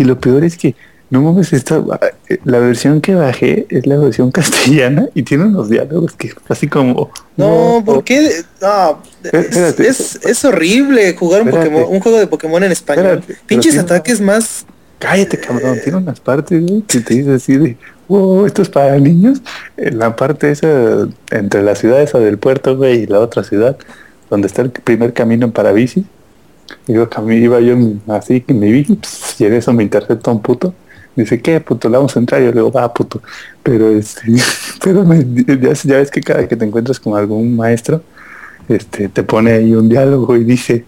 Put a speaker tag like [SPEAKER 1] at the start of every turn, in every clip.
[SPEAKER 1] Y lo peor es que, no mames, esta, la versión que bajé es la versión castellana y tiene unos diálogos que así como...
[SPEAKER 2] No, ¿por qué? No, es, es, horrible jugar un, Pokémon, un juego de Pokémon en español. Pinches ataques más...
[SPEAKER 1] Cállate, cabrón, tiene unas partes que te dice así de, wow, esto es para niños. En la parte esa, entre la ciudad esa del puerto, güey, y la otra ciudad, donde está el primer camino para bici. Digo, iba yo así que mi bici, y en eso me intercepta un puto. Dice, ¿qué puto? Le vamos a entrar. Y yo le digo, va puto. Pero este, pero ya, ves que cada que te encuentras con algún maestro, este, te pone ahí un diálogo y dice,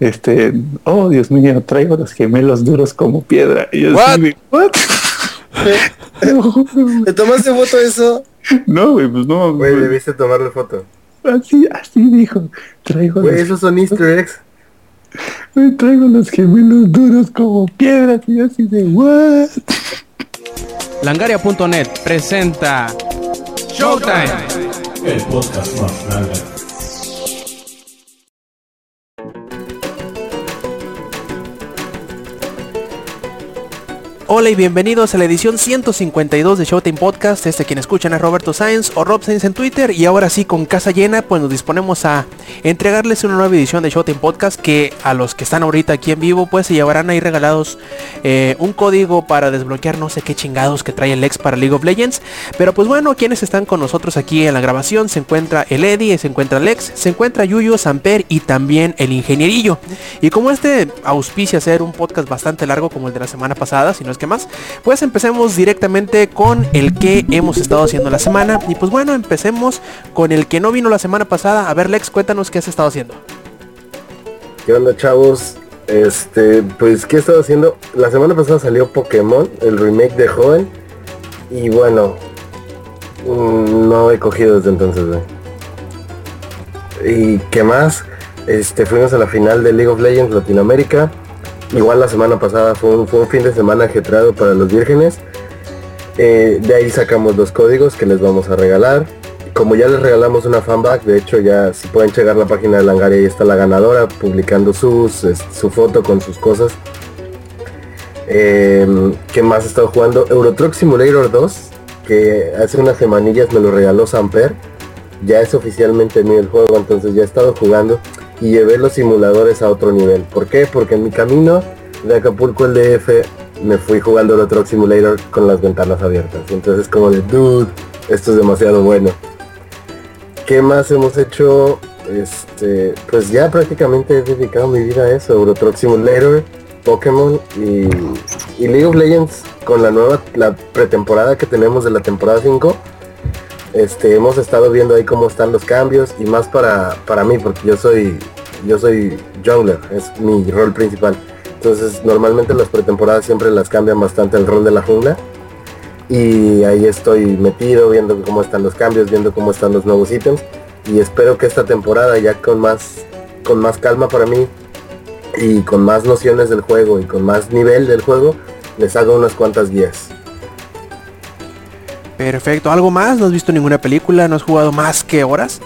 [SPEAKER 1] este, oh Dios mío, traigo los gemelos duros como piedra. Y yo así, ¿what?
[SPEAKER 2] ¿Te tomaste foto de eso?
[SPEAKER 1] No, güey, pues no.
[SPEAKER 3] Güey, debiste tomarle foto.
[SPEAKER 1] Así, así dijo. Traigo
[SPEAKER 3] güey, esos son easter eggs.
[SPEAKER 1] Me traigo los gemelos duros como piedras y así de what.
[SPEAKER 4] Langaria.net presenta Showtime. El podcast más grande. Hola y bienvenidos a la edición 152 de Showtime Podcast. Este quien escuchan es Roberto Sainz o Rob Sainz en Twitter. Y ahora sí, con casa llena, pues nos disponemos a entregarles una nueva edición de Showtime Podcast que a los que están ahorita aquí en vivo, pues se llevarán ahí regalados eh, un código para desbloquear no sé qué chingados que trae el ex para League of Legends. Pero pues bueno, quienes están con nosotros aquí en la grabación, se encuentra el Eddie, se encuentra Lex, se encuentra Yuyo, Samper y también el ingenierillo. Y como este auspicia ser un podcast bastante largo como el de la semana pasada, si no que más, pues empecemos directamente con el que hemos estado haciendo la semana. Y pues bueno, empecemos con el que no vino la semana pasada. A ver, Lex, cuéntanos qué has estado haciendo.
[SPEAKER 3] ¿Qué onda, chavos? Este, pues, ¿qué he estado haciendo? La semana pasada salió Pokémon, el remake de Joven. Y bueno, mm, no he cogido desde entonces, ¿Y qué más? Este, fuimos a la final de League of Legends Latinoamérica. Igual la semana pasada fue un, fin de semana ajetrado para los vírgenes. Eh, de ahí sacamos los códigos que les vamos a regalar. Como ya les regalamos una fanback, de hecho ya si pueden checar la página de Langaria, ahí está la ganadora publicando sus, su foto con sus cosas. Eh, ¿Qué más he estado jugando? Euro Truck Simulator 2, que hace unas semanillas me lo regaló Samper. Ya es oficialmente mío el juego, entonces ya he estado jugando y llevé los simuladores a otro nivel. ¿Por qué? Porque en mi camino de Acapulco al DF me fui jugando el otro simulator con las ventanas abiertas. Entonces como de dude, esto es demasiado bueno. ¿Qué más hemos hecho? Este, pues ya prácticamente he dedicado mi vida a eso, Euro Truck Simulator, Pokémon y, y, League of Legends con la nueva, la pretemporada que tenemos de la temporada 5 este, hemos estado viendo ahí cómo están los cambios y más para, para mí, porque yo soy, yo soy jungler, es mi rol principal. Entonces normalmente las pretemporadas siempre las cambian bastante el rol de la jungla. Y ahí estoy metido, viendo cómo están los cambios, viendo cómo están los nuevos ítems. Y espero que esta temporada ya con más, con más calma para mí y con más nociones del juego y con más nivel del juego, les hago unas cuantas guías.
[SPEAKER 4] Perfecto. ¿Algo más? ¿No has visto ninguna película? ¿No has jugado más que horas?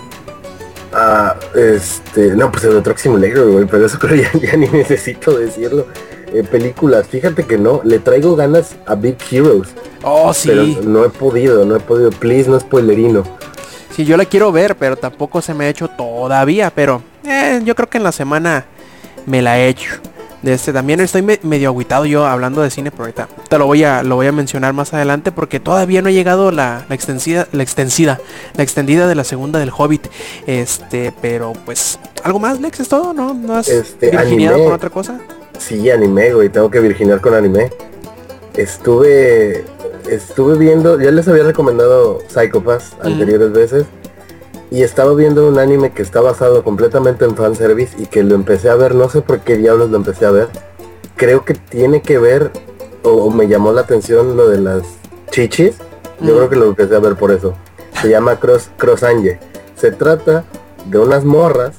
[SPEAKER 3] Ah, este, no, pues el otro Simulator, güey, pero eso creo ya, ya ni necesito decirlo. Eh, películas, fíjate que no, le traigo ganas a Big Heroes.
[SPEAKER 4] Oh, sí.
[SPEAKER 3] Pero no he podido, no he podido. Please, no spoilerino.
[SPEAKER 4] Sí, yo la quiero ver, pero tampoco se me ha hecho todavía, pero eh, yo creo que en la semana me la he hecho. De este también estoy medio aguitado yo hablando de cine, pero ahorita te lo voy a lo voy a mencionar más adelante porque todavía no ha llegado la, la extensida, la extensida, la extendida de la segunda del Hobbit. Este, pero pues algo más, Lex, es todo, ¿no? ¿No has
[SPEAKER 3] este,
[SPEAKER 4] virginiado con otra cosa?
[SPEAKER 3] Sí, anime, güey, tengo que virginar con anime. Estuve estuve viendo, ya les había recomendado Psychopass anteriores veces y estaba viendo un anime que está basado completamente en fanservice y que lo empecé a ver, no sé por qué diablos lo empecé a ver. Creo que tiene que ver, o, me llamó la atención lo de las chichis. Yo creo que lo empecé a ver por eso. Se llama Cross, Cross Se trata de unas morras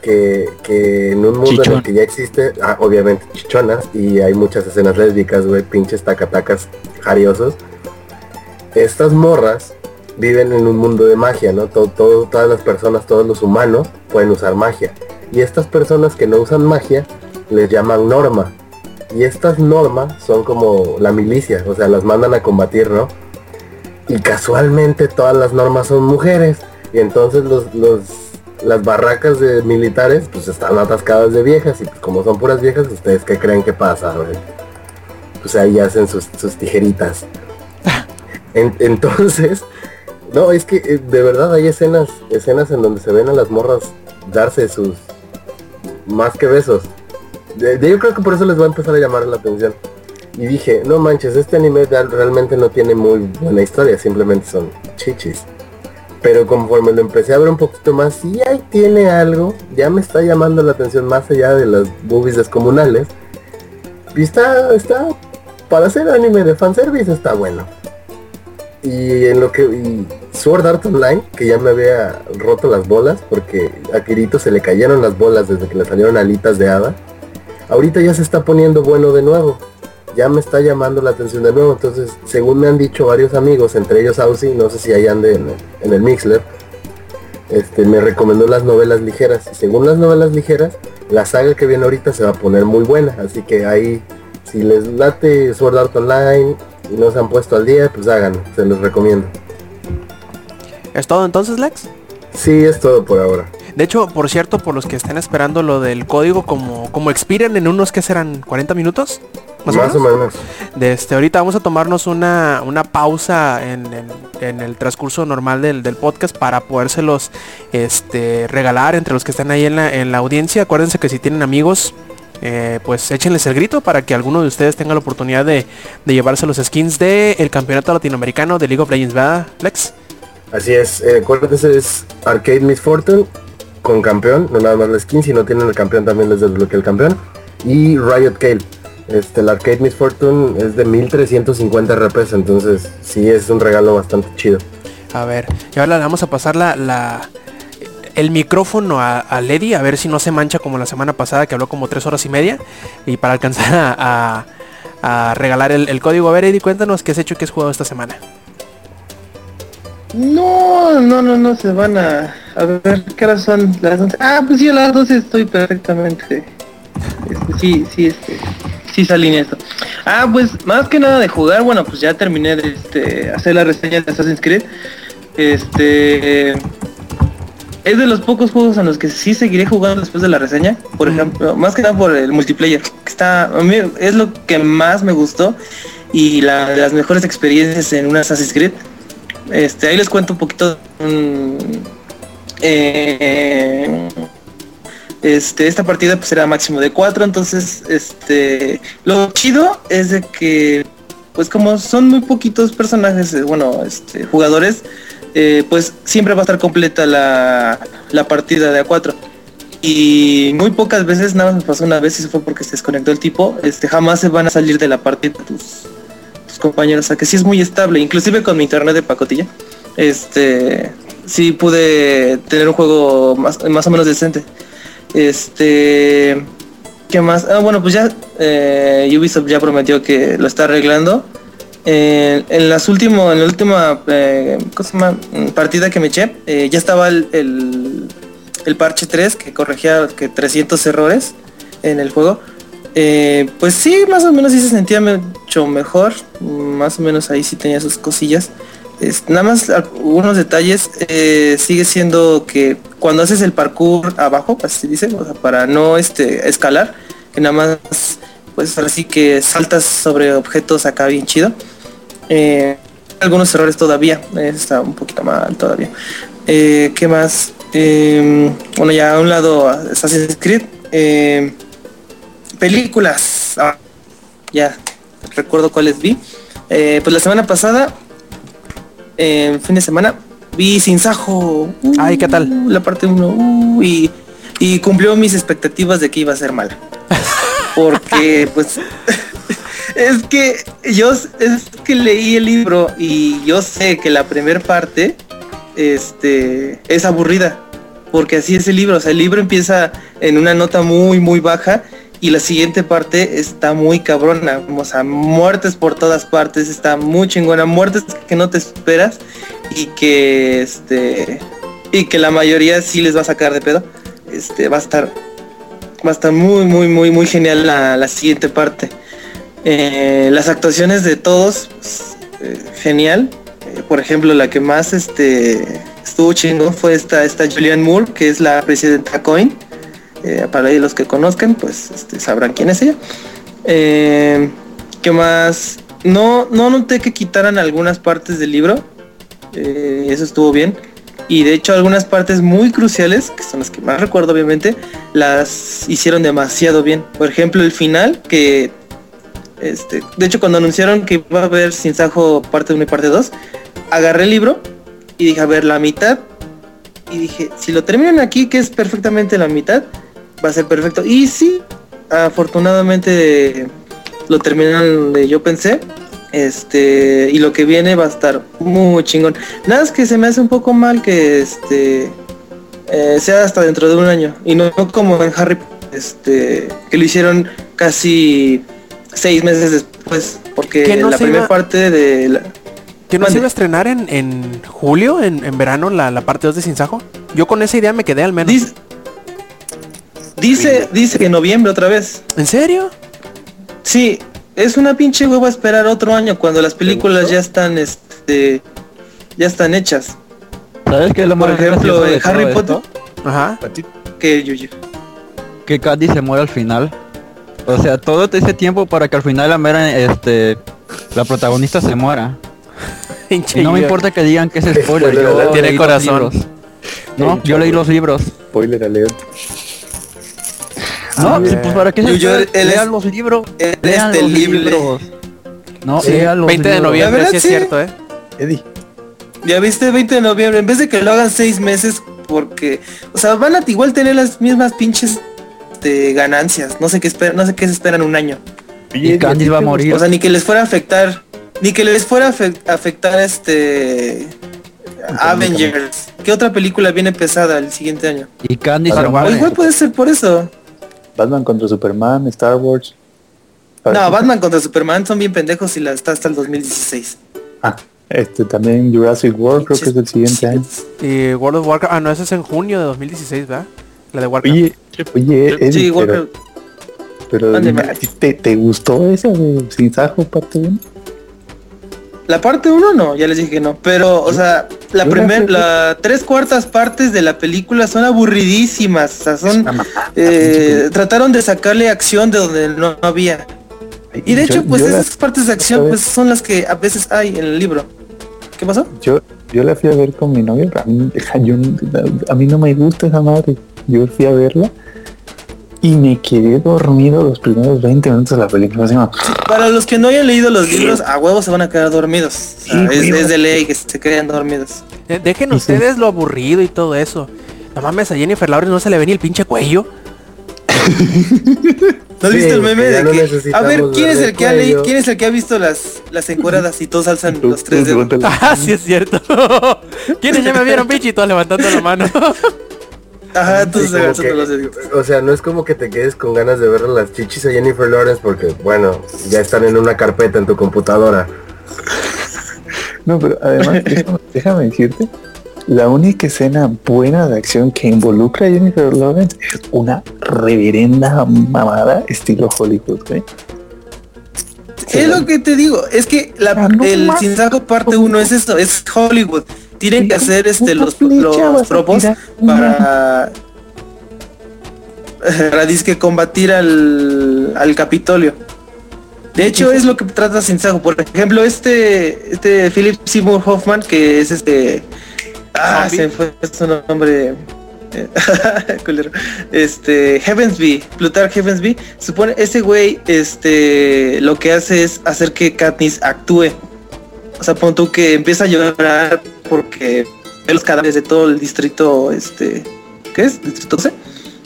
[SPEAKER 3] que, que en un mundo en el que ya existe, ah, obviamente chichonas, y hay muchas escenas lésbicas, güey, pinches tacatacas jariosos. Estas morras viven en un mundo de magia, ¿no? Todo, todas las personas, todos los humanos pueden usar magia. Y estas personas que no usan magia les llaman norma. Y estas normas son como la milicia, o sea, las mandan a combatir, ¿no? Y casualmente todas las normas son mujeres. Y entonces los, las barracas de militares pues están atascadas de viejas. Y pues, como son puras viejas, ¿ustedes qué creen que pasa? Pues ahí hacen sus, tijeritas. entonces, no, es que eh, de verdad hay escenas, escenas en donde se ven a las morras darse sus más que besos. yo creo que por eso les va a empezar a llamar la atención. Y dije, no manches, este anime realmente no tiene muy buena historia, simplemente son chichis. Pero conforme lo empecé a ver un poquito más, y ahí tiene algo, ya me está llamando la atención más allá de las boobies descomunales. Y está, está, para hacer anime de fanservice está bueno. Y en lo que, y Sword Art Online, que ya me había roto las bolas, porque a Kirito se le cayeron las bolas desde que le salieron alitas de hada. Ahorita ya se está poniendo bueno de nuevo ya me está llamando la atención de nuevo. Entonces, según me han dicho varios amigos, entre ellos Aussie, no sé si ahí ande en, el Mixler, este, me recomendó las novelas ligeras. Según las novelas ligeras, la saga que viene ahorita se va a poner muy buena. Así que ahí, si les late Sword Art Online y no se han puesto al día, pues hagan, se los recomiendo.
[SPEAKER 4] ¿Es todo entonces, Lex?
[SPEAKER 3] Sí, es todo por ahora.
[SPEAKER 4] De hecho, por cierto, por los que estén esperando lo del código, como, como expiran en unos que serán 40 minutos.
[SPEAKER 3] Más, o, menos?
[SPEAKER 4] De este, ahorita vamos a tomarnos una, una pausa en, el transcurso normal del, podcast para podérselos este, regalar entre los que están ahí en la, en la audiencia. Acuérdense que si tienen amigos, eh, pues échenles el grito para que alguno de ustedes tenga la oportunidad de, llevarse los skins del campeonato latinoamericano de League of Legends, ¿verdad, Lex?
[SPEAKER 3] Así es, eh, acuérdense es Arcade Miss Fortune con campeón, no nada más la skin, si no tienen el campeón también les desbloquea el campeón. Y Riot Kale. Este, el Arcade Miss Fortune es de 1350 RPs, entonces sí es un regalo bastante chido.
[SPEAKER 4] A ver, y ahora le vamos a pasar la, el micrófono a, Lady, a ver si no se mancha como la semana pasada que habló como tres horas y media. Y para alcanzar a, regalar el, código. A ver, Eddie, cuéntanos qué has hecho y qué has jugado esta semana.
[SPEAKER 2] No, no, no, no se van a... A ver, ¿qué horas son las 11? Ah, pues sí, a las 12 estoy perfectamente. Este, sí, sí, este, sí salí en esto. Ah, pues más que nada de jugar, bueno, pues ya terminé de este, hacer la reseña de Assassin's Creed. Este... Es de los pocos juegos en los que sí seguiré jugando después de la reseña. Por ejemplo, más que nada por el multiplayer. Que está, a mí es lo que más me gustó. Y la, de las mejores experiencias en un Assassin's Creed. Este, ahí les cuento un poquito. Eh, este, esta partida pues era máximo de 4, entonces este lo chido es de que pues como son muy poquitos personajes, eh, bueno, este, jugadores, eh, pues siempre va a estar completa la, la partida de A4. Y muy pocas veces, nada más me pasó una vez y eso fue porque se desconectó el tipo, este, jamás se van a salir de la partida tus, compañeros, o sea que sí es muy estable, inclusive con mi internet de pacotilla, este, sí pude tener un juego más, más o menos decente. Este, ¿qué más? Ah, bueno, pues ya eh, Ubisoft ya prometió que lo está arreglando. En las últimas, en la última eh, partida que me eché, eh, ya estaba el, el, parche 3 que corregía que 300 errores en el juego. Eh, pues sí, más o menos sí se sentía mucho mejor. Más o menos ahí sí tenía sus cosillas. nada más algunos detalles. Eh, sigue siendo que cuando haces el parkour abajo, así dice, para no este escalar, que nada más pues así que saltas sobre objetos acá bien chido. Eh, algunos errores todavía, está un poquito mal todavía. ¿Qué más? bueno, ya a un lado Assassin's Creed películas. Ah, ya recuerdo cuáles vi. Eh, pues la semana pasada, fin de semana, vi Sin Sajo.
[SPEAKER 4] Ay, ¿qué tal?
[SPEAKER 2] Uh, la parte 1. Uh, y, y cumplió mis expectativas de que iba a ser mala. Porque, pues, es que yo es que leí el libro y yo sé que la primera parte este es aburrida porque así es el libro o sea el libro empieza en una nota muy muy baja y la siguiente parte está muy cabrona, o sea, muertes por todas partes, está muy chingona, muertes que no te esperas y que este y que la mayoría sí les va a sacar de pedo. Este va a estar va a estar muy muy muy muy genial la, siguiente parte. Eh, las actuaciones de todos, pues, eh, genial. Eh, por ejemplo, la que más este, estuvo chingón fue esta, esta Julianne Moore, que es la presidenta Coin. Para los que conozcan, pues este, sabrán quién es ella. ¿Qué más? No, no noté que quitaran algunas partes del libro. Eso estuvo bien. Y de hecho algunas partes muy cruciales, que son las que más recuerdo obviamente, las hicieron demasiado bien. Por ejemplo, el final, que este, de hecho cuando anunciaron que iba a haber Sin Sajo parte 1 y parte 2, agarré el libro y dije, a ver, la mitad. Y dije, si lo terminan aquí, que es perfectamente la mitad, va a ser perfecto. Y sí, afortunadamente lo terminaron donde yo pensé. Este, y lo que viene va a estar muy chingón. Nada es que se me hace un poco mal que este eh, sea hasta dentro de un año. Y no como en Harry este que lo hicieron casi seis meses después. Porque
[SPEAKER 4] Que no
[SPEAKER 2] la primera
[SPEAKER 4] iba-
[SPEAKER 2] parte de la,
[SPEAKER 4] ¿Que no se iba a estrenar en, en julio, en, en verano, la, la parte 2 de Sin Sajo? Yo con esa idea me quedé al menos.
[SPEAKER 2] Dice, dice, dice que en noviembre otra vez.
[SPEAKER 4] ¿En serio?
[SPEAKER 2] Sí, es una pinche hueva esperar otro año cuando las películas ya están, este, ya están hechas.
[SPEAKER 5] ¿Sabes qué es lo
[SPEAKER 2] Por
[SPEAKER 5] más
[SPEAKER 2] ejemplo,
[SPEAKER 5] de
[SPEAKER 2] en Harry Potter,
[SPEAKER 5] esto?
[SPEAKER 4] Ajá.
[SPEAKER 2] que Yuyu.
[SPEAKER 5] Que Candy se muere al final. O sea, todo ese tiempo para que al final la mera, este, la protagonista se muera. Y no me
[SPEAKER 4] yo.
[SPEAKER 5] importa que digan que es spoiler.
[SPEAKER 3] Spoiler
[SPEAKER 5] yo.
[SPEAKER 4] Tiene corazón.
[SPEAKER 5] No, yo leí los libros.
[SPEAKER 1] Spoiler alert.
[SPEAKER 5] No,
[SPEAKER 4] Ah,
[SPEAKER 5] pues para qué
[SPEAKER 2] Yo-
[SPEAKER 5] se
[SPEAKER 2] yo- es-
[SPEAKER 5] lean los libros. Lean los libros. No,
[SPEAKER 2] Sí,
[SPEAKER 5] lean los
[SPEAKER 4] 20 de noviembre,
[SPEAKER 2] verdad,
[SPEAKER 4] sí es
[SPEAKER 2] sí.
[SPEAKER 4] cierto, ¿eh?
[SPEAKER 1] Eddie.
[SPEAKER 2] Ya viste 20 de noviembre, en vez de que lo hagan seis meses, porque, o sea, van a igual tener las mismas pinches este, ganancias. No sé qué esperan, no sé qué se esperan un año.
[SPEAKER 5] Y Candice va a morir.
[SPEAKER 2] O sea, ni que les fuera a afectar, ni que les fuera a afec- afectar este Avengers. ¿Qué otra película viene pesada el siguiente año?
[SPEAKER 5] Y Candy se
[SPEAKER 2] O igual puede ser por eso.
[SPEAKER 1] Batman contra Superman, Star Wars.
[SPEAKER 2] No, Batman contra Superman son bien pendejos y la está hasta el 2016.
[SPEAKER 1] Ah, este también Jurassic World creo que es el siguiente año.
[SPEAKER 4] Y World of Warcraft, ah, no, eso es en junio de 2016, ¿verdad? La de Warcraft.
[SPEAKER 1] Oye, oye, Eddie,
[SPEAKER 2] Sí, igual
[SPEAKER 1] pero,
[SPEAKER 2] que-
[SPEAKER 1] pero
[SPEAKER 2] Mándeme.
[SPEAKER 1] dime, ¿a ti te, te gustó esa de Sin Sajo parte 1?
[SPEAKER 2] La parte 1 no, ya les dije que no. Pero, o sea, la
[SPEAKER 1] yo la
[SPEAKER 2] primer,
[SPEAKER 1] fui-
[SPEAKER 2] la tres cuartas partes de la película son aburridísimas. O sea, son. Eh, trataron de sacarle acción de donde no había. Y de hecho, pues
[SPEAKER 1] la-
[SPEAKER 2] esas partes de acción pues son las que a veces hay en el libro. ¿Qué pasó?
[SPEAKER 1] Yo, yo la fui a ver con mi novia, pero a mí, yo- a mí no me gusta esa madre. Yo fui a verla y me quedé dormido los primeros 20 minutos de la película. Así,
[SPEAKER 2] Para los que no hayan leído los libros, a huevos se van a quedar dormidos. O sea,
[SPEAKER 1] Sí,
[SPEAKER 2] es, de ley que se queden dormidos.
[SPEAKER 4] Dejen
[SPEAKER 1] sí.
[SPEAKER 4] ustedes lo aburrido y todo eso. No mames, a Jennifer Lawrence no se le ve ni el pinche cuello.
[SPEAKER 2] ¿No has
[SPEAKER 3] Sí,
[SPEAKER 2] visto el meme
[SPEAKER 3] ya
[SPEAKER 2] de
[SPEAKER 3] no
[SPEAKER 2] que a ver quién es el que ha leído, quién es el que ha visto las las encueradas y todos alzan
[SPEAKER 1] tú-
[SPEAKER 2] los tres dedos?
[SPEAKER 4] Ah, sí es cierto. ¿Quiénes ya me vieron, pinche? Y todos levantando la mano.
[SPEAKER 2] Ajá,
[SPEAKER 3] que-
[SPEAKER 2] los dedos.
[SPEAKER 3] o sea, no es como que te quedes con ganas de ver las chichis a Jennifer Lawrence porque, bueno, ya están en una carpeta en tu computadora.
[SPEAKER 1] No, pero además, déjame, déjame decirte, la única escena buena de acción que involucra a Jennifer Lawrence es una reverenda mamada estilo Hollywood, güey.
[SPEAKER 2] Es lo que te digo, es que la,
[SPEAKER 1] Ah, no
[SPEAKER 2] el. Sin parte 1 es esto, es Hollywood. Tienen que hacer este los, los
[SPEAKER 1] tirar.
[SPEAKER 2] para para disque combatir al, al Capitolio. De hecho es lo que trata Sin Sajo. Por ejemplo, este este Philip Seymour Hoffman que es este ah, se me fue su nombre eh, este Heavensby, Plutarch Heavensby, supone ese güey este lo que hace es hacer que Katniss actúe. O sea, pon tú que empieza a llorar porque los cadáveres de todo el distrito este ¿qué es? Distrito 12.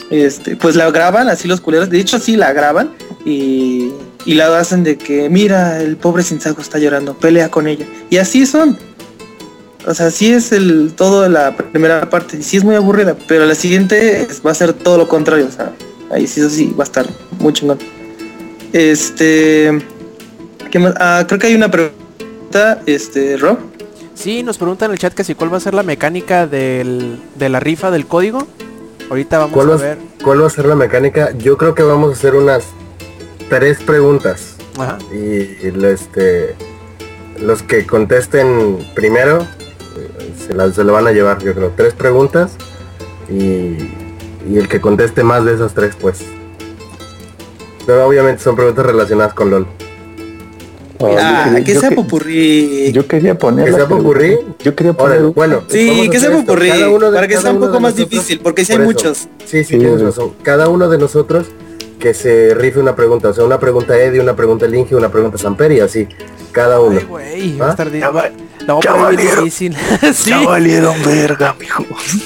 [SPEAKER 2] Este, pues la graban así los culeros, de hecho sí la graban y y la hacen de que mira, el pobre Sinsajo está llorando, pelea con ella. Y así son. O sea, sí es el todo la primera parte, y sí es muy aburrida, pero la siguiente va a ser todo lo contrario, o sea, ahí sí eso sí va a estar muy chingón. Este. Ah, creo que hay una pregunta, este, Rob.
[SPEAKER 4] Sí, nos preguntan en el chat que si cuál va a ser la mecánica del, de la rifa del código. Ahorita vamos
[SPEAKER 3] ¿Cuál
[SPEAKER 4] a
[SPEAKER 3] va,
[SPEAKER 4] ver.
[SPEAKER 3] cuál va a ser la mecánica? Yo creo que vamos a hacer unas tres preguntas.
[SPEAKER 4] Ajá.
[SPEAKER 3] y este los que contesten primero se, las, se lo van a llevar, yo creo, tres preguntas y, y el que conteste más de esas tres, pues. Pero obviamente son preguntas relacionadas con LOL.
[SPEAKER 1] Oh, yo
[SPEAKER 2] Ah, que
[SPEAKER 1] yo
[SPEAKER 2] sea
[SPEAKER 1] que-
[SPEAKER 2] popurrí.
[SPEAKER 1] Yo quería poner.
[SPEAKER 3] ¿Que sea popurrí?
[SPEAKER 1] Yo quería poner.
[SPEAKER 3] Ahora, bueno,
[SPEAKER 2] Sí, que sea popurrí,
[SPEAKER 3] Cada uno de-
[SPEAKER 2] para que sea un poco más
[SPEAKER 3] nosotros-
[SPEAKER 2] difícil, porque si hay
[SPEAKER 3] eso.
[SPEAKER 2] muchos.
[SPEAKER 3] Sí, sí,
[SPEAKER 1] Sí,
[SPEAKER 3] tienes
[SPEAKER 1] sí.
[SPEAKER 3] razón. Cada uno de nosotros que se rife una pregunta, o sea, una pregunta a Eddie, una pregunta a Linky, una pregunta a Samper y así. Cada uno.
[SPEAKER 4] Ay, güey, va a
[SPEAKER 3] ¿Ah?
[SPEAKER 4] difícil. sí.
[SPEAKER 1] Ya valieron verga, mijo.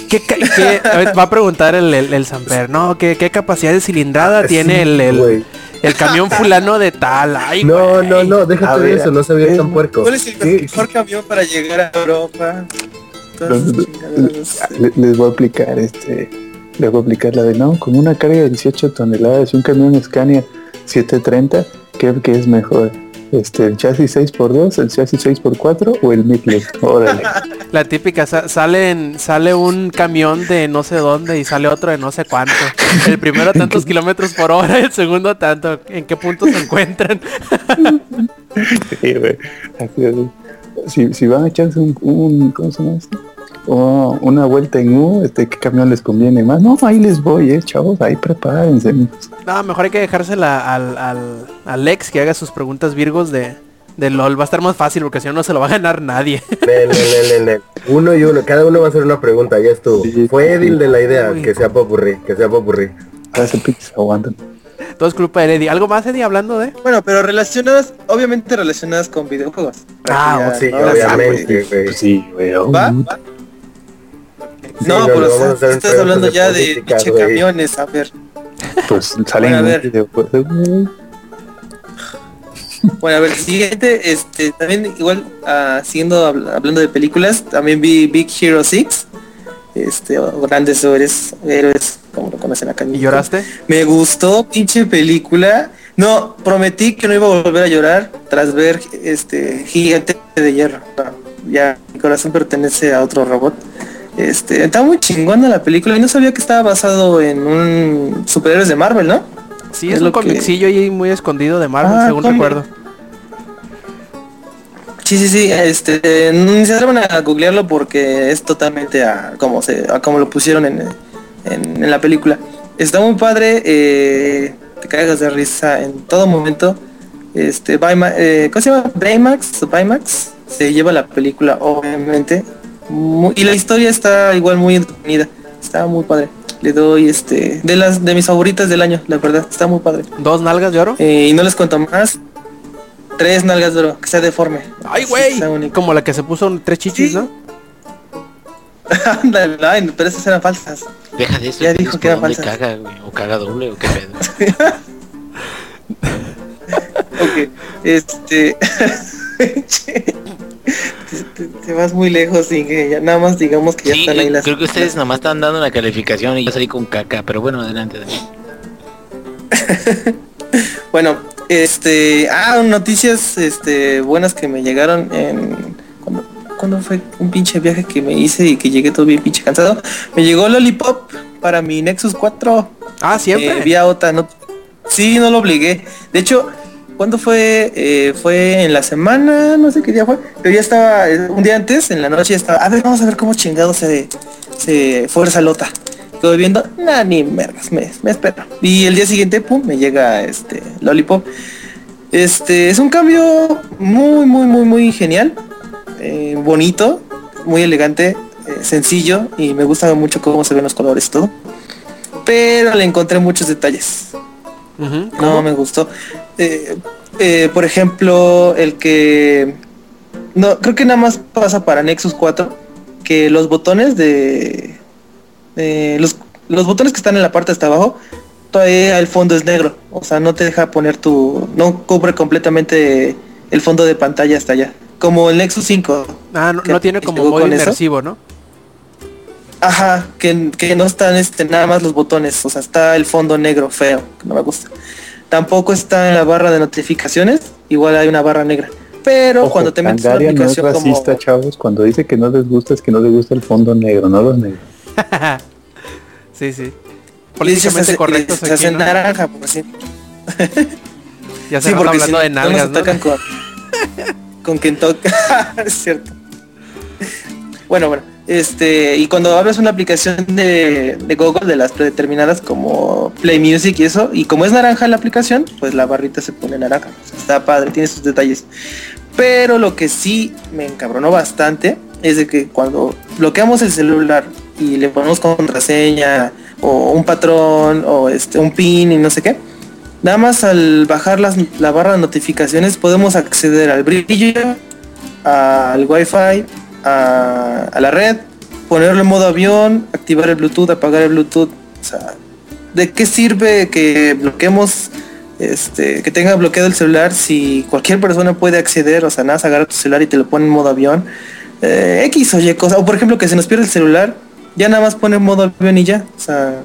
[SPEAKER 4] ¿Qué, qué- a ver, va a preguntar el, el, el Samper, ¿no? ¿Qué, qué capacidad de cilindrada tiene
[SPEAKER 3] Sí,
[SPEAKER 4] el. El camión fulano de tal? Ay,
[SPEAKER 3] No, no, no, déjate de
[SPEAKER 1] ver,
[SPEAKER 3] eso, no se
[SPEAKER 1] es-
[SPEAKER 3] tan puerco.
[SPEAKER 2] ¿Cuál es el
[SPEAKER 1] ¿Qué-
[SPEAKER 2] mejor camión para llegar a Europa?
[SPEAKER 1] Le- Les voy a aplicar este. Les voy a aplicar la de no, con una carga de 18 toneladas y un camión Scania 730, ¿qué, qué es mejor? Este, el chasis 6x2, el chasis 6x4 o el Midlet. Órale.
[SPEAKER 4] La típica, sa- salen, sale un camión de no sé dónde y sale otro de no sé cuánto. El primero tantos kilómetros por hora, el segundo tanto. ¿En qué punto se encuentran?
[SPEAKER 1] Sí, güey. Si, si van a echarse un, un ¿cómo se llama esto? Oh, una vuelta en U, este, ¿qué camión les conviene más? No, ahí les voy, eh, chavos, ahí prepárense.
[SPEAKER 4] No, mejor hay que dejársela al, al, al Lex que haga sus preguntas virgos de, de LOL. Va a estar más fácil porque si no, no se lo va a ganar nadie.
[SPEAKER 3] Nel, nel, nel. Uno y uno, cada uno va a hacer una pregunta, ya estuvo.
[SPEAKER 1] Sí.
[SPEAKER 3] Fue Edil de la idea,
[SPEAKER 4] Uy.
[SPEAKER 3] que sea popurrí, que sea popurrí.
[SPEAKER 1] Pinches aguantan.
[SPEAKER 4] Todo es culpa de Eddie. ¿Algo más, Eddie, hablando de?
[SPEAKER 2] Bueno, pero relacionadas, obviamente relacionadas con videojuegos.
[SPEAKER 4] Ah,
[SPEAKER 3] Sí,
[SPEAKER 2] ¿no?
[SPEAKER 3] obviamente, güey.
[SPEAKER 1] Pues sí, güey. oh,
[SPEAKER 2] ¿Va? ¿Va?
[SPEAKER 3] Sí,
[SPEAKER 2] no,
[SPEAKER 3] no,
[SPEAKER 2] pero o sea, estás hablando
[SPEAKER 3] de
[SPEAKER 2] ya de pinche camiones, a ver.
[SPEAKER 1] Pues salen
[SPEAKER 2] Bueno, a ver.
[SPEAKER 1] güey.
[SPEAKER 2] Bueno, a ver, siguiente, este, también igual, siguiendo habl- hablando de películas, también vi Big Hero 6, este, o grandes héroes, héroes, como lo conocen acá
[SPEAKER 4] ¿Y lloraste?
[SPEAKER 2] Me gustó, pinche película. No, prometí que no iba a volver a llorar tras ver este Gigante de Hierro. Ya mi corazón pertenece a otro robot. Este, está muy chingona la película y no sabía que estaba basado en un superhéroes de Marvel, ¿no?
[SPEAKER 4] Sí,
[SPEAKER 2] Es
[SPEAKER 4] es, un
[SPEAKER 2] lo que-
[SPEAKER 4] comicillo ahí muy escondido de Marvel,
[SPEAKER 2] Ah,
[SPEAKER 4] según recuerdo.
[SPEAKER 2] Sí, sí, sí, este, ni se atrevan a googlearlo porque es totalmente a como se, a como lo pusieron en, en, en la película. Está muy padre, eh, te cagas de risa en todo momento. Este, Bayma- eh, ¿cómo se llama? Baymax, Baymax, se lleva la película, obviamente. Y la historia está igual muy entretenida, está muy padre. Le doy este, de las de mis favoritas del año, la verdad, está muy padre.
[SPEAKER 4] ¿Dos nalgas de oro?
[SPEAKER 2] Eh, y no les cuento más. Tres nalgas de oro, que sea deforme.
[SPEAKER 4] ¡Ay, güey! Como la que se puso un- tres chichis,
[SPEAKER 2] Sí.
[SPEAKER 4] ¿no?
[SPEAKER 2] Ándale, ay, pero esas eran falsas.
[SPEAKER 6] Deja de eso.
[SPEAKER 2] Ya
[SPEAKER 6] ¿tienes
[SPEAKER 2] dijo que era
[SPEAKER 6] dónde
[SPEAKER 2] falsa.
[SPEAKER 6] caga, güey? O caga doble o qué pedo.
[SPEAKER 2] Ok, este... te, vas muy lejos y que ya nada más digamos que ya
[SPEAKER 6] Sí,
[SPEAKER 2] están ahí las...
[SPEAKER 6] creo que ustedes nomás están dando una calificación y yo salí con caca, pero bueno, adelante. adelante.
[SPEAKER 2] Bueno, este... Ah, noticias este, buenas que me llegaron en... ¿cuándo, cuándo fue un pinche viaje que me hice y que llegué todo bien pinche cansado? Me llegó Lollipop para mi Nexus 4.
[SPEAKER 4] Ah, siempre.
[SPEAKER 2] Eh, vía OTA, no. Sí, no lo obligué. De hecho, ¿cuándo fue? Eh, fue en la semana, no sé qué día fue. Pero ya estaba, un día antes, en la noche, estaba, a ver, vamos a ver cómo chingado se, se fuerza Lota. Estoy viendo, nada, ni mergas, me, me espero. Y el día siguiente, pum, me llega este Lollipop. Este, es un cambio muy, muy, muy, muy genial. eh, bonito, muy elegante, eh, sencillo y me gusta mucho cómo se ven los colores y todo. Pero le encontré muchos detalles. No me gustó. Eh, eh, por ejemplo, el que... No, creo que nada más pasa para Nexus 4 que los botones de... los, los botones que están en la parte de hasta abajo, todavía el fondo es negro. O sea, no te deja poner tu... No cubre completamente el fondo de pantalla hasta allá. Como el Nexus 5.
[SPEAKER 4] Ah, no, no tiene como modo
[SPEAKER 2] con eso.
[SPEAKER 4] inmersivo, ¿no?
[SPEAKER 2] Ajá, que, que no están este, nada más los botones, o sea, está el fondo negro feo, que no me gusta. Tampoco está en la barra de notificaciones, igual hay una barra negra. Pero
[SPEAKER 1] Ojo,
[SPEAKER 2] cuando te metes en una
[SPEAKER 1] Pandaria no es
[SPEAKER 2] aplicación como...
[SPEAKER 1] racista, chavos. Cuando dice que no les gusta es que no les gusta el fondo negro, no los negros.
[SPEAKER 4] sí, sí. Políticamente
[SPEAKER 2] hace-
[SPEAKER 4] correcto.
[SPEAKER 2] se hace naranja, por así.
[SPEAKER 4] Ya se
[SPEAKER 2] Sí, porque si
[SPEAKER 4] hablando
[SPEAKER 2] no,
[SPEAKER 4] de
[SPEAKER 2] no
[SPEAKER 4] nalgas,
[SPEAKER 2] nos
[SPEAKER 4] ¿no?
[SPEAKER 2] atacan con, con Kentucky. es cierto. Bueno, bueno. Este, y cuando abres una aplicación de, de Google de las predeterminadas como Play Music y eso, y como es naranja la aplicación, pues la barrita se pone naranja. Está padre, tiene sus detalles. Pero lo que sí me encabronó bastante es de que cuando bloqueamos el celular y le ponemos contraseña o un patrón o este un pin y no sé qué, nada más al bajar las- la barra de notificaciones podemos acceder al brillo, al wifi, a, la red, ponerlo en modo avión, activar el Bluetooth, apagar el Bluetooth. O sea, ¿de qué sirve que bloqueemos, este, que tenga bloqueado el celular si cualquier persona puede acceder? O sea, nada, agarra tu celular y te lo pone en modo avión. Eh, X o Y cosa. O por ejemplo, que se nos pierde el celular, ya nada más pone en modo avión y ya. O sea,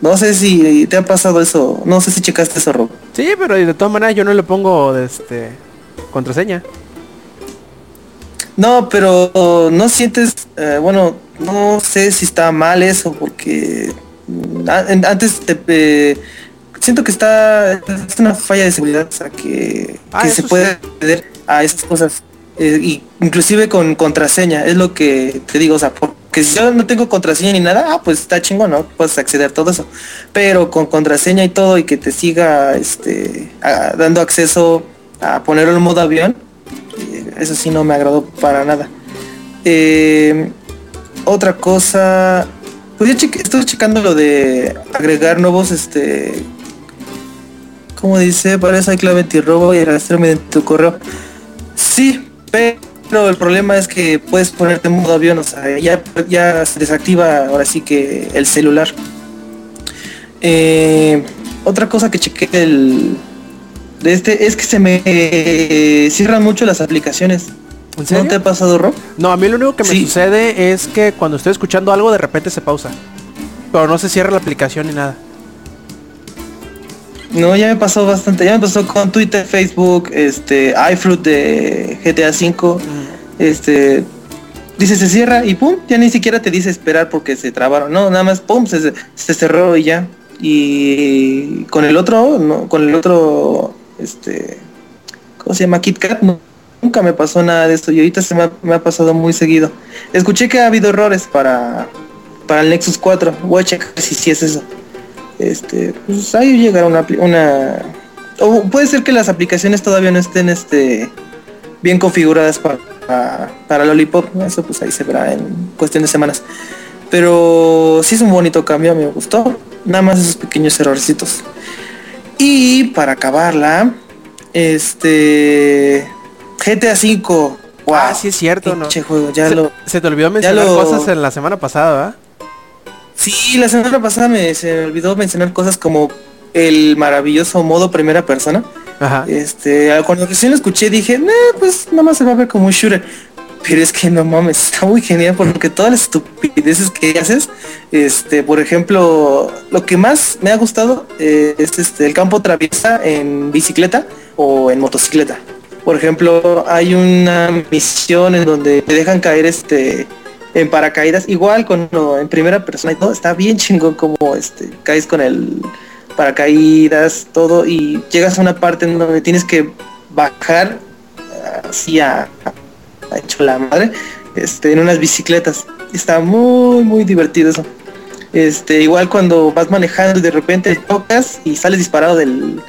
[SPEAKER 2] no sé si te ha pasado eso, no sé si checaste eso, Rob.
[SPEAKER 4] Sí, pero de todas maneras yo no le pongo este contraseña.
[SPEAKER 2] No, pero no sientes, eh, bueno, no sé si está mal eso, porque mm, antes te, eh, siento que está es una falla de seguridad, o sea, que,
[SPEAKER 4] Ah,
[SPEAKER 2] que se puede
[SPEAKER 4] sí.
[SPEAKER 2] acceder a esas cosas, eh, y inclusive con contraseña, es lo que te digo, o sea, porque si yo no tengo contraseña ni nada, ah, pues está chingón, ¿no? Puedes acceder a todo eso, pero con contraseña y todo y que te siga, este, a- dando acceso a ponerlo en modo avión, eso sí no me agradó para nada. Eh, otra cosa, pues cheque- estoy checando lo de agregar nuevos, este, como dice, para eso hay clave antirrobo y arrastrar mediante tu correo. Sí, pero el problema es que puedes ponerte en modo avión, o sea, ya, ya se desactiva ahora sí que el celular. Eh, otra cosa que chequé del, de este es que se me eh, cierran mucho las aplicaciones.
[SPEAKER 4] ¿En
[SPEAKER 2] ¿No te ha pasado, Rob?
[SPEAKER 4] No, a mí lo único que me
[SPEAKER 2] Sí.
[SPEAKER 4] sucede es que cuando estoy escuchando algo de repente se pausa. Pero no se cierra la aplicación ni nada.
[SPEAKER 2] No, ya me pasó bastante. Ya me pasó con Twitter, Facebook, este, iFruit de GTA V. Este, dice se cierra y pum, ya ni siquiera te dice esperar porque se trabaron. No, nada más pum, se, se cerró y ya. Y con el otro, no, con el otro, este, ¿cómo se llama? KitKat, no, nunca me pasó nada de esto y ahorita se me ha, pasado muy seguido. Escuché que ha habido errores para, para el Nexus 4. Voy a checar si sí es eso este pues ahí llegará una una o puede ser que las aplicaciones todavía no estén este bien configuradas para para Lollipop ¿no? eso pues ahí se verá en cuestión de semanas pero sí es un bonito cambio me gustó nada más esos pequeños errorcitos y para acabarla este GTA 5
[SPEAKER 4] Ah, sí es cierto, ¿no?
[SPEAKER 2] juego ya
[SPEAKER 4] se,
[SPEAKER 2] lo
[SPEAKER 4] se te olvidó mencionar
[SPEAKER 2] lo-
[SPEAKER 4] cosas en la semana pasada, ¿verdad?
[SPEAKER 2] Sí, la semana pasada me se me olvidó mencionar cosas como el maravilloso modo primera persona.
[SPEAKER 4] Ajá.
[SPEAKER 2] Este, cuando recién lo escuché dije, nah, pues nada más se va a ver como un shooter. Pero es que no mames, está muy genial porque todas las estupideces que haces, este, por ejemplo, lo que más me ha gustado eh, es este el campo traviesa en bicicleta o en motocicleta. Por ejemplo, hay una misión en donde te dejan caer este en paracaídas, igual con no, en primera persona y todo, está bien chingón como este caes con el paracaídas, todo, y llegas a una parte en donde tienes que bajar así a, a hecho la madre, este, en unas bicicletas. Está muy muy divertido eso. Este, igual cuando vas manejando y de repente tocas y sales disparado del,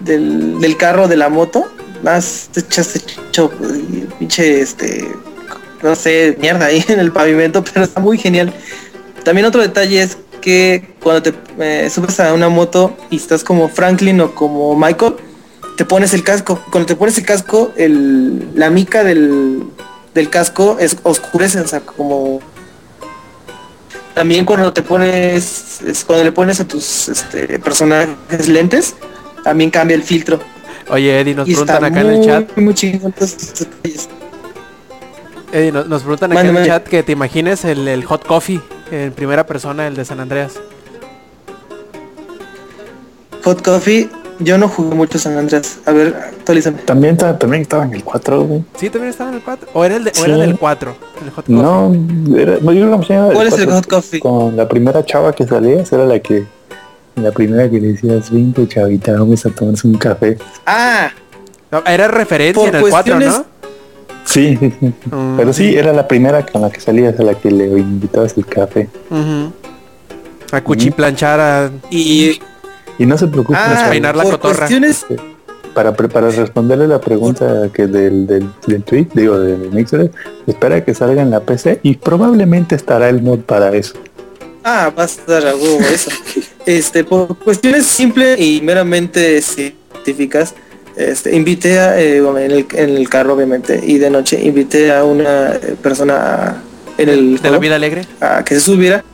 [SPEAKER 2] del, del carro de la moto, más te echaste hecho pinche este no sé, mierda ahí en el pavimento, pero está muy genial. También otro detalle es que cuando te eh, subes a una moto y estás como Franklin o como Michael, te pones el casco. Cuando te pones el casco, el, la mica del, del casco es oscurece, o sea, como también cuando te pones, es cuando le pones a tus este, personajes lentes, también cambia el filtro.
[SPEAKER 4] Oye, Eddie, nos
[SPEAKER 2] y
[SPEAKER 4] preguntan acá
[SPEAKER 2] muy,
[SPEAKER 4] en el chat.
[SPEAKER 2] muy chingón.
[SPEAKER 4] Eddie, nos, nos preguntan acá en el chat que te imagines el, el hot coffee en primera persona, el de San Andreas.
[SPEAKER 2] Hot Coffee, yo no jugué mucho San Andrés. A ver, actualízame.
[SPEAKER 1] También, ta- también estaba en el 4, güey.
[SPEAKER 4] Sí, también estaba en el 4. O era, el de, o era del 4, el hot coffee.
[SPEAKER 1] No, era, no, yo creo que se llama
[SPEAKER 2] ¿Cuál
[SPEAKER 1] el
[SPEAKER 2] es el
[SPEAKER 1] 4.
[SPEAKER 2] Hot Coffee?
[SPEAKER 1] Con la primera chava que salía, esa era la que La primera que le decías, vengo chavita, vamos a tomarse un café.
[SPEAKER 2] Ah,
[SPEAKER 4] No, era referencia
[SPEAKER 2] Por
[SPEAKER 4] en el 4,
[SPEAKER 2] cuestiones-
[SPEAKER 4] ¿no?
[SPEAKER 1] Sí.
[SPEAKER 4] Mm,
[SPEAKER 1] Pero sí, era la primera con la que salías, a la que le invitabas el café.
[SPEAKER 4] ujú. A cuchiplanchar a...
[SPEAKER 2] y
[SPEAKER 1] Y no se preocupen,
[SPEAKER 2] ah,
[SPEAKER 1] chavos,
[SPEAKER 4] peinar la
[SPEAKER 2] por
[SPEAKER 4] cotorra.
[SPEAKER 2] cuestiones
[SPEAKER 1] para, pre- para responderle la pregunta que del, del, del tweet, digo, del mixer, espera que salga en la PC y probablemente estará el mod para eso.
[SPEAKER 2] Ah, va a estar a huevo eso. Este, por cuestiones simples y meramente científicas, este, invité a, eh, bueno, en, el, en el carro obviamente, y de noche invité a una eh, persona a- en el
[SPEAKER 4] De la vida alegre.
[SPEAKER 2] a que se subiera.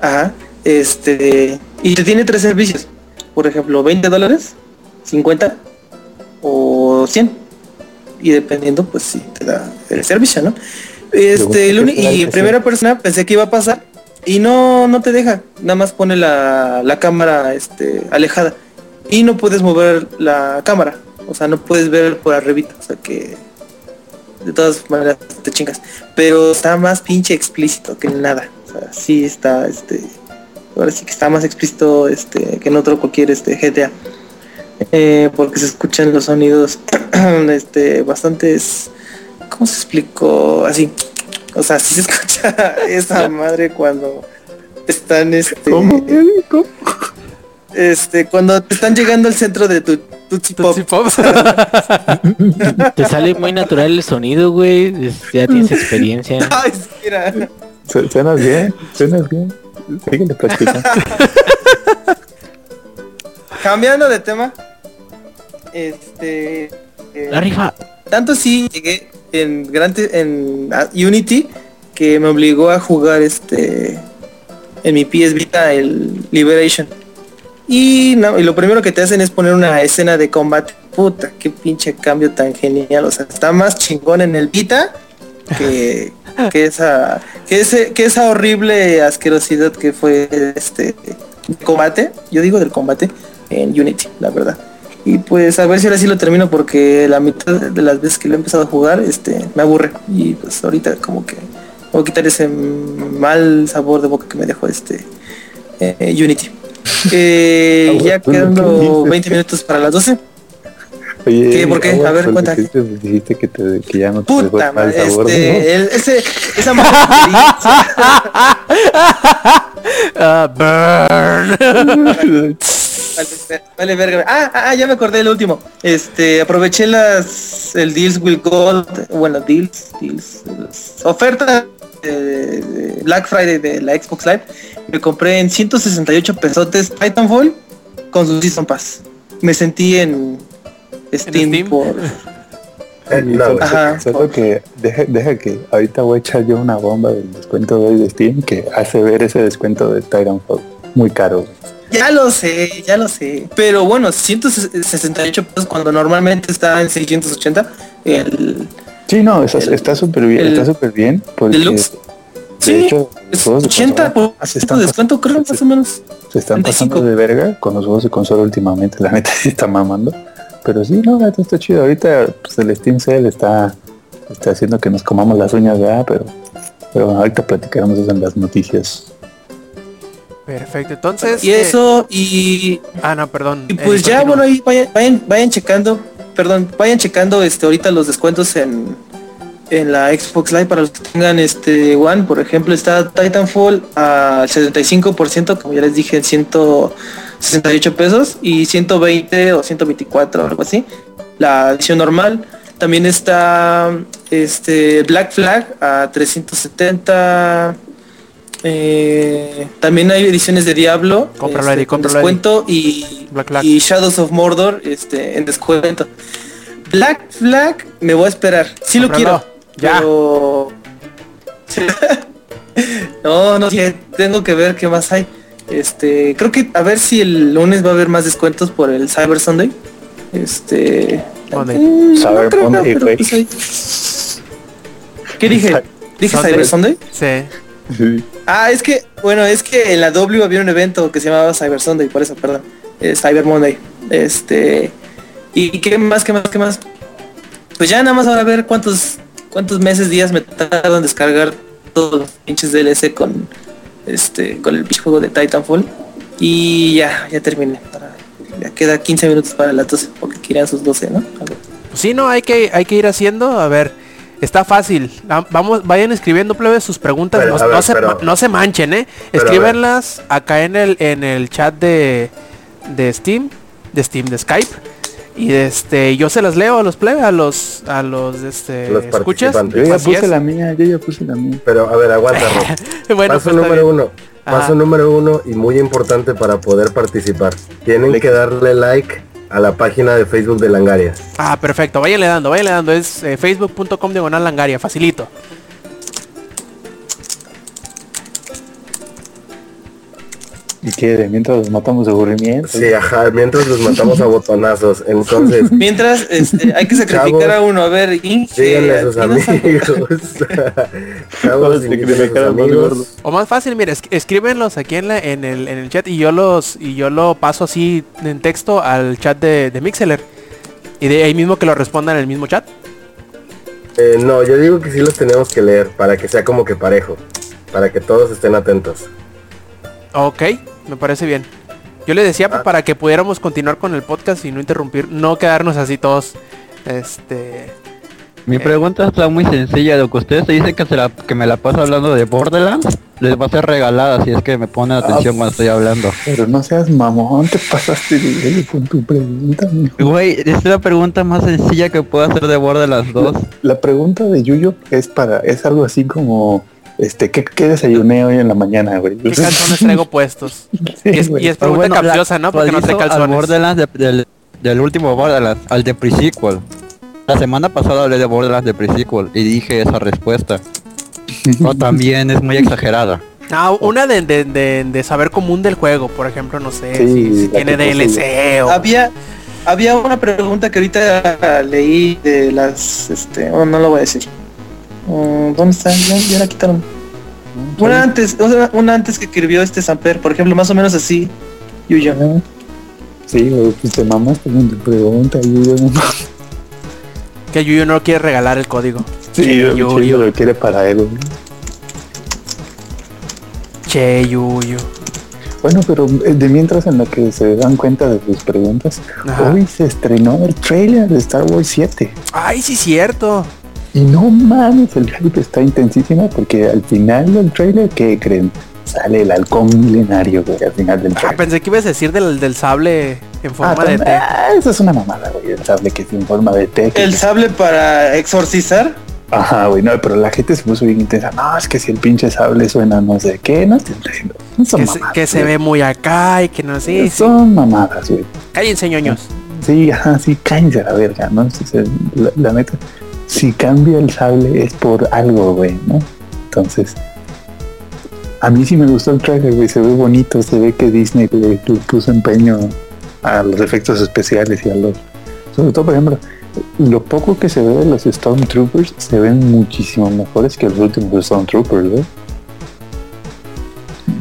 [SPEAKER 2] Ajá. Este, y te tiene tres servicios. Por ejemplo, 20 dólares, 50 o 100. Y dependiendo, pues sí, te da el servicio, ¿no? Este, el uni-
[SPEAKER 1] ¿qué será el
[SPEAKER 2] y en primera persona pensé que iba a pasar y no, no te deja. Nada más pone la, la cámara este, alejada. Y no puedes mover la cámara. O sea, no puedes ver por arribita. O sea que de todas maneras te chingas. Pero está más pinche explícito que nada. O sea, sí está, este, ahora sí que está más explícito, este, que en otro cualquier, este, GTA. Eh, porque se escuchan los sonidos, este, bastantes, ¿cómo se explicó? Así, o sea, sí se escucha esa madre cuando están, este,
[SPEAKER 1] ¿Cómo? ¿Cómo?
[SPEAKER 2] este, cuando te están llegando al centro de tu Pop.
[SPEAKER 6] Te sale muy natural el sonido, güey. Ya tienes experiencia.
[SPEAKER 2] Ay, mira.
[SPEAKER 1] Su- Suenas bien, suenas bien. Síguele practicando.
[SPEAKER 2] Cambiando de tema, este, eh,
[SPEAKER 6] La rifa.
[SPEAKER 2] tanto sí llegué en grande en ah, Unity que me obligó a jugar este en mi PS Vita el Liberation. Y, no, y lo primero que te hacen es poner una escena de combate. Puta, qué pinche cambio tan genial. O sea, está más chingón en el Vita que, que esa que ese que esa horrible asquerosidad que fue este combate. Yo digo del combate en Unity, la verdad. Y pues a ver si ahora sí lo termino porque la mitad de las veces que lo he empezado a jugar, este, me aburre. Y pues ahorita como que voy a quitar ese mal sabor de boca que me dejó este eh, Unity. Eh, ya quedando
[SPEAKER 1] dices.
[SPEAKER 2] 20 minutos para las 12.
[SPEAKER 1] Oye,
[SPEAKER 2] ¿Qué? ¿Por qué?
[SPEAKER 1] Agua,
[SPEAKER 2] A ver, cuenta.
[SPEAKER 1] Dijiste, dijiste que, te, que ya no te
[SPEAKER 2] Puta
[SPEAKER 1] mal
[SPEAKER 2] madre,
[SPEAKER 1] sabor,
[SPEAKER 2] este, el- ese, esa
[SPEAKER 4] Ah, burn.
[SPEAKER 1] ¿no?
[SPEAKER 2] Vale, vale, verga. Ah, ah, ah, ya me acordé del último. Este, aproveché las el Deals with Gold, bueno, deals, deals, de, de Black Friday de la Xbox Live. Me compré en 168 pesotes Titanfall con su Season Pass. Me sentí en Steam,
[SPEAKER 4] Steam?
[SPEAKER 2] por
[SPEAKER 3] no,
[SPEAKER 1] Solo-
[SPEAKER 3] güey.
[SPEAKER 2] Ajá.
[SPEAKER 1] Solo que deja, deja que ahorita voy a echar yo una bomba del descuento de hoy de Steam que hace ver ese descuento de Titanfall muy caro.
[SPEAKER 2] Ya lo sé, ya lo sé. Pero bueno, 168 pesos cuando normalmente está en 680. El,
[SPEAKER 1] Sí, no, está
[SPEAKER 2] El-
[SPEAKER 1] está súper bien,
[SPEAKER 2] el
[SPEAKER 1] está súper bien porque
[SPEAKER 2] Deluxe.
[SPEAKER 1] de
[SPEAKER 2] Sí,
[SPEAKER 1] hecho los
[SPEAKER 2] es
[SPEAKER 1] juegos de
[SPEAKER 2] 80
[SPEAKER 1] consola
[SPEAKER 2] por
[SPEAKER 1] se están
[SPEAKER 2] de descuento, creo,
[SPEAKER 1] se-
[SPEAKER 2] más o menos.
[SPEAKER 1] se están
[SPEAKER 2] 35.
[SPEAKER 1] pasando de verga con los juegos de consola últimamente, la neta sí está mamando. Pero sí, no, neta está chido. Ahorita pues, el Steam Sale está, está haciendo que nos comamos las uñas, ¿verdad? Pero, pero ahorita platicaremos eso en las noticias.
[SPEAKER 4] Perfecto, entonces...
[SPEAKER 2] Y
[SPEAKER 4] eh,
[SPEAKER 2] eso, y,
[SPEAKER 4] ah, no, perdón.
[SPEAKER 2] y
[SPEAKER 4] eh,
[SPEAKER 2] pues ya, bueno, ahí vayan, vayan, vayan checando, perdón, vayan checando este ahorita los descuentos en, en la Xbox Live para los que tengan este One, por ejemplo, está Titanfall al 75%, como ya les dije, en 168 pesos y 120 o 124 algo así. La edición normal. También está este Black Flag a 370 eh, también hay ediciones de Diablo
[SPEAKER 4] Cómpralo,
[SPEAKER 2] este,
[SPEAKER 4] Eddie,
[SPEAKER 2] descuento y,
[SPEAKER 4] Black Flag.
[SPEAKER 2] y Shadows of Mordor este, en descuento. Black Flag me voy a esperar. Sí lo
[SPEAKER 4] Cómpralo,
[SPEAKER 2] quiero.
[SPEAKER 4] ya.
[SPEAKER 2] Pero... no, no sé, tengo que ver qué más hay. Este, creo que a ver si el lunes va a haber más descuentos por el Cyber Sunday. Este, mm,
[SPEAKER 1] Cyber
[SPEAKER 2] creo,
[SPEAKER 1] Monday,
[SPEAKER 2] pero
[SPEAKER 1] güey.
[SPEAKER 2] pues ahí. ¿Qué dije? ¿Dije
[SPEAKER 4] Sunday.
[SPEAKER 2] Cyber Sunday?
[SPEAKER 4] Sí.
[SPEAKER 1] Sí.
[SPEAKER 2] Ah, es que, bueno, es que en la W había un evento que se llamaba Cyber Sunday, por eso, perdón. Eh, Cyber Monday. Este. ¿Y qué más, qué más, qué más? Pues ya nada más ahora a ver cuántos cuántos meses, días me tardan en descargar todos los pinches DLC con este con el pinche juego de Titanfall. Y ya, ya terminé. Para, ya queda 15 minutos para las 12, porque querían sus 12, ¿no? Ver.
[SPEAKER 4] Sí, no, hay que, hay que ir haciendo, a ver, está fácil. Vamos, vayan escribiendo plebes sus preguntas,
[SPEAKER 3] Pero,
[SPEAKER 4] no,
[SPEAKER 3] a ver,
[SPEAKER 4] no se,
[SPEAKER 3] pero-
[SPEAKER 4] no se manchen, eh. Escríbenlas acá en el, en el chat de, de Steam, de Steam, de Skype. Y este, yo se las leo a los plebes, a los, a los, este,
[SPEAKER 3] Los
[SPEAKER 4] escuchas.
[SPEAKER 1] Yo ya puse
[SPEAKER 4] es.
[SPEAKER 1] la mía, yo ya puse la mía.
[SPEAKER 3] Pero a ver, aguanta,
[SPEAKER 4] bueno,
[SPEAKER 3] Paso
[SPEAKER 4] pues,
[SPEAKER 3] número
[SPEAKER 4] bien.
[SPEAKER 3] uno.
[SPEAKER 4] Ajá.
[SPEAKER 3] Paso número uno y muy importante para poder participar. Tienen
[SPEAKER 1] Le-
[SPEAKER 3] que darle like a la página de Facebook de Langaria.
[SPEAKER 4] Ah, perfecto, váyanle dando, váyanle dando. Es eh, facebook.com diagonal langaria, facilito.
[SPEAKER 1] Y que de mientras los matamos de aburrimiento.
[SPEAKER 3] Sí, ajá, mientras los matamos a botonazos. Entonces,
[SPEAKER 2] Mientras, este, hay que sacrificar
[SPEAKER 3] Chavos,
[SPEAKER 2] a uno. A ver, Inge,
[SPEAKER 3] díganle a sus amigos. Chavos,
[SPEAKER 1] Sacrificar
[SPEAKER 3] inviten a sus
[SPEAKER 1] al más
[SPEAKER 3] amigos.
[SPEAKER 1] gordo.
[SPEAKER 4] O más fácil, mira, es- escríbenlos aquí en, la- en, el, en el chat y yo los y yo lo paso así en texto al chat de, de Mixeler. Y de ahí mismo que lo respondan en el mismo chat.
[SPEAKER 3] Eh, no, yo digo que sí los tenemos que leer para que sea como que parejo. Para que todos estén atentos.
[SPEAKER 4] Ok, me parece bien. Yo le decía
[SPEAKER 3] Ah.
[SPEAKER 4] para que pudiéramos continuar con el podcast y no interrumpir, no quedarnos así todos. Este.
[SPEAKER 5] Mi
[SPEAKER 4] Eh.
[SPEAKER 5] pregunta está muy sencilla, lo que ustedes se dicen que, se la, que me la paso hablando de Borderlands, les va a ser regalada si es que me ponen atención cuando estoy hablando.
[SPEAKER 1] Pero no seas mamón, te pasaste de verga con tu pregunta, mijo.
[SPEAKER 5] Güey, es la pregunta más sencilla que puedo hacer de Borderlands 2.
[SPEAKER 1] La pregunta de Yuyo es para, es algo así como, este, ¿qué, qué desayuné hoy en la mañana, güey?
[SPEAKER 4] ¿Qué calzones traigo puestos?
[SPEAKER 1] Sí,
[SPEAKER 4] Y es, y es pregunta
[SPEAKER 5] bueno,
[SPEAKER 4] capciosa, ¿no? Porque no trae
[SPEAKER 5] al
[SPEAKER 4] calzones.
[SPEAKER 5] Borderlands de- del, del último Borderlands, al de pre-sequel. La semana pasada hablé de Borderlands de pre-sequel y dije esa respuesta. O también es muy exagerada.
[SPEAKER 4] No, una de, de, de- de saber común del juego, por ejemplo, no sé,
[SPEAKER 1] Sí,
[SPEAKER 4] si, si tiene DLC o...
[SPEAKER 2] Había, había una pregunta que ahorita leí de las, este, oh, no lo voy a decir. ¿Dónde está? Ya, ya la quitaron. Una antes, o sea, una antes que escribió este Samper, por ejemplo, más o menos así. Yuyo.
[SPEAKER 1] Ah, Sí, pues te mamaste con tu pregunta, Yuyo.
[SPEAKER 4] Que Yuyo no quiere regalar el código.
[SPEAKER 1] Sí,
[SPEAKER 4] Yuyo.
[SPEAKER 1] Yuyo lo quiere para él.
[SPEAKER 4] Che, Yuyo.
[SPEAKER 1] Bueno, pero eh, de mientras en la que se dan cuenta de sus preguntas,
[SPEAKER 4] Ajá.
[SPEAKER 1] hoy se estrenó el trailer de Star Wars 7.
[SPEAKER 4] Ay, sí, cierto.
[SPEAKER 1] Y no mames, el hype está intensísimo porque al final del trailer, ¿qué creen? Sale el halcón milenario, güey, al final del
[SPEAKER 4] Ah,
[SPEAKER 1] trailer.
[SPEAKER 4] pensé que ibas a decir del, del sable en
[SPEAKER 1] Ah,
[SPEAKER 4] forma de
[SPEAKER 1] tam-
[SPEAKER 4] T.
[SPEAKER 1] ah, eso es una mamada, güey, el sable que es en forma de T. que-
[SPEAKER 2] El sable para exorcizar.
[SPEAKER 1] Ajá, güey, no, pero la gente se puso bien intensa. No, es que si el pinche sable suena no sé qué, no te entiendo. No son
[SPEAKER 4] Que, se,
[SPEAKER 1] mamadas,
[SPEAKER 4] que se ve muy acá y que no sé. Sí, sí.
[SPEAKER 1] Son mamadas, güey.
[SPEAKER 4] Cállense, ñoños.
[SPEAKER 1] Sí, ajá, sí, cállense a la verga, ¿no? Sí, sí, la, la neta, si cambia el sable es por algo, güey, ¿no? Entonces, a mí sí me gustó el trailer, güey, se ve bonito, se ve que Disney le, puso empeño a los efectos especiales y a los... Sobre todo, por ejemplo, lo poco que se ve de los Stormtroopers se ven muchísimo mejores que los últimos Stormtroopers, güey.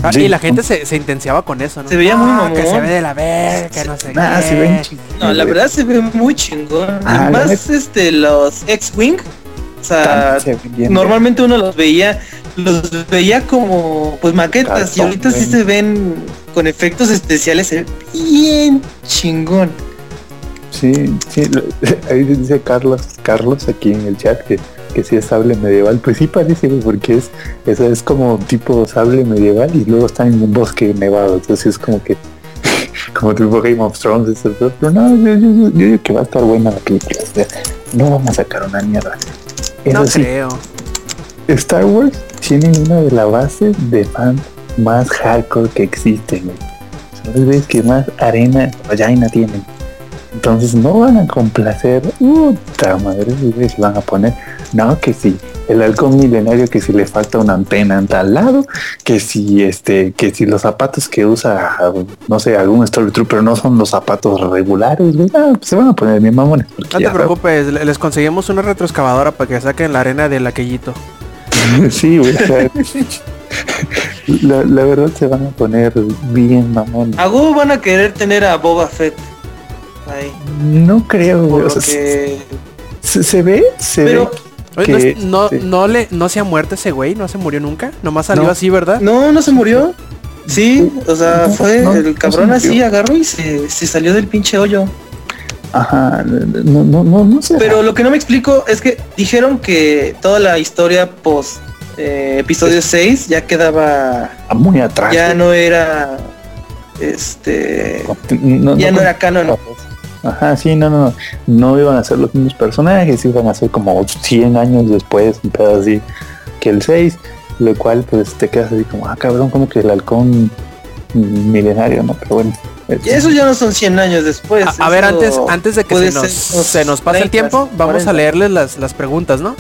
[SPEAKER 4] Ah,
[SPEAKER 1] Sí,
[SPEAKER 4] y la gente se, se intensiaba con eso, ¿no?
[SPEAKER 2] Se veía muy
[SPEAKER 4] Ah, Que
[SPEAKER 2] mamón.
[SPEAKER 4] se ve de la verga, que no sé
[SPEAKER 1] Ah,
[SPEAKER 4] qué.
[SPEAKER 1] se ven
[SPEAKER 2] No, la verdad se ve muy chingón.
[SPEAKER 1] Ah,
[SPEAKER 2] Y
[SPEAKER 1] la
[SPEAKER 2] más
[SPEAKER 1] neta.
[SPEAKER 2] este los X-Wing. O sea,
[SPEAKER 1] se ven
[SPEAKER 2] normalmente uno los veía, los veía como pues maquetas y ahorita sí
[SPEAKER 1] güey.
[SPEAKER 2] se ven con efectos especiales, se ve bien chingón.
[SPEAKER 1] Sí, sí, ahí dice Carlos, Carlos aquí en el chat que, que sí es sable medieval, pues sí parece, porque es, eso es como tipo sable medieval y luego está en un bosque nevado, entonces es como que, como tipo Game of Thrones, eso, pero no, yo, yo, yo- yo digo que va a estar buena la película, o sea, no vamos a sacar una mierda. Eso
[SPEAKER 4] No
[SPEAKER 1] sí,
[SPEAKER 4] creo.
[SPEAKER 1] Star Wars tiene una de las bases de fan más hardcore que existen. Son que más arena vagina tienen. Entonces no van a complacer. Puta madre, se van a poner. No, que sí. El halcón milenario que si le falta una antena en tal lado, que si este, que si los zapatos que usa, no sé, algún Stormtrooper no son los zapatos regulares, güey. Ah, pues se van a poner bien mamones.
[SPEAKER 4] No te preocupes, le- les conseguimos una retroexcavadora para que saquen la arena del aquellito.
[SPEAKER 1] Sí, güey. la, la verdad se van a poner bien mamón.
[SPEAKER 2] A huevo van a querer tener a Boba Fett ahí.
[SPEAKER 1] No creo, güey. o
[SPEAKER 2] lo
[SPEAKER 1] sea,
[SPEAKER 2] que...
[SPEAKER 1] se, se ve, se
[SPEAKER 2] Pero
[SPEAKER 1] ve.
[SPEAKER 4] Oye, no, es- no,
[SPEAKER 1] sí.
[SPEAKER 4] no le, no se ha muerto ese güey, no se murió nunca, nomás salió
[SPEAKER 1] No.
[SPEAKER 4] así, ¿verdad?
[SPEAKER 2] no, no se murió. Sí, o sea, fue
[SPEAKER 1] No,
[SPEAKER 2] el
[SPEAKER 1] no
[SPEAKER 2] cabrón así, agarró y se, se salió del pinche hoyo.
[SPEAKER 1] Ajá, no, no, no, no sé.
[SPEAKER 2] Pero lo que no me explico es que dijeron que toda la historia post eh, episodio 6 ya quedaba,
[SPEAKER 1] Ah, muy atrás.
[SPEAKER 2] ya
[SPEAKER 1] güey.
[SPEAKER 2] no era, este,
[SPEAKER 1] No,
[SPEAKER 2] ya no
[SPEAKER 1] no-
[SPEAKER 2] era canon.
[SPEAKER 1] Ajá, sí, no, no, no. No iban a ser los mismos personajes, iban a ser como 100 años después, un pedo así que el 6, lo cual pues te quedas así como, ah, cabrón, como que el halcón milenario, ¿no? Pero bueno. es-
[SPEAKER 2] Y eso ya no son 100 años después.
[SPEAKER 4] A, a ver, antes, antes de que se nos, se pase el
[SPEAKER 2] 30,
[SPEAKER 4] tiempo, vamos
[SPEAKER 2] 40.
[SPEAKER 4] a leerles las, las preguntas, ¿no?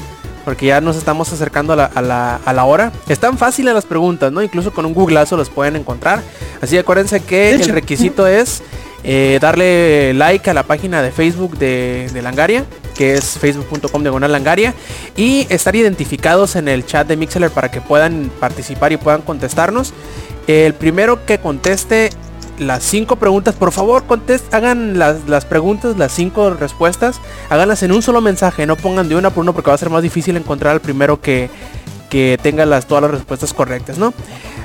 [SPEAKER 4] Porque ya nos estamos acercando a la, a, la, a la hora. Están fáciles las preguntas, ¿no? Incluso con un googlazo las pueden encontrar. Así que acuérdense que el requisito es eh, darle like a la página de Facebook de, Langaria, que es facebook.com diagonal Langaria, y estar identificados en el chat de Mixler para que puedan participar y puedan contestarnos. El primero que conteste las cinco preguntas, por favor, contest, hagan las, las preguntas, las cinco respuestas, háganlas en un solo mensaje, no pongan de una por uno porque va a ser más difícil encontrar al primero que, que tenga las, todas las respuestas correctas, ¿no?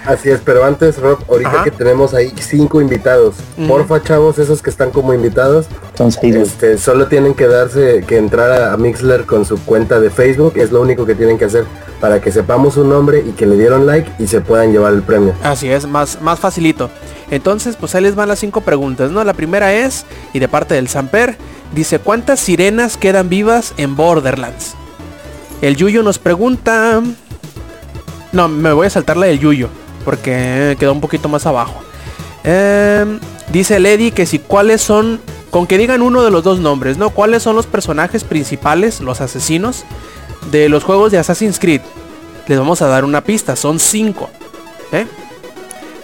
[SPEAKER 3] Así es, pero antes, Rob, ahorita
[SPEAKER 4] Ajá.
[SPEAKER 3] que tenemos ahí cinco invitados, porfa, chavos, esos que están como invitados,
[SPEAKER 1] güey.
[SPEAKER 3] este, solo tienen que darse, que entrar a, a Mixler con su cuenta de Facebook, es lo único que tienen que hacer para que sepamos su nombre y que le dieron like y se puedan llevar el premio.
[SPEAKER 4] Así es, más, más facilito. Entonces, pues ahí les van las cinco preguntas, ¿no? La primera es, y de parte del Samper, dice, ¿cuántas sirenas quedan vivas en Borderlands? El Yuyo nos pregunta... No, me voy a saltar la del Yuyo, porque quedó un poquito más abajo. Em, dice Lady que si cuáles son... Con que digan uno de los dos nombres, ¿no? ¿Cuáles son los personajes principales, los asesinos, de los juegos de Assassin's Creed? Les vamos a dar una pista, son cinco. ¿eh?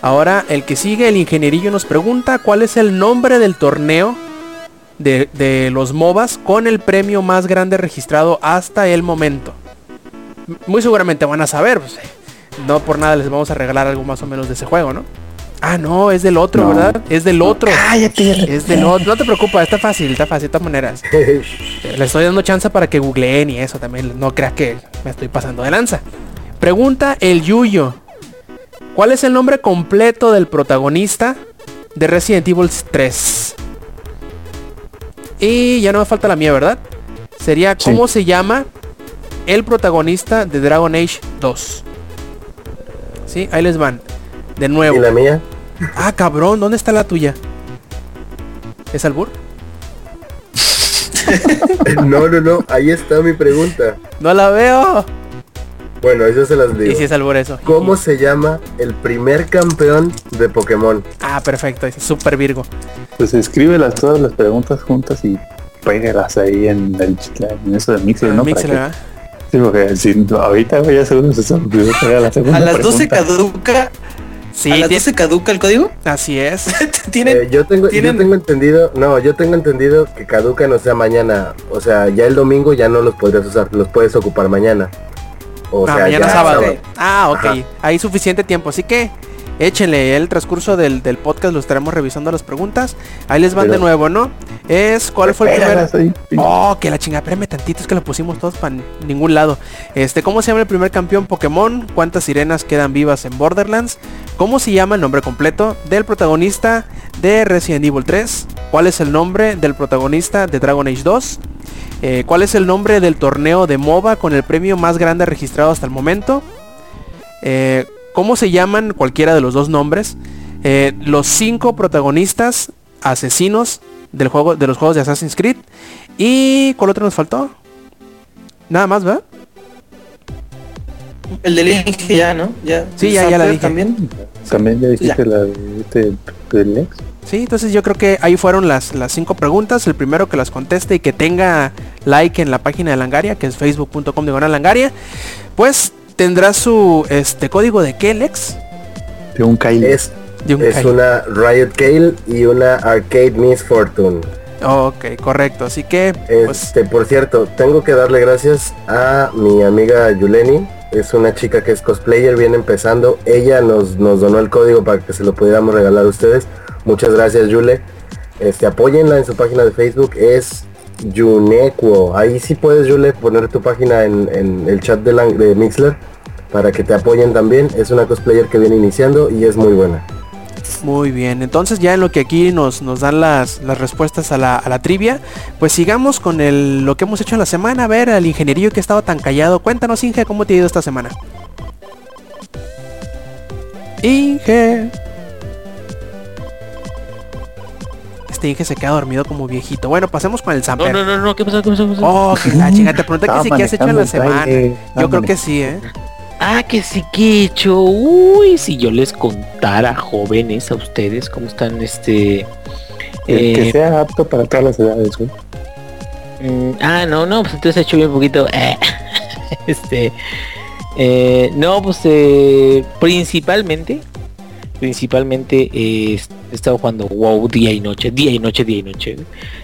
[SPEAKER 4] Ahora el que sigue, el ingenierillo nos pregunta cuál es el nombre del torneo de, los MOBAs con el premio más grande registrado hasta el momento. Muy seguramente van a saber, pues, eh, no por nada les vamos a regalar algo más o menos de ese juego, ¿no? Ah, no, es del otro,
[SPEAKER 1] No.
[SPEAKER 4] ¿verdad? Es del otro.
[SPEAKER 1] Cállate, ya le-
[SPEAKER 4] Es del otro. No te preocupes, está fácil, está fácil de todas maneras. Le estoy dando chance para que googleen y eso también. No creas que me estoy pasando de lanza. Pregunta el Yuyo. ¿Cuál es el nombre completo del protagonista de Resident Evil 3? Y ya no me falta la mía, ¿verdad? Sería
[SPEAKER 1] Sí.
[SPEAKER 4] ¿cómo se llama el protagonista de Dragon Age 2? Sí, ahí les van. De
[SPEAKER 3] ¿Y
[SPEAKER 4] nuevo.
[SPEAKER 3] la mía?
[SPEAKER 4] Ah, cabrón, ¿dónde está la tuya? ¿Es Albur?
[SPEAKER 3] No, no, no, ahí está mi pregunta.
[SPEAKER 4] No la veo.
[SPEAKER 3] Bueno, eso se las
[SPEAKER 4] Y
[SPEAKER 3] digo.
[SPEAKER 4] si es Albur eso.
[SPEAKER 3] ¿Cómo se llama el primer campeón de Pokémon?
[SPEAKER 4] Ah, perfecto, es super Virgo.
[SPEAKER 1] Pues escríbelas todas las preguntas juntas y pégalas ahí en, el, en eso de Mixer, ¿no? Sí, porque si ahorita güey, ya seguro se olvidó pegar la segunda
[SPEAKER 2] A las 12
[SPEAKER 1] pregunta.
[SPEAKER 2] caduca.
[SPEAKER 4] Sí,
[SPEAKER 2] a las
[SPEAKER 4] ti-
[SPEAKER 2] 12 caduca el código.
[SPEAKER 4] así es.
[SPEAKER 2] Tienen.
[SPEAKER 3] Eh, yo tengo, yo tengo entendido, no, yo tengo entendido que caduca no sea mañana, o sea, ya el domingo ya no los podrías usar, los puedes ocupar mañana. O
[SPEAKER 4] Ah,
[SPEAKER 3] sea,
[SPEAKER 4] mañana
[SPEAKER 3] ya
[SPEAKER 4] sábado.
[SPEAKER 2] sábado.
[SPEAKER 4] Ah, ok.
[SPEAKER 3] Ajá.
[SPEAKER 4] Hay suficiente tiempo. Así que échenle el transcurso del, del podcast. Lo estaremos revisando las preguntas. Ahí les van de nuevo, ¿no? Es ¿cuál fue el primer? Oh, que la chingada, espérame tantito, es que lo pusimos todos para ningún lado. Este, ¿cómo se llama el primer campeón Pokémon? ¿Cuántas sirenas quedan vivas en Borderlands? ¿Cómo se llama el nombre completo del protagonista de Resident Evil 3? ¿Cuál es el nombre del protagonista de Dragon Age 2? Eh, ¿Cuál es el nombre del torneo de MOBA con el premio más grande registrado hasta el momento? Eh, ¿Cómo se llaman cualquiera de los dos nombres? Eh, los cinco protagonistas asesinos del juego, de los juegos de Assassin's Creed. ¿Y cuál otro nos faltó? Nada más, ¿verdad?
[SPEAKER 2] El del Inge ya, ¿no? Ya.
[SPEAKER 4] Sí, ya- ya la dije.
[SPEAKER 2] También.
[SPEAKER 1] También ya dijiste la de este del ex.
[SPEAKER 4] Sí, entonces yo creo que ahí fueron las, las cinco preguntas. El primero que las conteste y que tenga like en la página de Langaria, que es facebook.com diagonal Langaria, pues tendrá su este código de qué, Lex?
[SPEAKER 1] De un Kyle.
[SPEAKER 3] Es,
[SPEAKER 4] De un
[SPEAKER 3] es
[SPEAKER 4] Kyle.
[SPEAKER 3] una Riot Gale y una Arcade Miss Fortune.
[SPEAKER 4] Ok, correcto. Así que, pues,
[SPEAKER 3] Este, por cierto, tengo que darle gracias a mi amiga Yuleni. Es una chica que es cosplayer, viene empezando. Ella nos, nos donó el código para que se lo pudiéramos regalar a ustedes. Muchas gracias, Yule. Este, apóyenla en su página de Facebook. Es Yunequo. Ahí sí puedes, Yule, poner tu página en, el chat de, la- Mixler para que te apoyen también. Es una cosplayer que viene iniciando y es muy buena.
[SPEAKER 4] Muy bien, entonces ya en lo que aquí nos, nos dan las, las respuestas a la, a la trivia, pues sigamos con el, lo que hemos hecho en la semana. A ver, al ingenierillo que estaba tan callado. Cuéntanos, Inge, ¿cómo te ha ido esta semana? Inge. Este Inge se queda dormido como viejito. Bueno, pasemos con el
[SPEAKER 6] No,
[SPEAKER 4] Samper.
[SPEAKER 6] no, no, no, ¿qué pasó? ¿Qué pasó? ¿Qué pasó?
[SPEAKER 4] Oh, que la chica, te pregunté que si qué has hecho en la semana. Yo creo que sí, ¿eh?
[SPEAKER 6] Ah, que sí que he hecho. Uy, si yo les contara, jóvenes, a ustedes, cómo están, este...
[SPEAKER 1] El que
[SPEAKER 6] eh,
[SPEAKER 1] sea apto para todas las edades, güey.
[SPEAKER 6] Mm, ah, no, no, pues entonces he hecho bien poquito. eh, este. eh, no, pues eh, principalmente. Principalmente eh, he estado jugando WoW día y noche, día y noche, día y noche.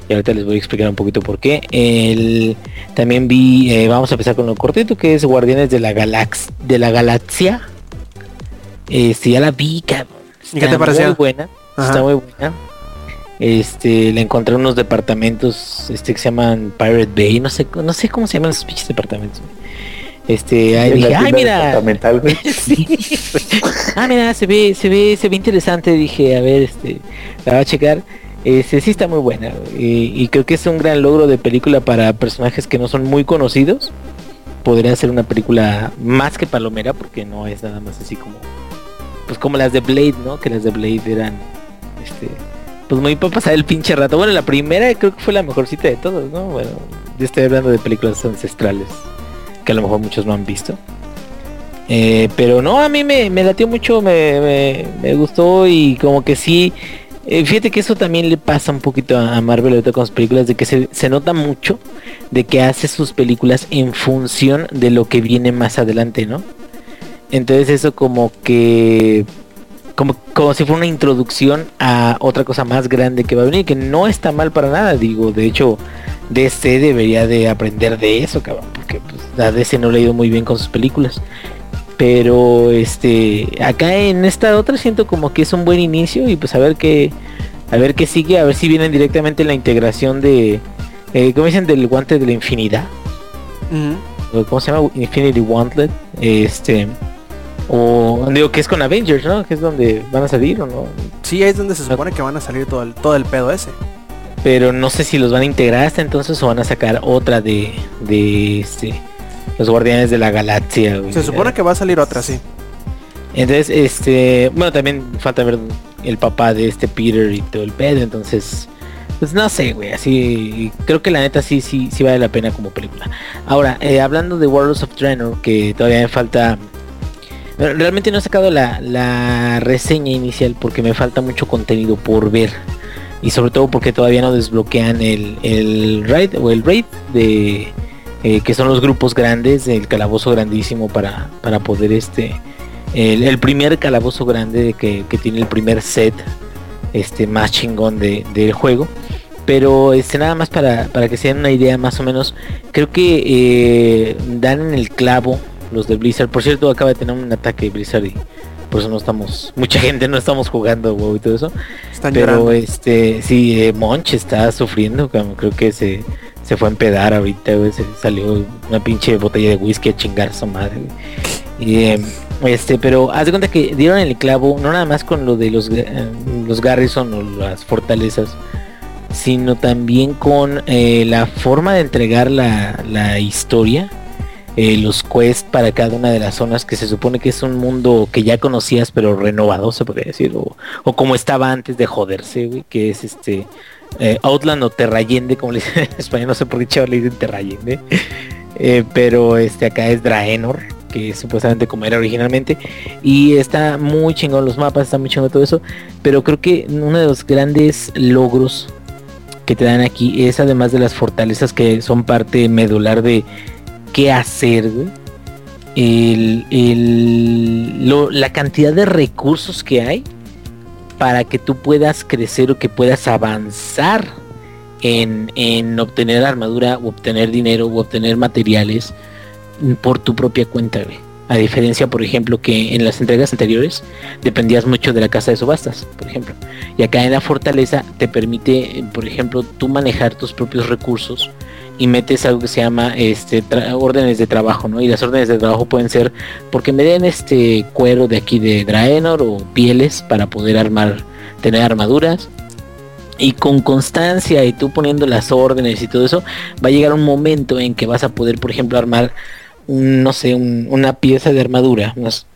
[SPEAKER 6] Y ahorita les voy a explicar un poquito por qué. El, también vi, eh, vamos a empezar con lo cortito, que es Guardianes de la Galax de la Galaxia. Este, ya la vi, cabrón.
[SPEAKER 4] ¿Y qué te pareció?
[SPEAKER 6] Muy buena.
[SPEAKER 4] Ajá.
[SPEAKER 6] Está muy buena. Este, le encontré uunos departamentos este que se llaman Pirate Bay, no sé, no sé cómo se llaman esos pinches departamentos. güey. Este, ahí dije, ay mira. Sí. ah, mira, se ve, se ve, se ve interesante, dije, a ver, este, la voy a checar. Este, sí está muy buena. Y, y creo que es un gran logro de película para personajes que no son muy conocidos. Podría ser una película más que palomera, porque no es nada más así como. Pues como las de Blade, ¿no? Que las de Blade eran. Este. Pues muy para pasar el pinche rato. Bueno, la primera creo que fue la mejorcita de todos, ¿no? Bueno, yo estoy hablando de películas ancestrales. Que a lo mejor muchos no han visto. Eh, pero no, a mí me, me latió mucho, me, me, gustó y como que sí. eh, fíjate que eso también le pasa un poquito a a Marvel ahorita con sus películas, de que se, se nota mucho de que hace sus películas en función de lo que viene más adelante, ¿no? Entonces eso como que... Como, como si fuera una introducción a otra cosa más grande que va a venir, que no está mal para nada, digo, de hecho, DC debería de aprender de eso, cabrón, porque pues, a DC no le ha ido muy bien con sus películas. Pero este acá en esta otra siento como que es un buen inicio y pues a ver qué a ver qué sigue, a ver si vienen directamente la integración de eh, ¿cómo dicen? del guante de la infinidad. O ¿Cómo se llama? Infinity Gauntlet. Este o digo que es con Avengers, ¿no? Que es donde van a salir o no.
[SPEAKER 4] Sí, ahí es donde se supone que van a salir todo el, todo el pedo ese.
[SPEAKER 6] Pero no sé si los van a integrar hasta entonces o van a sacar otra de de este los Guardianes de la Galaxia. güey.
[SPEAKER 4] Se supone que va a salir otra, sí.
[SPEAKER 6] Entonces, este, bueno, también falta ver el papá de este Peter y todo el pedo, entonces, pues no sé, güey, así, creo que la neta sí, sí, sí vale la pena como película. Ahora, eh, hablando de Warlords of Draenor, que todavía me falta, realmente no he sacado la, la reseña inicial porque me falta mucho contenido por ver. Y sobre todo porque todavía no desbloquean el, el raid o el raid de eh, que son los grupos grandes, el calabozo grandísimo para, para poder este el, primer calabozo grande que, que tiene el primer set este más chingón de, del juego. Pero este nada más para, para que se den una idea más o menos creo que eh, dan en el clavo los de Blizzard. Por cierto acaba de tener un ataque Blizzard y por eso no estamos mucha gente no estamos jugando WoW y todo eso
[SPEAKER 4] Están
[SPEAKER 6] pero
[SPEAKER 4] llorando.
[SPEAKER 6] este sí eh, Monch está sufriendo creo que se se fue a empedar ahorita güey, se salió una pinche botella de whisky a chingar a su madre güey. y eh, este pero haz de cuenta que dieron el clavo no nada más con lo de los eh, los Garrison o las fortalezas sino también con eh, la forma de entregar la, la historia eh, los quests para cada una de las zonas que se supone que es un mundo que ya conocías pero renovado se podría decir o, como estaba antes de joderse que es este eh, Outland o Terrayende como le dicen en español no sé por qué chaval le dicen Terrayende. Eh, pero este acá es Draenor que es supuestamente como era originalmente y está muy chingón los mapas está muy chingón todo eso pero creo que uno de los grandes logros que te dan aquí es además de las fortalezas que son parte medular de qué hacer, güey, la cantidad de recursos que hay para que tú puedas crecer o que puedas avanzar en, en obtener armadura, o obtener dinero, o obtener materiales por tu propia cuenta. A diferencia, por ejemplo, que en las entregas anteriores dependías mucho de la casa de subastas, por ejemplo. Y acá en la fortaleza te permite, por ejemplo, tú manejar tus propios recursos y metes algo que se llama este órdenes de trabajo, ¿no? Y las órdenes de trabajo pueden ser porque me den este cuero de aquí de Draenor o pieles para poder armar, tener armaduras. Y con constancia y tú poniendo las órdenes y todo eso, va a llegar un momento en que vas a poder, por ejemplo, armar un, no sé, una pieza de armadura, unas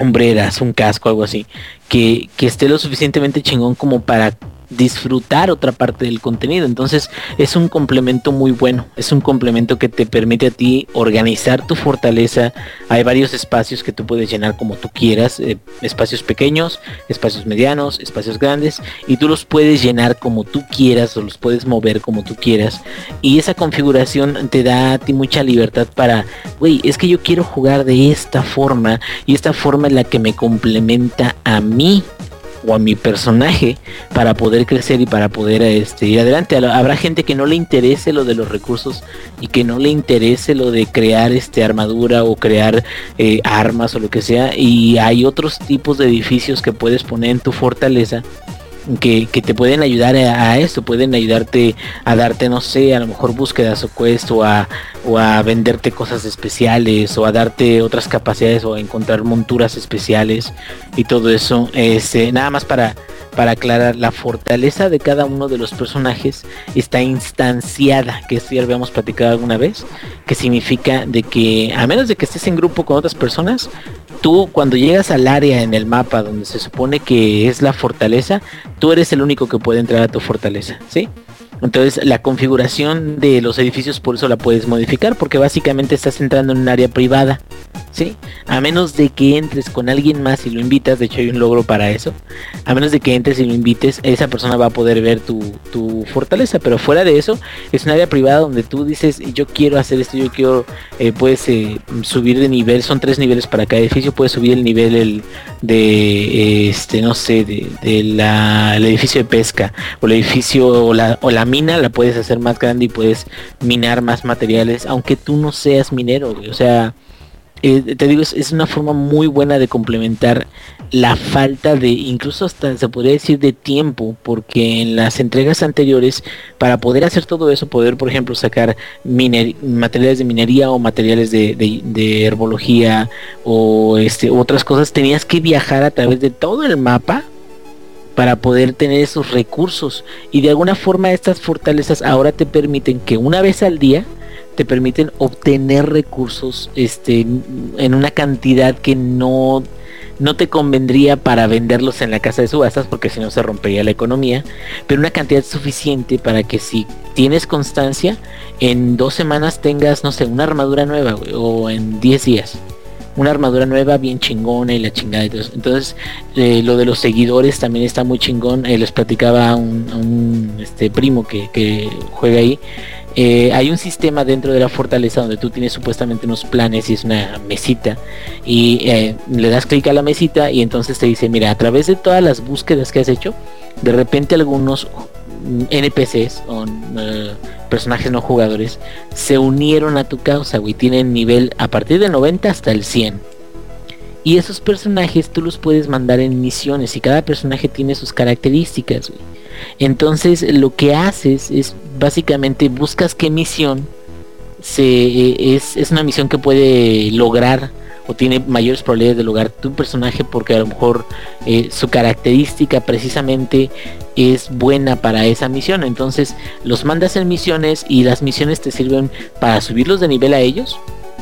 [SPEAKER 6] hombreras, un casco, algo así, que, que esté lo suficientemente chingón como para disfrutar otra parte del contenido. Entonces es un complemento muy bueno. Es un complemento que te permite a ti organizar tu fortaleza. Hay varios espacios que tú puedes llenar como tú quieras. Eh, espacios pequeños, espacios medianos, espacios grandes. Y tú los puedes llenar como tú quieras o los puedes mover como tú quieras. Y esa configuración te da a ti mucha libertad para, güey, es que yo quiero jugar de esta forma. Y esta forma es la que me complementa a mí o a mi personaje para poder crecer y para poder este, ir adelante. Habrá gente que no le interese lo de los recursos y que no le interese lo de crear este armadura o crear eh, armas o lo que sea. Y hay otros tipos de edificios que puedes poner en tu fortaleza que, te pueden ayudar a, esto, pueden ayudarte a darte, no sé, a lo mejor búsquedas o quest o a, o a venderte cosas especiales o a darte otras capacidades o a encontrar monturas especiales y todo eso. Este, nada más para, para aclarar, la fortaleza de cada uno de los personajes está instanciada, que esto ya habíamos platicado alguna vez, que significa de que a menos de que estés en grupo con otras personas, tú cuando llegas al área en el mapa donde se supone que es la fortaleza, tú eres el único que puede entrar a tu fortaleza, ¿sí? Entonces la configuración de los edificios por eso la puedes modificar porque básicamente estás entrando en un área privada. ¿Sí? A menos de que entres con alguien más y lo invitas, de hecho hay un logro para eso, a menos de que entres y lo invites, esa persona va a poder ver tu, fortaleza, pero fuera de eso, es un área privada donde tú dices, yo quiero hacer esto, yo quiero, eh, puedes eh, subir de nivel, son tres niveles para cada edificio, puedes subir el nivel de, este, no sé, de, la, el edificio de pesca, o el edificio, o la, o la mina, la puedes hacer más grande y puedes minar más materiales, aunque tú no seas minero, o sea, eh, te digo, es, una forma muy buena de complementar la falta de, incluso hasta se podría decir de tiempo, porque en las entregas anteriores, para poder hacer todo eso, poder, por ejemplo, sacar materiales de minería o materiales de, herbología o este, otras cosas, tenías que viajar a través de todo el mapa para poder tener esos recursos. Y de alguna forma estas fortalezas ahora te permiten que una vez al día, te permiten obtener recursos este, en una cantidad que no, no te convendría para venderlos en la casa de subastas porque si no se rompería la economía, pero una cantidad suficiente para que si tienes constancia, en dos semanas tengas, no sé, una armadura nueva o en 10 días. Una armadura nueva bien chingona y la chingada. Entonces, eh, lo de los seguidores también está muy chingón. Eh, les platicaba un, un este, primo que, juega ahí eh, hay un sistema dentro de la fortaleza donde tú tienes supuestamente unos planes y es una mesita y le das clic a la mesita y entonces te dice mira a través de todas las búsquedas que has hecho de repente algunos NPCs o eh, personajes no jugadores se unieron a tu causa güey. Tienen nivel a partir de 90 hasta el 100 y esos personajes tú los puedes mandar en misiones y cada personaje tiene sus características entonces lo que haces es básicamente buscas qué misión se, eh, es, una misión que puede lograr o tiene mayores probabilidades de lograr tu personaje porque a lo mejor eh, su característica precisamente es buena para esa misión. Entonces los mandas en misiones y las misiones te sirven para subirlos de nivel a ellos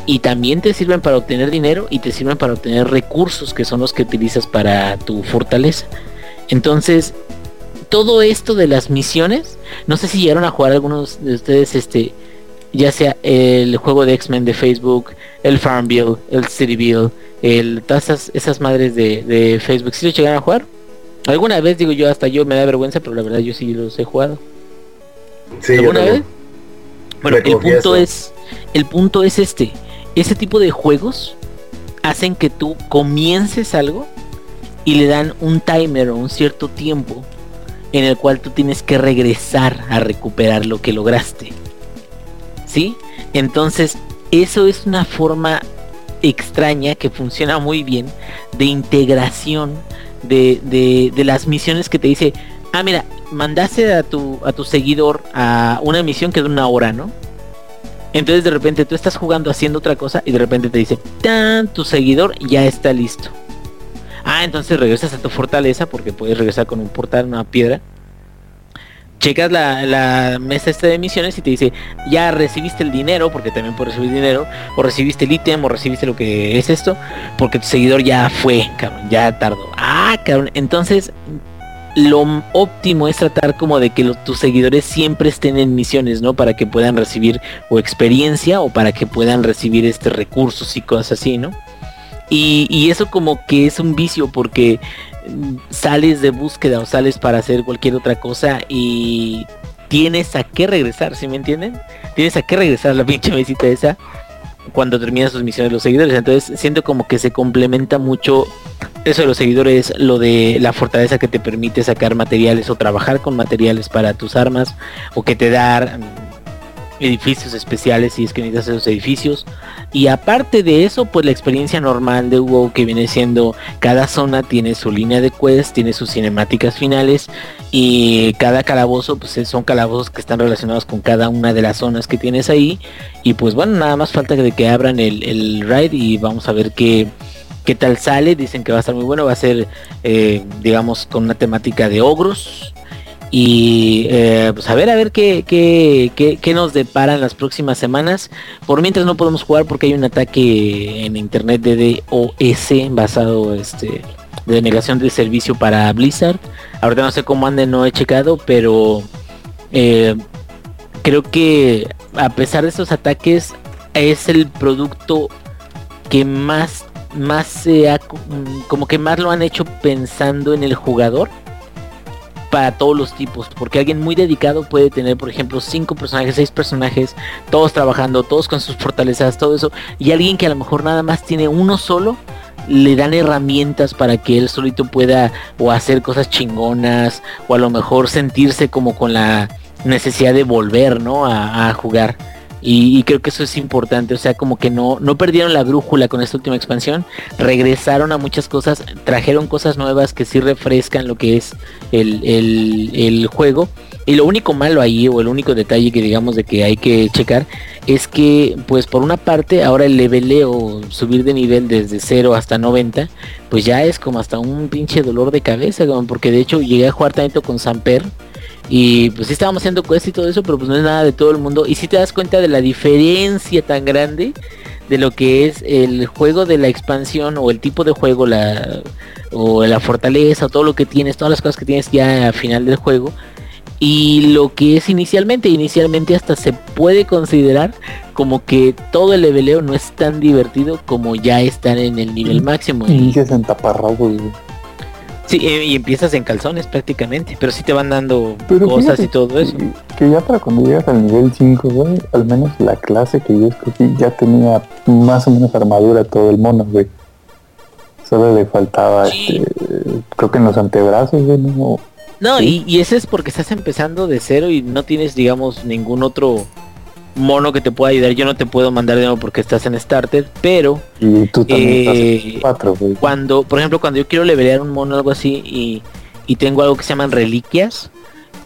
[SPEAKER 6] y también te sirven para obtener dinero y te sirven para obtener recursos que son los que utilizas para tu fortaleza. Entonces todo esto de las misiones, no sé si llegaron a jugar algunos de ustedes, este, ya sea el juego de X-Men de Facebook, el Farmville, el Cityville, el, todas esas, madres de, Facebook, ¿sí lo llegaron a jugar? Alguna vez digo yo, hasta yo me da vergüenza, pero la verdad yo sí los he jugado.
[SPEAKER 3] Sí, ¿Alguna vez?
[SPEAKER 6] Bueno, el punto es, el punto es este, ese tipo de juegos hacen que tú comiences algo y le dan un timer o un cierto tiempo en el cual tú tienes que regresar a recuperar lo que lograste. ¿Sí? Entonces, eso es una forma extraña que funciona muy bien de integración de, de, las misiones que te dice, ah, mira, mandaste a tu, a tu seguidor a una misión que de una hora, ¿no? Entonces de repente tú estás jugando haciendo otra cosa y de repente te dice, tan, tu seguidor ya está listo. Ah, entonces regresas a tu fortaleza porque puedes regresar con un portal, una piedra. Checas la, mesa esta de misiones y te dice, ya recibiste el dinero, porque también puedes recibir dinero, o recibiste el ítem, o recibiste lo que es esto, porque tu seguidor ya fue, cabrón, ya tardó. Ah, cabrón, entonces lo óptimo es tratar como de que tus seguidores siempre estén en misiones, ¿no? Para que puedan recibir o experiencia o para que puedan recibir este recursos y cosas así, ¿no? Y, eso como que es un vicio porque sales de búsqueda o sales para hacer cualquier otra cosa y tienes a qué regresar, ¿sí me entienden? Tienes a qué regresar la pinche mesita esa cuando terminas sus misiones los seguidores. Entonces siento como que se complementa mucho eso de los seguidores, lo de la fortaleza que te permite sacar materiales o trabajar con materiales para tus armas o que te da edificios especiales si es que necesitas esos edificios. Y aparte de eso, pues la experiencia normal de WoW que viene siendo cada zona tiene su línea de quest, tiene sus cinemáticas finales y cada calabozo pues son calabozos que están relacionados con cada una de las zonas que tienes ahí. Y pues bueno, nada más falta de que abran el, el raid y vamos a ver qué, qué tal sale. Dicen que va a estar muy bueno, va a ser eh, digamos con una temática de ogros y eh, pues a ver a ver qué, qué, qué, qué, nos deparan las próximas semanas. Por mientras no podemos jugar porque hay un ataque en internet de DOS basado este de denegación de servicio para Blizzard. Ahorita no sé cómo ande no he checado pero eh, creo que a pesar de esos ataques es el producto que más más se ha como que más lo han hecho pensando en el jugador para todos los tipos, porque alguien muy dedicado puede tener, por ejemplo, cinco personajes, seis personajes, todos trabajando, todos con sus fortalezas, todo eso, y alguien que a lo mejor nada más tiene uno solo, le dan herramientas para que él solito pueda o hacer cosas chingonas, o a lo mejor sentirse como con la necesidad de volver, ¿no? A, a jugar. Y, creo que eso es importante, o sea, como que no, no perdieron la brújula con esta última expansión, regresaron a muchas cosas, trajeron cosas nuevas que sí refrescan lo que es el, el, juego. Y lo único malo ahí, o el único detalle que digamos de que hay que checar, es que pues por una parte ahora el leveleo, subir de nivel desde 0 hasta 90, pues ya es como hasta un pinche dolor de cabeza, porque de hecho llegué a jugar tanto con Samper y pues sí estábamos haciendo quest y todo eso, pero pues no es nada de todo el mundo. Y si te das cuenta de la diferencia tan grande de lo que es el juego de la expansión o el tipo de juego, la o la fortaleza, o todo lo que tienes, todas las cosas que tienes ya al final del juego. Y lo que es inicialmente, inicialmente hasta se puede considerar como que todo el leveleo no es tan divertido como ya estar en el nivel máximo.
[SPEAKER 1] Y se en
[SPEAKER 6] Sí, y empiezas en calzones prácticamente, pero sí te van dando cosas y todo eso.
[SPEAKER 1] Que ya para cuando llegas al nivel 5, güey, al menos la clase que yo escogí ya tenía más o menos armadura todo el mono, güey. Solo le faltaba, este, creo que en los antebrazos, güey, no.
[SPEAKER 6] No, y, y ese es porque estás empezando de cero y no tienes, digamos, ningún otro mono que te pueda ayudar. Yo no te puedo mandar de nuevo porque estás en starter, pero
[SPEAKER 1] eh,
[SPEAKER 6] cuando, por ejemplo, cuando yo quiero levelear un mono o algo así y, y, tengo algo que se llaman reliquias,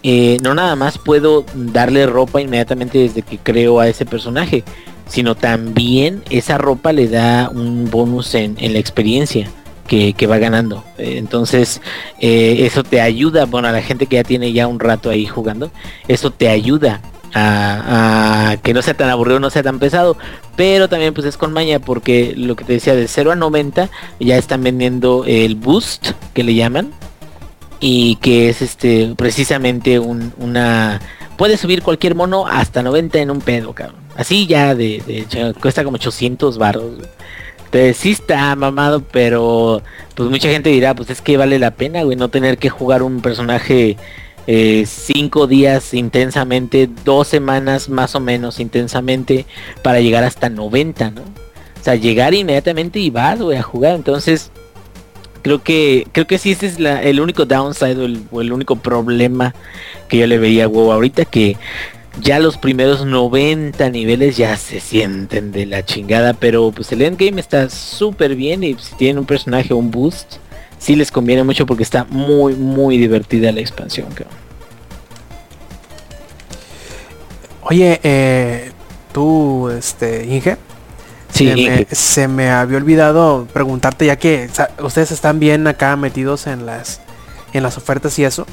[SPEAKER 6] eh, no nada más puedo darle ropa inmediatamente desde que creo a ese personaje, sino también esa ropa le da un bonus en, en la experiencia. Que, que, va ganando. entonces, eh, eso te ayuda, bueno, a la gente que ya tiene ya un rato ahí jugando, eso te ayuda a, que no sea tan aburrido, no sea tan pesado. Pero también pues es con maña porque lo que te decía de 0 a 90 ya están vendiendo el boost que le llaman. Y que es este precisamente un, una... Puede subir cualquier mono hasta 90 en un pedo, cabrón. Así ya de, cuesta como 800 barros. Entonces sí está mamado, pero pues mucha gente dirá, pues es que vale la pena, güey, no tener que jugar un personaje eh, cinco días intensamente, dos semanas más o menos intensamente para llegar hasta 90, ¿no? O sea, llegar inmediatamente y vas, a jugar. Entonces, creo que creo que sí ese es el único downside o el, único problema que yo le veía a WoW ahorita que ya los primeros 90 niveles ya se sienten de la chingada, pero pues el endgame está súper bien y si tienen un personaje un boost, sí les conviene mucho porque está muy, muy divertida la expansión.
[SPEAKER 4] Oye, eh, tú, este, Inge,
[SPEAKER 6] Sí,
[SPEAKER 4] se, me, se me había olvidado preguntarte ya que ustedes están bien acá metidos en las en las ofertas y eso.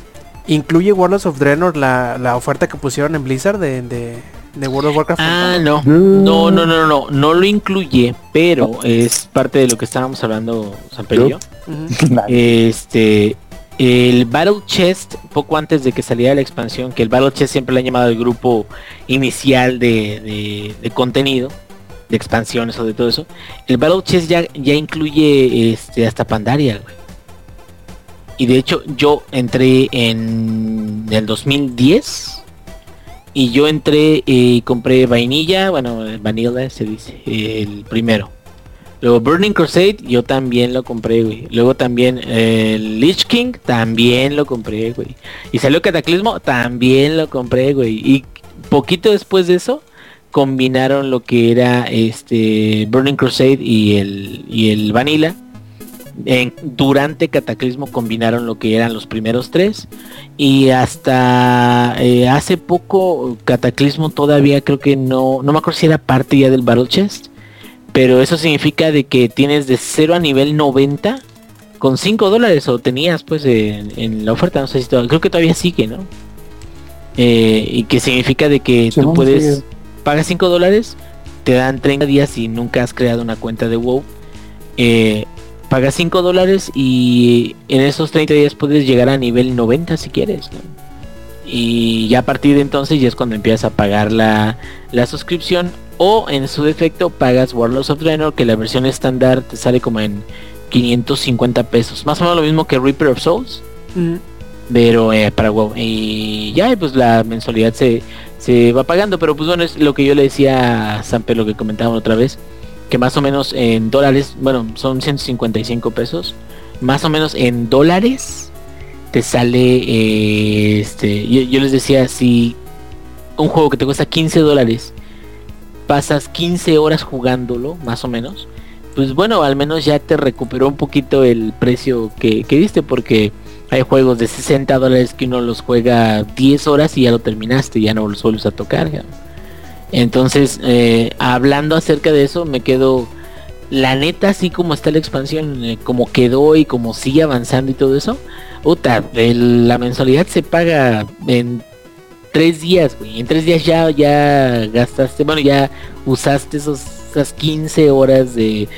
[SPEAKER 4] ¿Incluye Warlords of Draenor la, la oferta que pusieron en Blizzard de, de, de World of Warcraft?
[SPEAKER 6] Ah, no. No, no, no, no, no lo incluye, pero es parte de lo que estábamos hablando.
[SPEAKER 4] Ujú.
[SPEAKER 1] Nadie.
[SPEAKER 6] Este, el Battle Chest, poco antes de que saliera la expansión, que el Battle Chest siempre le han llamado el grupo inicial de, de- de contenido, de expansiones o de todo eso. El Battle Chest ya, ya incluye este, hasta Pandaria, güey. Y de hecho yo entré en el 2010 y yo entré y compré vainilla, bueno, vanilla se dice, el primero. Luego Burning Crusade, yo también lo compré, güey. Luego también eh, Lich King, también lo compré, güey. Y salió Cataclismo, también lo compré, güey. Y poquito después de eso, combinaron lo que era este Burning Crusade y el, y el Vanilla. En- durante Cataclismo combinaron lo que eran los primeros tres. Y hasta eh, hace poco Cataclismo todavía creo que no, no me acuerdo si era parte ya del Battle Chest. Pero eso significa de que tienes de 0 a nivel 90 con 5 dólares o tenías pues en, en la oferta, no sé si todavía, creo que todavía sigue, ¿no? Eh, y que significa de que tú puedes,
[SPEAKER 1] sigue.
[SPEAKER 6] pagas 5 dólares, te dan 30 días y nunca has creado una cuenta de WoW. Eh, pagas 5 dólares y en esos 30 días puedes llegar a nivel 90 si quieres, ¿no? Y ya a partir de entonces ya es cuando empiezas a pagar la, la suscripción o en su defecto pagas Warlords of Draenor que la versión estándar te sale como en 550 pesos. Más o menos lo mismo que Reaper of Souls, pero eh, para WoW. Y ya pues la mensualidad se, se va pagando. Pero pues bueno, es lo que yo le decía a Samper, lo que comentaban otra vez. Que más o menos en dólares, bueno, son 155 pesos. Más o menos en dólares te sale, eh, este, yo, les decía, si un juego que te cuesta 15 dólares, pasas 15 horas jugándolo, más o menos, pues bueno, al menos ya te recuperó un poquito el precio que, que diste, porque hay juegos de 60 dólares que uno los juega 10 horas y ya lo terminaste, ya no los vuelves a tocar. Entonces, eh, hablando acerca de eso, me quedo, la neta, así como está la expansión, eh, como quedó y como sigue avanzando y todo eso, puta, el- la mensualidad se paga en tres días, güey. En tres días ya, ya gastaste, bueno, ya usaste esas 15 horas de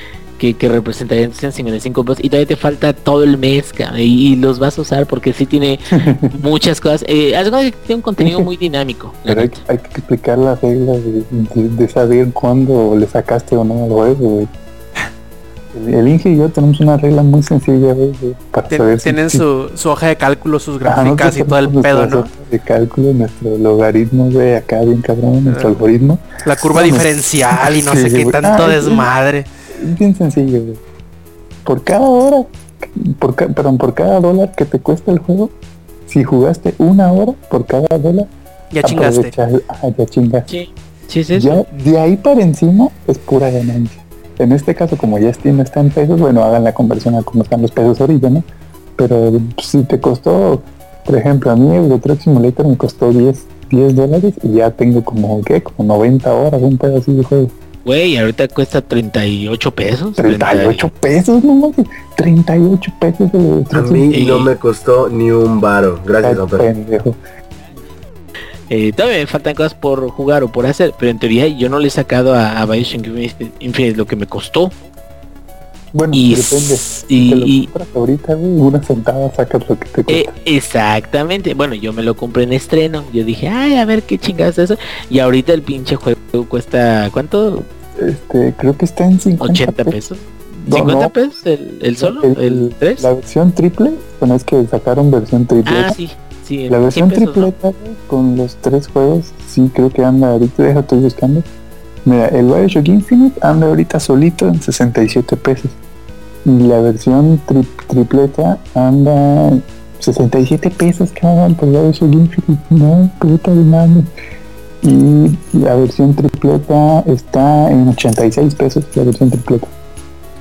[SPEAKER 6] que, que representarían 155 pesos y todavía te falta todo el mes, y, y los vas a usar porque sí tiene muchas cosas. Eh, cuenta que tiene un contenido muy dinámico.
[SPEAKER 1] Pero hay, hay que explicar las reglas de, de- de saber cuándo le sacaste o no al juego. El, el Inge y yo tenemos una regla muy sencilla, güey, para saber
[SPEAKER 4] Tienen
[SPEAKER 1] si-
[SPEAKER 4] su, su hoja de cálculo, sus gráficas y todo el pedo, ¿no?
[SPEAKER 1] De cálculo, nuestro logaritmo, güey, acá bien cabrón, nuestro algoritmo.
[SPEAKER 4] La curva
[SPEAKER 1] No,
[SPEAKER 4] diferencial y no
[SPEAKER 1] Sí,
[SPEAKER 4] sé qué tanto
[SPEAKER 1] Ah, sí. Es bien sencillo, güey. Por cada hora, por ca- perdón, por cada dólar que te cuesta el juego, si jugaste una hora por cada dólar,
[SPEAKER 4] Ya chingaste.
[SPEAKER 1] ah, ya chingaste.
[SPEAKER 6] Sí, sí eso.
[SPEAKER 1] Ya de ahí para encima es pura ganancia. En este caso, como ya Steam está en pesos, bueno, hagan la conversión a cómo están los pesos ahorita, ¿no? Pero si te costó, por ejemplo, a mí el Truck Simulator me costó 10, 10 dólares y ya tengo como, ¿qué? Como 90 horas, un pedo así de juego.
[SPEAKER 6] Güey, ahorita cuesta 38 pesos.
[SPEAKER 1] 38 pesos, no mames. 38 pesos de
[SPEAKER 3] A mí
[SPEAKER 6] Y-
[SPEAKER 3] no me costó ni un varo. Gracias,
[SPEAKER 1] pendejo.
[SPEAKER 6] Eh, todavía me faltan cosas por jugar o por hacer, pero en teoría yo no le he sacado a, a Bioshock Infinite, Infinite lo que me costó.
[SPEAKER 1] Bueno,
[SPEAKER 6] Y,
[SPEAKER 1] depende. te lo
[SPEAKER 6] y,
[SPEAKER 1] ahorita, güey, una centava sacas lo que te
[SPEAKER 6] eh,
[SPEAKER 1] cuesta.
[SPEAKER 6] exactamente, bueno, yo me lo compré en estreno. Yo dije, ay, a ver qué chingados es eso. Y ahorita el pinche juego cuesta, ¿cuánto?
[SPEAKER 1] este, creo que está en 50
[SPEAKER 6] 80 pesos.
[SPEAKER 1] No,
[SPEAKER 6] 50
[SPEAKER 1] no.
[SPEAKER 6] pesos el, el solo,
[SPEAKER 1] El-
[SPEAKER 6] el 3.
[SPEAKER 1] La versión triple, bueno, es que sacaron versión triple.
[SPEAKER 6] Ah, sí, sí,
[SPEAKER 1] la versión
[SPEAKER 6] 100 pesos, ¿no?
[SPEAKER 1] tripleta güey, con los tres juegos, sí creo que anda ahorita, deja estoy buscando. Mira, el Bioshock Infinite anda ahorita solito en 67 pesos. La versión tri- tripleta anda en 67 pesos, cabrón, por Bioshock Infinite. No, puta de mano. Y la versión tripleta está en 86 pesos, la versión tripleta.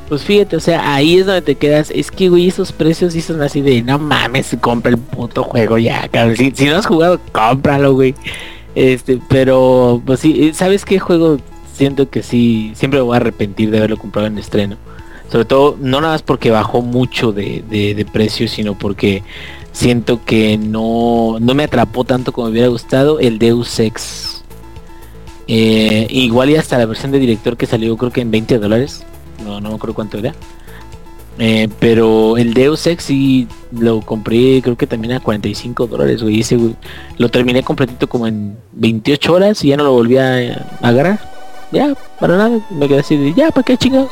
[SPEAKER 6] Pues fíjate, o sea, ahí es donde te quedas. Es que, güey, esos precios sí son así de, no mames, compra el puto juego ya, cabrón. Si, si no has jugado, cómpralo, güey. Este, pero pues sí, eh, ¿sabes qué juego? Siento que sí, siempre me voy a arrepentir de haberlo comprado en estreno. Sobre todo, no nada más porque bajó mucho de, de, precio, sino porque siento que no, no me atrapó tanto como me hubiera gustado el Deus Ex. Eh, igual y hasta la versión de director que salió creo que en 20 dólares. No, no me acuerdo cuánto era. Eh, pero el Deus Ex sí lo compré creo que también a 45 dólares, Lo terminé completito como en 28 horas y ya no lo volví a, a agarrar. Ya, para nada. Me quedé así de, ya, ¿para qué chingados?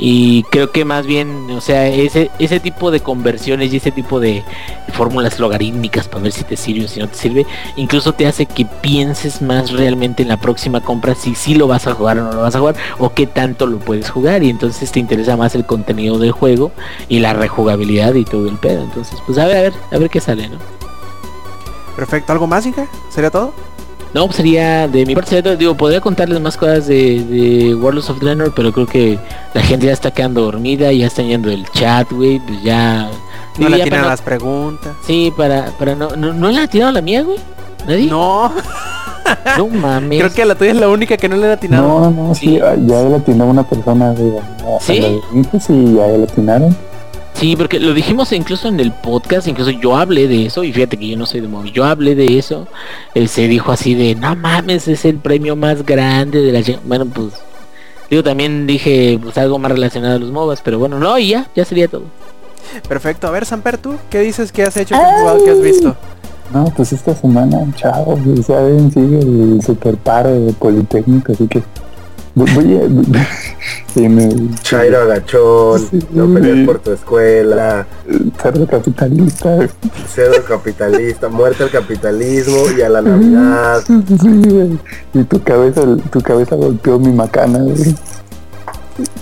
[SPEAKER 6] Y creo que más bien, o sea, ese, ese tipo de conversiones y ese tipo de fórmulas logarítmicas para ver si te sirve o si no te sirve, incluso te hace que pienses más realmente en la próxima compra si sí lo vas a jugar o no lo vas a jugar o qué tanto lo puedes jugar y entonces te interesa más el contenido del juego y la rejugabilidad y todo el pedo. Entonces, pues a ver, a ver, a ver qué sale, ¿no?
[SPEAKER 4] Perfecto, ¿algo más, Inca? ¿Sería todo?
[SPEAKER 6] No, pues sería de mi parte, digo, podría contarles más cosas de, de Warlords of Draenor, pero creo que la gente ya está quedando dormida, ya está yendo el chat, güey, pues ya...
[SPEAKER 4] No le tiran las preguntas.
[SPEAKER 6] Sí, para, para no, no, ¿no le ha tirado la mía, güey? ¿Nadie?
[SPEAKER 4] No,
[SPEAKER 6] No mames.
[SPEAKER 4] creo que la tuya es la única que no le ha atinado.
[SPEAKER 1] No, no, sí,
[SPEAKER 6] Sí.
[SPEAKER 1] ya le atinó una persona a
[SPEAKER 6] ¿Sí?
[SPEAKER 1] y ya le atinaron.
[SPEAKER 6] Sí, porque lo dijimos incluso en el podcast, incluso yo hablé de eso, y fíjate que yo no soy de móvil, yo hablé de eso, eh, se dijo así de, no mames, es el premio más grande de la... chi-". Bueno, pues, digo, también dije, pues algo más relacionado a los MOBAs, pero bueno, no, y ya, ya sería todo.
[SPEAKER 4] Perfecto, a ver, Samper, ¿tú qué dices que has hecho, qué has jugado, qué has visto?
[SPEAKER 1] No, pues esta semana, chao, saben, sigue el super paro de Politécnico, así que voy, voy a... sí, me-
[SPEAKER 3] Chairo agachón,
[SPEAKER 1] Sí.
[SPEAKER 3] no pelees por tu escuela,
[SPEAKER 1] cerdo capitalista.
[SPEAKER 3] cerdo capitalista, muerte al capitalismo y a la Navidad.
[SPEAKER 1] Sí, güey. Y tu cabeza, tu cabeza golpeó mi macana, güey.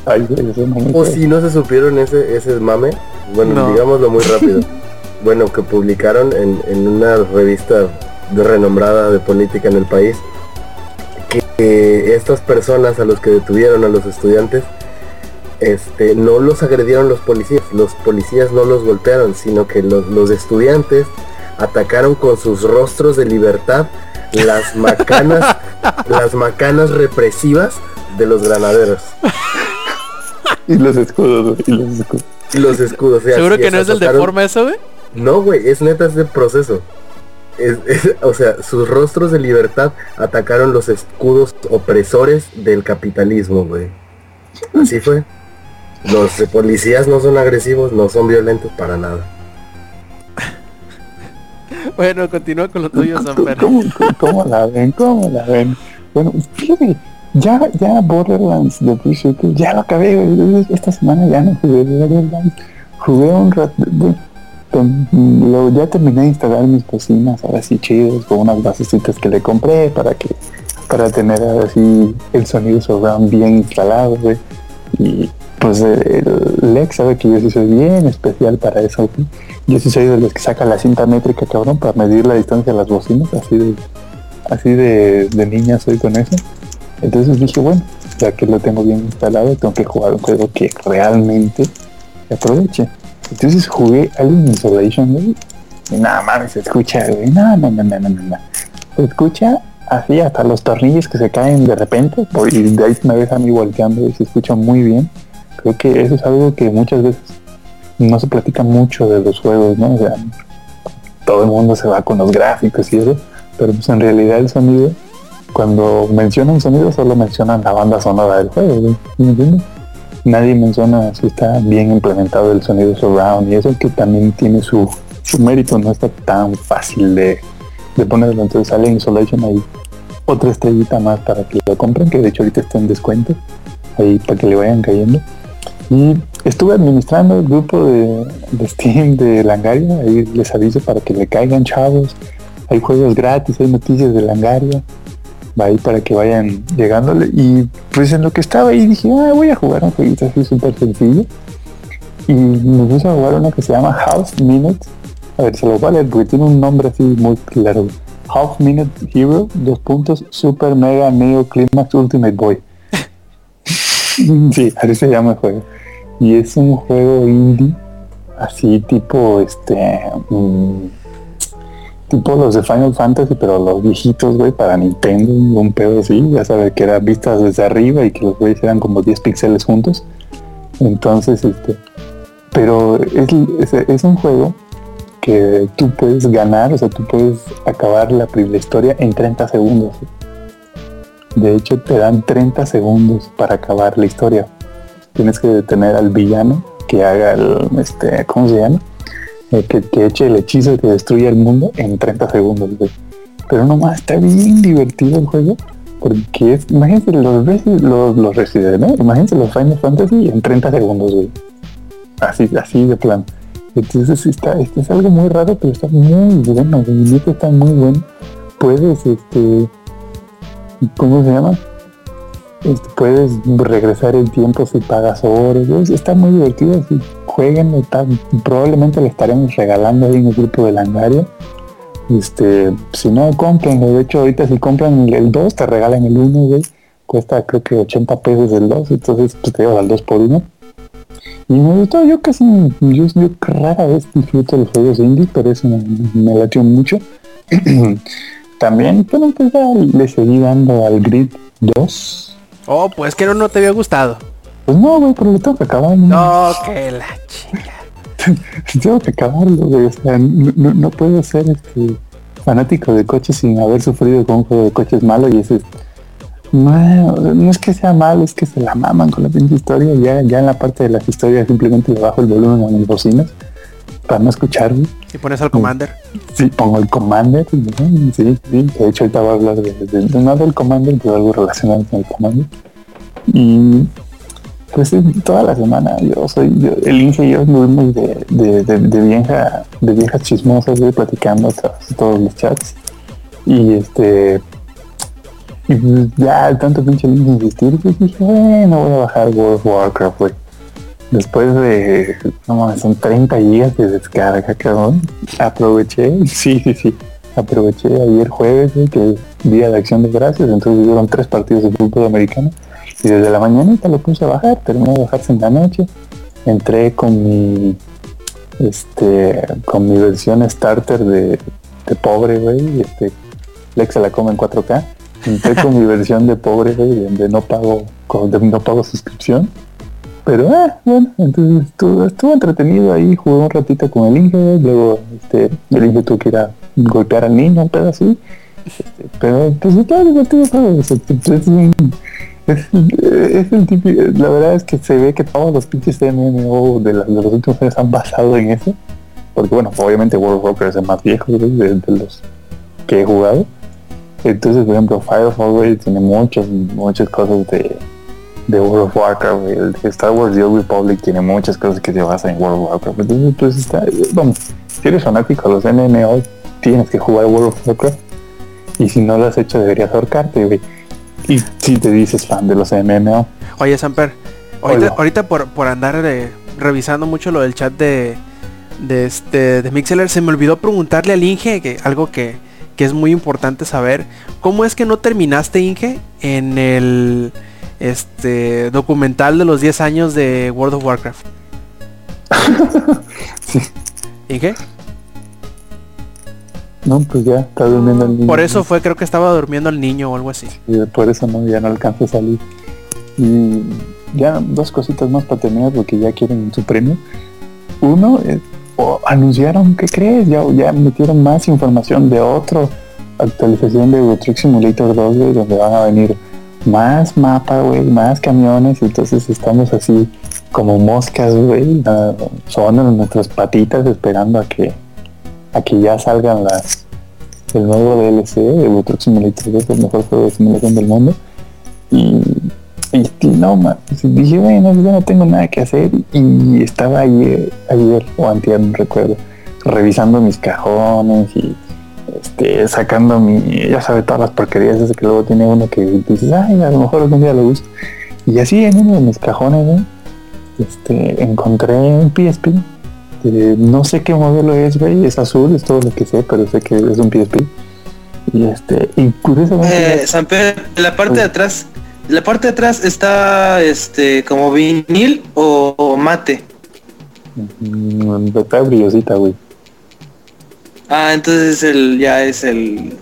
[SPEAKER 1] Ay, güey, eso no me
[SPEAKER 3] O si no se supieron ese, ese mame, bueno,
[SPEAKER 4] No.
[SPEAKER 3] digámoslo muy rápido. bueno, que publicaron en, en una revista de renombrada de política en el país, que, que estas personas a los que detuvieron a los estudiantes, este, no los agredieron los policías, los policías no los golpearon, sino que los, los estudiantes atacaron con sus rostros de libertad las macanas, las macanas represivas de los granaderos.
[SPEAKER 1] Y los escudos, y los escudos.
[SPEAKER 3] Y los escudos. y
[SPEAKER 4] ¿Seguro
[SPEAKER 3] así
[SPEAKER 4] que no es del de forma eso, güey?
[SPEAKER 3] No, güey, es neta, es de proceso. Es- es- o sea, sus rostros de libertad atacaron los escudos opresores del capitalismo, güey. Así fue. Los policías no son agresivos, no son violentos para nada.
[SPEAKER 4] Bueno, continúa con lo tuyo, Samper.
[SPEAKER 1] ¿Cómo, cómo, cómo la ven? ¿Cómo la ven? Bueno, fíjate, ya, ya Borderlands de Pre-Shooter, ya lo acabé, güey. Esta semana ya no jugué Borderlands. Jugué un rato, lo- ya terminé de instalar mis cocinas, ahora sí chidos, con unas basecitas que le compré para que, para tener ahora sí el sonido surround bien instalado. Y pues el Lex sabe que yo sí soy bien especial para eso. Yo sí soy de los que saca la cinta métrica, cabrón, para medir la distancia de las bocinas, así de, así de, de niña soy con eso. Entonces dije, bueno, ya que lo tengo bien instalado, tengo que jugar un juego que realmente aproveche. Entonces jugué Alien Isolation, güey. Y nada más se escucha, güey. No, no, no, no, no, no. Se escucha así hasta los tornillos que se caen de repente. por- Y de ahí me ves a mí volteando y se escucha muy bien. Creo que eso es algo que muchas veces no se platica mucho de los juegos, ¿no? O sea, todo el mundo se va con los gráficos y eso, pero pues en realidad el sonido, cuando mencionan sonido solo mencionan la banda sonora del juego, güey, ¿sí ¿me entiendes? Nadie menciona si está bien implementado el sonido surround y eso que también tiene su, su mérito, no está tan fácil de, de ponerlo, entonces sale Isolation ahí otra estrellita más para que lo compren, que de hecho ahorita está en descuento, ahí para que le vayan cayendo. Y estuve administrando el grupo de, de Steam de Langaria, ahí les aviso para que le caigan chavos. Hay juegos gratis, hay noticias de Langaria. Ahí para que vayan llegándole. Y pues en lo que estaba ahí dije, ah, voy a jugar un jueguito así súper sencillo. Y me puse a jugar uno que se llama Half Minute. A ver, se lo leer porque tiene un nombre así muy claro. Half Minute Hero, dos puntos, Super Mega Neo Climax Ultimate Boy. sí, así se llama el juego. Y es un juego indie, así tipo, este, mm, tipo los de Final Fantasy, pero los viejitos, güey, para Nintendo, un pedo así, ya sabes que eran vistas desde arriba y que los güeyes eran como 10 píxeles juntos. Entonces, este, pero es, es, un juego que tú puedes ganar, o sea, tú puedes acabar la, la historia en 30 segundos. De hecho, te dan 30 segundos para acabar la historia. Tienes que detener al villano que haga el, este, ¿cómo se llama? Que, que eche el hechizo que destruya el mundo en 30 segundos, güey. Pero nomás está bien divertido el juego. Porque es, imagínense los, los. Imagínense los Final Fantasy en 30 segundos, güey. Así, así de plan. Entonces está, este es algo muy raro, pero está muy bueno, güey. Neta está muy bueno. Puedes, este, ¿cómo se llama? Este, puedes regresar el tiempo si pagas horas. Está muy divertido. Si jueguen, probablemente le estaremos regalando ahí en el grupo de Langaria. Este, si no, comprenlo. De hecho, ahorita si compran el 2, te regalan el 1, güey. Cuesta creo que 80 pesos el 2, entonces pues te llevas al 2 por 1. Y me gustó, yo casi, yo, yo rara vez disfruto los juegos indie, pero eso me, me latió mucho. También, bueno, pues ya le seguí dando al Grid 2.
[SPEAKER 4] Oh, pues que no, no te había gustado.
[SPEAKER 1] Pues no, güey, pero lo tengo que acabar. ¿no?
[SPEAKER 4] No, que la chinga.
[SPEAKER 1] tengo que acabarlo, güey. O sea, no, no- puedo ser este fanático de coches sin haber sufrido con un juego de coches malo y ese es- no, no es que sea malo, es que se la maman con la pinche historia. Ya, ya en la parte de las historias simplemente le bajo el volumen a mis bocinas para no escuchar, güey.
[SPEAKER 4] Y pones al Commander.
[SPEAKER 1] Sí, pongo el Commander, sí, sí, de hecho ahorita voy a hablar de, de- de- no del Commander, pero algo relacionado con el Commander. Y pues toda la semana yo soy, yo- el Inge y yo anduvimos de, de, de, vieja, de viejas chismosas, güey, platicando todos los chats. Y este y pues, ya tanto pinche Inge insistir, pues dije, bueno, voy a bajar World of Warcraft, güey. Después de, no mames, son 30 gigas de descarga, cabrón. Aproveché, sí, sí, sí. Aproveché ayer jueves, que es día de acción de gracias, entonces hubieron tres partidos de fútbol americano. Y desde la mañanita lo puse a bajar, terminé de bajarse en la noche. Entré con mi, este, con mi versión starter de, pobre, güey. Este, Lex la come en 4K. Entré con mi versión de pobre, güey, donde no pago, con- de no pago suscripción. Pero ah, bueno, entonces estuvo, estuvo entretenido ahí, jugué un ratito con el Inge, luego este, el Inge tuvo que ir a golpear al niño, un pedo así. Este, pero pues está divertido el juego, o sea, es, un- es, es el típico, la verdad es que se ve que todos los pinches MMO de, la- de los últimos años han basado en eso. Porque bueno, obviamente World of Warcraft es el más viejo de, de los que he jugado. Entonces, por ejemplo, Firefall güey, tiene muchas, muchas cosas de, de World of Warcraft, güey. El Star Wars The Old Republic tiene muchas cosas que se basan en World of Warcraft. Entonces, pues está, vamos, si eres fanático de los MMO, tienes que jugar World of Warcraft. Y si no lo has hecho, deberías ahorcarte, güey. Y si te dices fan de los MMO,
[SPEAKER 4] Oye, Samper, ahorita, por, por andar eh, revisando mucho lo del chat de, de este de Mixeler, se me olvidó preguntarle al Inge que algo que, que es muy importante saber. ¿Cómo es que no terminaste, Inge, en el este documental de los 10 años de World of Warcraft?
[SPEAKER 1] Sí.
[SPEAKER 4] ¿Inge?
[SPEAKER 1] No, pues ya está durmiendo el niño.
[SPEAKER 4] Por eso fue, creo que estaba durmiendo el niño o algo así.
[SPEAKER 1] Y por eso no, ya no alcanza a salir. Y ya dos cositas más para terminar porque ya quieren su premio. Uno, o anunciaron, ¿qué crees? Ya, ya metieron más información de otro actualización de Euro Truck Simulator 2, güey, donde van a venir más mapa, güey, más camiones, entonces estamos así como moscas, güey, son en nuestras patitas esperando a que a que ya salgan las el nuevo DLC Euro Truck Simulator 2, el mejor juego de simulación del mundo. Y, y, no, man, dije, bueno, yo no tengo nada que hacer y estaba ayer, ayer o antier, no recuerdo, revisando mis cajones y este, sacando mi, ya sabe, todas las porquerías esas que luego tiene uno que dices, ay, a lo mejor algún día lo uso. Y así en uno de mis cajones, ¿no? este, encontré un PSP. Eh, no sé qué modelo es, güey, es azul, es todo lo que sé, pero sé que es un PSP. Y este, y curiosamente,
[SPEAKER 2] Eh, Samper, en la parte de atrás, la parte de atrás está este como vinil o, o mate.
[SPEAKER 1] mm, está brillosita, güey.
[SPEAKER 2] Ah, entonces el ya es el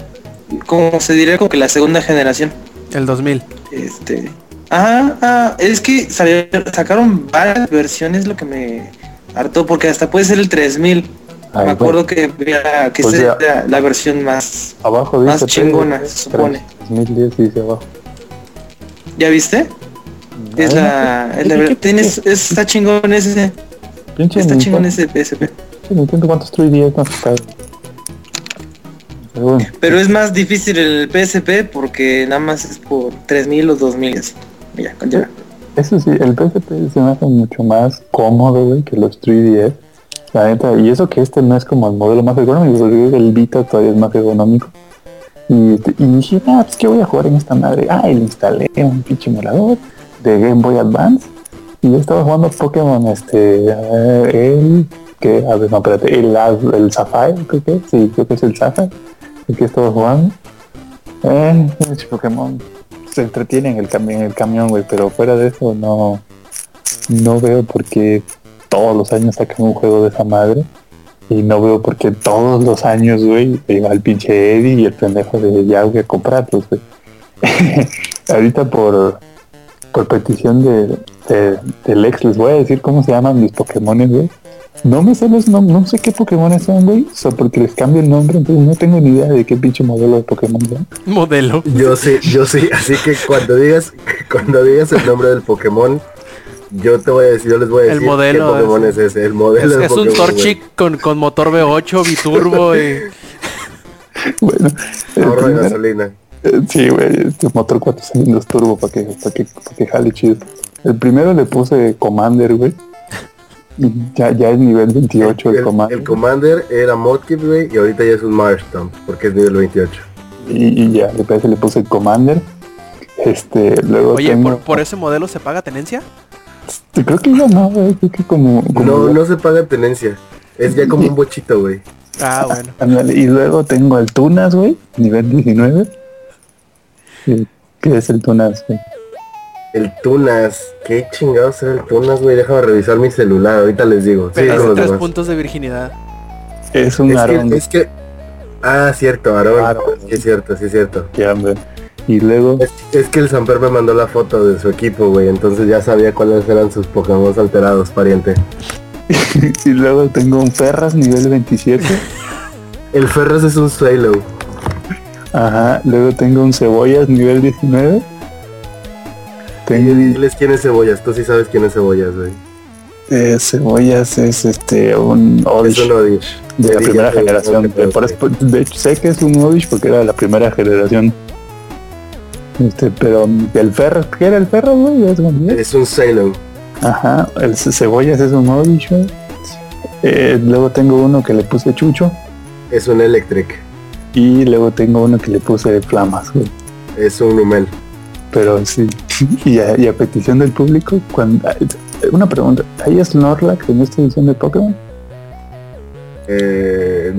[SPEAKER 2] como se diría como que la segunda generación.
[SPEAKER 4] El 2000.
[SPEAKER 2] Este, ah, ah, es que sacaron varias versiones lo que me hartó porque hasta puede ser el 3000.
[SPEAKER 1] Ay,
[SPEAKER 2] me acuerdo que era- que esa era la versión más
[SPEAKER 1] Abajo
[SPEAKER 2] Más chingona,
[SPEAKER 1] PS3,
[SPEAKER 2] se supone.
[SPEAKER 1] 2010 dice abajo.
[SPEAKER 2] ¿Ya viste? Es la, es la
[SPEAKER 1] ¿qué-
[SPEAKER 2] ver-
[SPEAKER 1] qué-
[SPEAKER 2] tienes, es- está chingón ese,
[SPEAKER 1] Pinche
[SPEAKER 2] está chingón ese PSP.
[SPEAKER 1] Nintendo, ¿cuántos 3DS no sacaron? Pero
[SPEAKER 2] es más difícil el PSP porque nada más es por 3000 o 2000 así. Mira, continúa.
[SPEAKER 1] Eso sí, el PSP se me hace mucho más cómodo, güey, que los 3DS. La neta, y eso que este no es como el modelo más que el Vita todavía es más ergonómico. Y, y dije, ah, pues que voy a jugar en esta madre. Ah, y le instalé un pinche emulador de Game Boy Advance. Y yo estaba jugando Pokémon, este, eh, el, que, a ver, no, espérate, el, el Sapphire, creo que, sí, creo que es el Sapphire, el que estaba jugando. Eh, Pokémon se entretiene en el, cami- en el camión, güey, pero fuera de eso no, no veo por qué todos los años sacan un juego de esa madre. Y no veo por qué todos los años, güey, va el pinche Eddie y el pendejo de ya voy a comprarlos, güey. Ahorita por, por petición de, de- del ex les voy a decir cómo se llaman mis Pokémones, güey. No me sé los nom- no sé qué Pokémon son, güey. O sea, porque les cambio el nombre, entonces no tengo ni idea de qué pinche modelo de Pokémon son.
[SPEAKER 4] Modelo.
[SPEAKER 3] Yo sí, yo sí, así que cuando digas, cuando digas el nombre del Pokémon, yo te voy a decir, yo les voy a
[SPEAKER 4] El
[SPEAKER 3] decir
[SPEAKER 4] modelo,
[SPEAKER 3] qué Pokémon
[SPEAKER 4] es-
[SPEAKER 3] es ese, el
[SPEAKER 4] Es,
[SPEAKER 3] modelo de
[SPEAKER 4] es un
[SPEAKER 3] Pokémon.
[SPEAKER 4] Torchic con, con motor V8, biturbo y...
[SPEAKER 1] Bueno, el
[SPEAKER 3] Ahorro de gasolina.
[SPEAKER 1] Eh, Sí, güey, este motor 4 cilindros turbo para que, para que, para que jale chido. El primero le puse Commander, güey. Y Ya, ya es nivel 28 el,
[SPEAKER 3] El,
[SPEAKER 1] Commander.
[SPEAKER 3] el Commander era Modkit, güey, y ahorita ya es un Marstomp, porque es nivel 28.
[SPEAKER 1] y, y ya, después le puse Commander. Este, luego
[SPEAKER 4] Oye,
[SPEAKER 1] tengo...
[SPEAKER 4] ¿por, por ese modelo se paga tenencia?
[SPEAKER 1] Creo que ya no, güey, creo que como... como
[SPEAKER 3] No, no se paga tenencia. Es ya como un bochito, güey.
[SPEAKER 4] Ah, bueno.
[SPEAKER 1] Y luego tengo el Tunas, güey, nivel 19. Sí, ¿Qué es el Tunas, güey?
[SPEAKER 3] El Tunas. ¿Qué chingados era el Tunas, güey? Déjame revisar mi celular, ahorita les digo. Sí,
[SPEAKER 4] tres
[SPEAKER 3] demás.
[SPEAKER 4] puntos de virginidad.
[SPEAKER 1] Es un
[SPEAKER 3] Es que, es que... Ah, cierto, Aarón. Sí, es cierto, sí es cierto.
[SPEAKER 1] ya, hombre. Y luego...
[SPEAKER 3] Es, es que el Samper me mandó la foto de su equipo, güey, entonces ya sabía cuáles eran sus Pokémon alterados, pariente.
[SPEAKER 1] Y luego tengo un Ferras nivel 27.
[SPEAKER 3] El Ferras es un Swallow.
[SPEAKER 1] Ajá, luego tengo un cebollas nivel 19.
[SPEAKER 3] Diles quién es Cebollas, tú sí sabes quién es Cebollas, güey.
[SPEAKER 1] eh, cebollas es este un
[SPEAKER 3] Es
[SPEAKER 1] Odish
[SPEAKER 3] un Odish.
[SPEAKER 1] de la primera generación.
[SPEAKER 3] te
[SPEAKER 1] de, por eso- de hecho sé que es un Odish porque era de la primera generación. Este, pero el Ferras, ¿qué era el Ferras, güey?
[SPEAKER 3] Es un Swallow.
[SPEAKER 1] Ajá, el ce- cebollas es un Odish, güey. Eh, luego tengo uno que le puse Chucho
[SPEAKER 3] Es un Electric.
[SPEAKER 1] y luego tengo uno que le puse Flamas, güey.
[SPEAKER 3] Es un Numel.
[SPEAKER 1] Pero sí, y a, y a petición del público, cuando una pregunta, ¿hay Snorlax en esta edición de Pokémon?
[SPEAKER 3] Eh,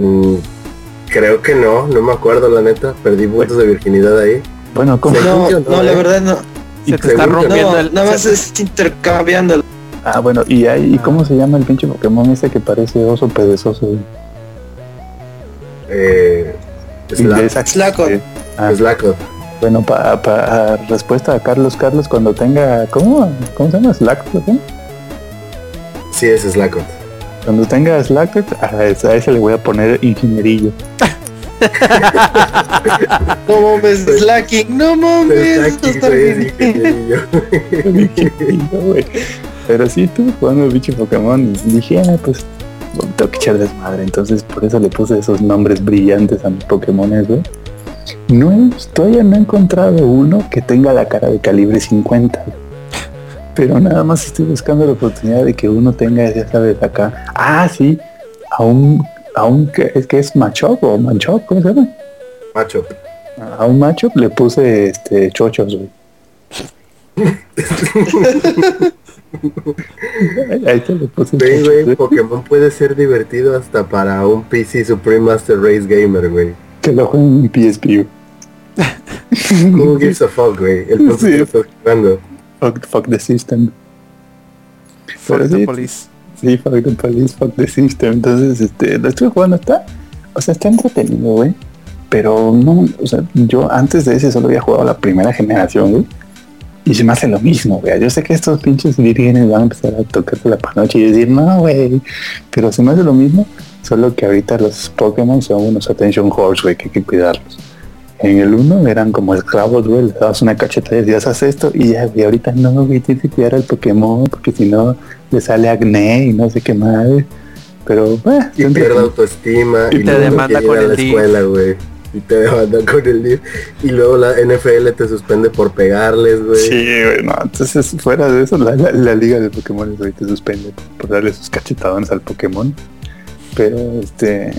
[SPEAKER 3] creo que no, no me acuerdo la neta. Perdí puntos de virginidad ahí.
[SPEAKER 1] Bueno, ¿cómo?
[SPEAKER 2] No, no,
[SPEAKER 3] no,
[SPEAKER 2] la
[SPEAKER 3] eh.
[SPEAKER 2] verdad no.
[SPEAKER 4] Se te está rompiendo
[SPEAKER 2] No,
[SPEAKER 4] el...
[SPEAKER 2] nada más
[SPEAKER 4] se-
[SPEAKER 2] es intercambiando.
[SPEAKER 1] Ah, bueno, y hay, ¿y cómo se llama el pinche Pokémon ese que parece oso perezoso? güey?
[SPEAKER 3] Eh, Slack,
[SPEAKER 1] eh, ah,
[SPEAKER 3] Slackot.
[SPEAKER 1] Bueno, para respuesta a Carlos, Carlos, cuando tenga, ¿cómo? ¿Cómo se llama? Slack, ¿no?
[SPEAKER 3] Sí, es Slackot.
[SPEAKER 1] Cuando tenga Slack, a ese, a ese le voy a poner ingenierillo.
[SPEAKER 2] No mames, slacking, no mames.
[SPEAKER 1] Pero sí, estuve jugando el pinche Pokémon y dije, ah, pues tengo que echar desmadre. Entonces por eso le puse esos nombres brillantes a mis Pokémones, güey. No todavía no he encontrado uno que tenga la cara de calibre 50. güey. Pero nada más estoy buscando la oportunidad de que uno tenga, ya sabes, acá. Ah, sí, a un, a un que es que es Machop o Manchop, ¿cómo se llama?
[SPEAKER 3] Macho.
[SPEAKER 1] A un Machop le puse este chochos, güey. Ahí se le puse
[SPEAKER 3] Ve,
[SPEAKER 1] chochos.
[SPEAKER 3] Pokémon puede ser divertido hasta para un PC Supreme Master Race Gamer, güey.
[SPEAKER 1] Que lo jueguen en PSP.
[SPEAKER 3] Who gives a fuck, güey? El
[SPEAKER 1] Sí.
[SPEAKER 3] jugando.
[SPEAKER 1] fuck, fuck the system. Pero
[SPEAKER 4] the
[SPEAKER 1] sí,
[SPEAKER 4] police.
[SPEAKER 1] Sí, fuck the police, fuck the system. Entonces, este, lo estuve jugando hasta. o sea, está entretenido, güey. Pero no, o sea, yo antes de ese solo había jugado la primera generación, güey. Y se me hace lo mismo, güey. Yo sé que estos pinches vírgenes van a empezar a tocarse la panoche y decir, no, güey. Pero se me hace lo mismo, solo que ahorita los Pokémon son unos attention horse, güey, que hay que cuidarlos. En el 1 eran como esclavos, güey, le dabas una cacheta y decías, haz esto, y ya, güey, ahorita no, güey, tienes que cuidar al Pokémon, porque si no, le sale acné y no sé qué más. Pero, bueno,
[SPEAKER 3] Y pierde autoestima.
[SPEAKER 4] Y te demanda con
[SPEAKER 3] a
[SPEAKER 4] el
[SPEAKER 3] la escuela, güey. Y te demanda con el DIF. Y luego la NFL te suspende por pegarles, güey.
[SPEAKER 1] Sí, güey, no, entonces fuera de eso, la, la- la liga de Pokémon hoy te suspende por darle sus cachetadones al Pokémon. Pero, este...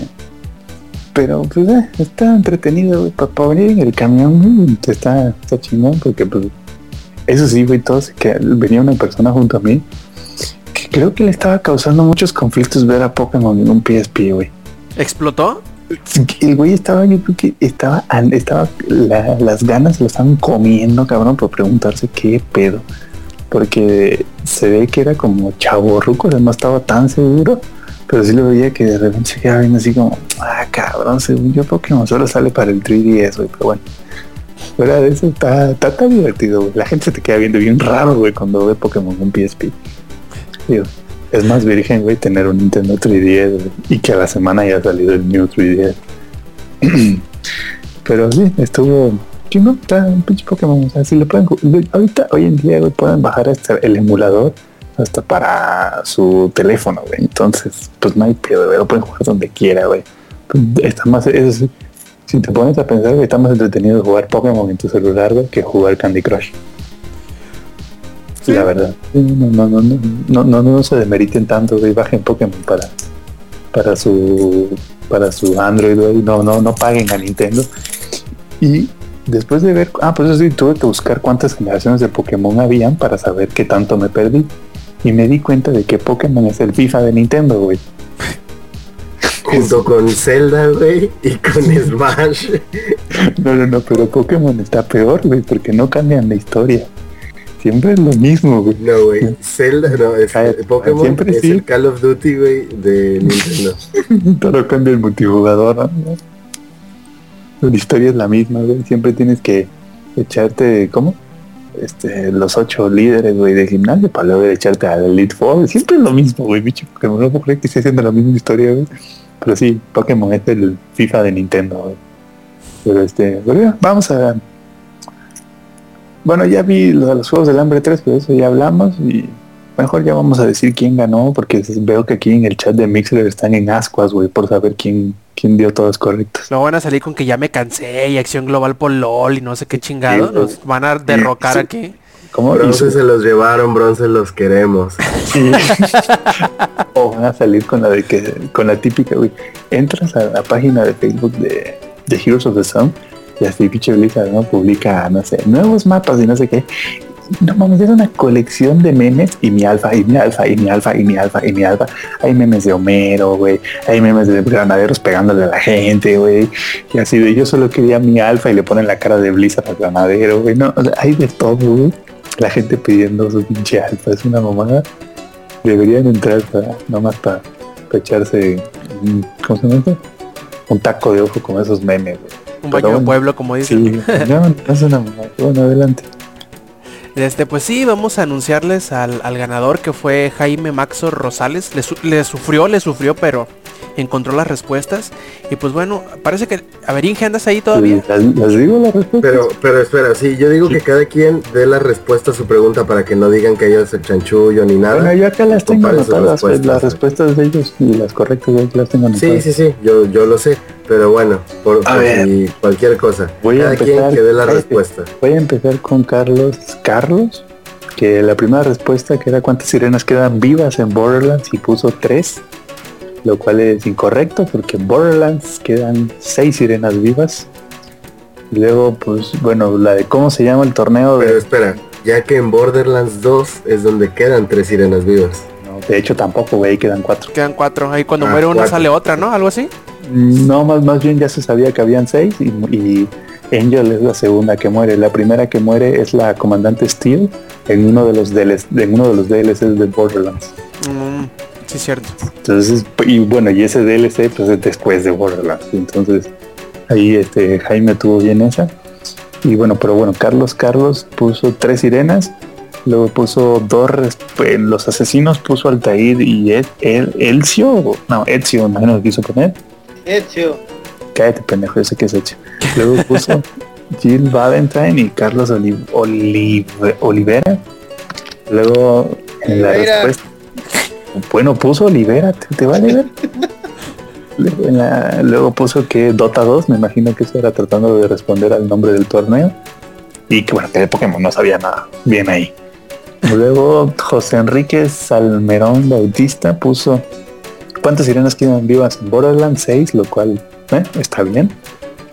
[SPEAKER 1] Pero, pues, eh, está entretenido, güey, para venir en el camión, está, está chingón, porque, pues, eso sí, güey, todos, que venía una persona junto a mí, que creo que le estaba causando muchos conflictos ver a Pokémon en un PSP, güey.
[SPEAKER 4] ¿Explotó?
[SPEAKER 1] El güey estaba, yo creo que estaba, estaba la- las ganas se lo estaban comiendo, cabrón, por preguntarse qué pedo. Porque se ve que era como chavo ruco, no estaba tan seguro, pero sí lo veía que de repente se quedaba viendo así como, ah, cabrón, según yo Pokémon solo sale para el 3DS, güey, pero bueno. Fuera de eso, está, está, divertido, güey. La gente se te queda viendo bien raro, güey, cuando ve Pokémon en PSP. Es más virgen, güey, tener un Nintendo 3DS güey, y que a la semana haya salido el New 3DS. Pero sí, estuvo chingón, está un pinche Pokémon. O sea, si le pueden ahorita, hoy en día, güey, pueden bajar hasta el emulador hasta para su teléfono, güey. Entonces, pues no hay pedo, güey, lo pueden jugar donde quiera, güey. Pues, Está más, es- si te pones a pensar, güey, está más entretenido jugar Pokémon en tu celular, güey, que jugar Candy Crush.
[SPEAKER 4] Sí.
[SPEAKER 1] La verdad. No, no, no, no, no, no, no se demeriten tanto, güey, bajen Pokémon para, para su para su Android, güey. No, no, no paguen a Nintendo. Y después de ver, ah, pues sí, tuve que buscar cuántas generaciones de Pokémon habían para saber qué tanto me perdí. Y me di cuenta de que Pokémon es el FIFA de Nintendo, güey.
[SPEAKER 3] Junto con Zelda, güey. Y con Smash.
[SPEAKER 1] No, no, no, pero Pokémon está peor, güey, porque no cambian la historia. Siempre es lo mismo, güey.
[SPEAKER 3] No, güey. Zelda, no, es
[SPEAKER 1] Cállate,
[SPEAKER 3] Pokémon
[SPEAKER 1] siempre
[SPEAKER 3] es
[SPEAKER 1] sí.
[SPEAKER 3] el Call of Duty, güey, de Nintendo.
[SPEAKER 1] Todo cambia el multijugador, ¿no? La historia es la misma, güey. Siempre tienes que echarte, ¿cómo? Este, los ocho líderes, güey, de gimnasio para luego echarte al Elite Four. Siempre es lo mismo, güey, bicho. Pokémon no puedo creer que esté haciendo la misma historia. Pero sí, Pokémon es el FIFA de Nintendo. Pero este, vamos a... Bueno, ya vi lo los Juegos del Hambre 3, pero eso ya hablamos y mejor ya vamos a decir quién ganó, porque veo que aquí en el chat de Mixler están en ascuas, güey, por saber quién, quién dio todos correctos.
[SPEAKER 4] Luego van a salir con que ya me cansé y acción global por LOL y no sé qué chingado.
[SPEAKER 1] Sí,
[SPEAKER 4] Nos van a derrocar
[SPEAKER 1] sí.
[SPEAKER 4] aquí.
[SPEAKER 1] ¿Cómo?
[SPEAKER 3] Bronce se los llevaron, bronce los queremos.
[SPEAKER 1] O van a salir con la de que, con la típica, güey. Entras a la página de Facebook de, de Heroes of the Sun y así pinche Blizzard, ¿no? Publica, no sé, nuevos mapas y no sé qué. No mames, es una colección de memes y mi alfa, y mi alfa, y mi alfa, y mi alfa, y mi alfa. Hay memes de Homero, güey. Hay memes de granaderos pegándole a la gente, güey. Y así de yo solo quería mi alfa y le ponen la cara de Blizzard al granadero, güey. No, o sea, hay de todo, güey. La gente pidiendo su pinche alfa. Es una mamada deberían entrar para, nomás para, echarse un, ¿cómo se llama esto? Un taco de ojo con esos memes, güey.
[SPEAKER 4] Un baño de pueblo, como dicen.
[SPEAKER 1] Sí, no, no es una mamada. Bueno, adelante.
[SPEAKER 4] Este, pues sí, vamos a anunciarles al, al ganador que fue Jaime Maxo Rosales. Le, su- le sufrió, le sufrió, pero encontró las respuestas. Y pues bueno, parece que... A ver, Inge, ¿andas ahí todavía?
[SPEAKER 1] ¿Las, las digo la respuesta?
[SPEAKER 3] Pero, pero espera, sí, yo digo que cada quien dé la respuesta a su pregunta para que no digan que ellos el chanchullo ni nada.
[SPEAKER 1] bueno, yo acá las tengo anotadas, pues,
[SPEAKER 3] respuestas.
[SPEAKER 1] las respuestas de ellos y las correctas yo las tengo anotadas.
[SPEAKER 3] Sí, sí, sí, yo, yo lo sé, pero bueno, por, si cualquier cosa.
[SPEAKER 1] Voy a empezar-
[SPEAKER 3] quien que dé la
[SPEAKER 1] cállate.
[SPEAKER 3] respuesta.
[SPEAKER 1] Voy a empezar con Carlos. Carlos, que la primera respuesta que era cuántas sirenas quedan vivas en Borderlands y puso tres, lo cual es incorrecto porque en Borderlands quedan seis sirenas vivas. Y luego, pues, bueno, la de cómo se llama el torneo
[SPEAKER 3] Pero
[SPEAKER 1] de...
[SPEAKER 3] espera, ya que en Borderlands 2 es donde quedan tres sirenas vivas.
[SPEAKER 1] no, de hecho, tampoco, güey, ahí quedan cuatro.
[SPEAKER 4] Quedan cuatro. Ahí cuando
[SPEAKER 3] Ah,
[SPEAKER 4] muere una
[SPEAKER 3] cuatro.
[SPEAKER 4] sale otra, ¿no? Algo así.
[SPEAKER 1] No, más, más bien ya se sabía que habían seis y, y Angel es la segunda que muere. La primera que muere es la comandante Steel en uno de los DLCs, en uno de los DLCs de Borderlands.
[SPEAKER 4] Mm, Sí, cierto.
[SPEAKER 1] Entonces, y bueno, y ese DLC pues es después de Borderlands. Entonces, ahí este Jaime tuvo bien esa. Y bueno, pero bueno, Carlos Carlos puso tres sirenas, luego puso dos pues, los asesinos puso Altair y Ed, El- Elcio, no, Ezio, imagino que quiso poner.
[SPEAKER 2] Ezio.
[SPEAKER 1] Cállate, pendejo, yo sé que es hecho. Luego puso Jill Valentine y Carlos Oli- Olive- Olivera. Luego en la
[SPEAKER 2] Olivera.
[SPEAKER 1] respuesta. Bueno, puso Olivera, ¿te, te vale ver? Luego, en la- luego puso que Dota 2, me imagino que eso era tratando de responder al nombre del torneo. Y que bueno, que de Pokémon no sabía nada. Bien ahí. Luego José Enrique Salmerón Bautista puso ¿Cuántas sirenas quedan vivas en Borderlands 6? Lo cual eh, está bien.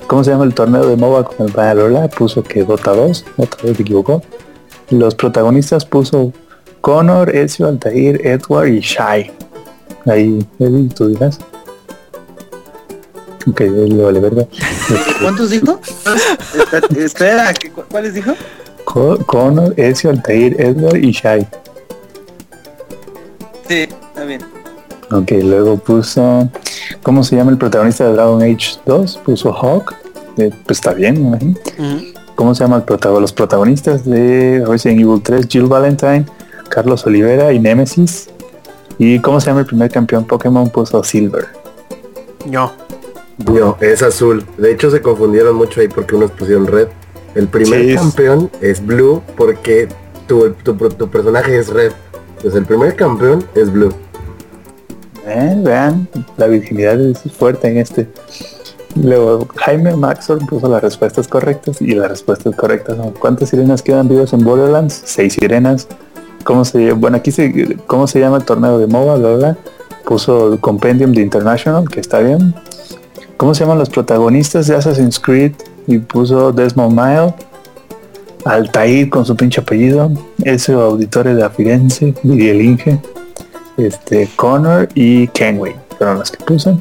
[SPEAKER 1] ¿Cómo se llama el torneo de MOBA con el Valhalla? Puso que Dota 2, otra vez se equivocó. Los protagonistas puso Connor, Ezio, Altair, Edward y Shai. Ahí, Eddie, tú dirás. Ok, le vale verga.
[SPEAKER 2] ¿Cuántos dijo? Espera, espera, ¿qué- cu- ¿cuáles dijo?
[SPEAKER 1] Co- Connor, Ezio, Altair, Edward y Shai.
[SPEAKER 2] Sí, está bien.
[SPEAKER 1] Ok, luego puso. ¿Cómo se llama el protagonista de Dragon Age 2? Puso Hawk. Eh, pues está bien, me imagino.
[SPEAKER 4] Ujú.
[SPEAKER 1] ¿Cómo se llama el protagonista? Los protagonistas de Resident Evil 3, Jill Valentine, Carlos Olivera y Nemesis. ¿Y cómo se llama el primer campeón Pokémon? Puso Silver.
[SPEAKER 4] No.
[SPEAKER 3] No, es azul. De hecho se confundieron mucho ahí porque unos pusieron red. El primer
[SPEAKER 1] Sí, es-
[SPEAKER 3] campeón es blue porque tu, tu, tu personaje es red. Entonces el primer campeón es blue.
[SPEAKER 1] Vean, la virginidad es fuerte en este. Luego Jaime Maxor puso las respuestas correctas y las respuestas correctas son ¿cuántas sirenas quedan vivas en Borderlands? Seis sirenas. ¿Cómo se bueno aquí se cómo se llama el torneo de MOBA? Bla, bla. Puso el Compendium de International, que está bien. ¿Cómo se llaman los protagonistas de Assassin's Creed? Y puso Desmond Mile. Altair con su pinche apellido. Ese auditore de Firenze, Miguel Inge este Connor y Kenway fueron las que puse.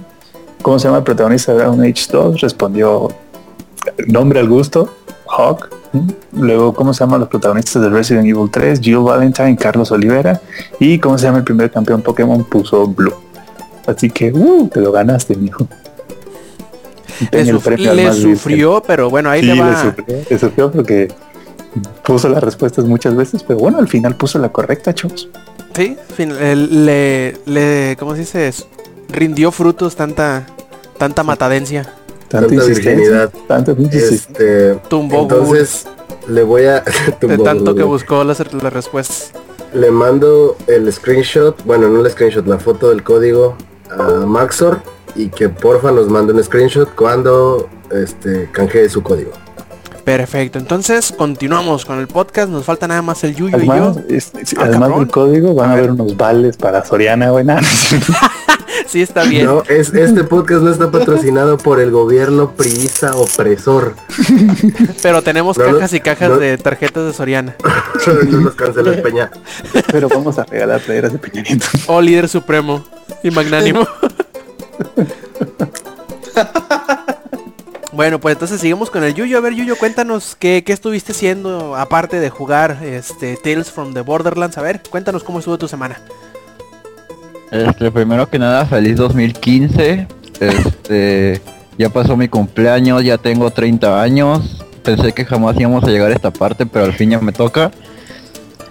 [SPEAKER 1] ¿Cómo se llama el protagonista de Dragon Age 2? Respondió nombre al gusto, Hawk. Luego, ¿cómo se llaman los protagonistas de Resident Evil 3? Jill Valentine, Carlos Olivera. Y ¿cómo se llama el primer campeón Pokémon? Puso Blue. Así que, uh, te lo ganaste, mijo.
[SPEAKER 4] Le, suf- le
[SPEAKER 1] virgen.
[SPEAKER 4] sufrió, pero bueno, ahí
[SPEAKER 1] Sí,
[SPEAKER 4] le
[SPEAKER 1] le
[SPEAKER 4] va.
[SPEAKER 1] sufrió, le sufrió porque puso las respuestas muchas veces, pero bueno, al final puso la correcta, chavos.
[SPEAKER 4] Sí, fin- le, le, ¿cómo se dice? Rindió frutos tanta, tanta matadencia.
[SPEAKER 1] Tanta,
[SPEAKER 3] virginidad.
[SPEAKER 1] tanta.
[SPEAKER 3] Este,
[SPEAKER 4] Tumbó
[SPEAKER 3] entonces le voy a
[SPEAKER 4] de
[SPEAKER 3] tumbó
[SPEAKER 4] tanto que buscó las, las respuestas.
[SPEAKER 3] le mando el screenshot, bueno no el screenshot, la foto del código a Maxor y que porfa nos mande un screenshot cuando este canjee su código.
[SPEAKER 4] Perfecto, entonces continuamos con el podcast. Nos falta nada más el Yuyo y yo.
[SPEAKER 1] es- es-
[SPEAKER 4] Ah,
[SPEAKER 1] además
[SPEAKER 4] cabrón.
[SPEAKER 1] del código van
[SPEAKER 4] A
[SPEAKER 1] a,
[SPEAKER 4] ver.
[SPEAKER 1] haber unos vales para Soriana, güey.
[SPEAKER 4] Sí, está bien.
[SPEAKER 3] No, es, este podcast no está patrocinado por el gobierno priista opresor.
[SPEAKER 4] Pero tenemos
[SPEAKER 3] No,
[SPEAKER 4] cajas y cajas
[SPEAKER 3] no.
[SPEAKER 4] de tarjetas de Soriana.
[SPEAKER 3] no nos cancela el peña.
[SPEAKER 1] Pero vamos a regalar playeras de Peña Nieto.
[SPEAKER 4] O líder supremo y magnánimo. Bueno, pues entonces seguimos con el Yuyo. A ver, Yuyo, cuéntanos qué, qué estuviste haciendo aparte de jugar este Tales from the Borderlands. A ver, cuéntanos cómo estuvo tu semana.
[SPEAKER 5] Este, primero que nada, feliz 2015. Este, ya pasó mi cumpleaños, ya tengo 30 años. Pensé que jamás íbamos a llegar a esta parte, pero al fin ya me toca.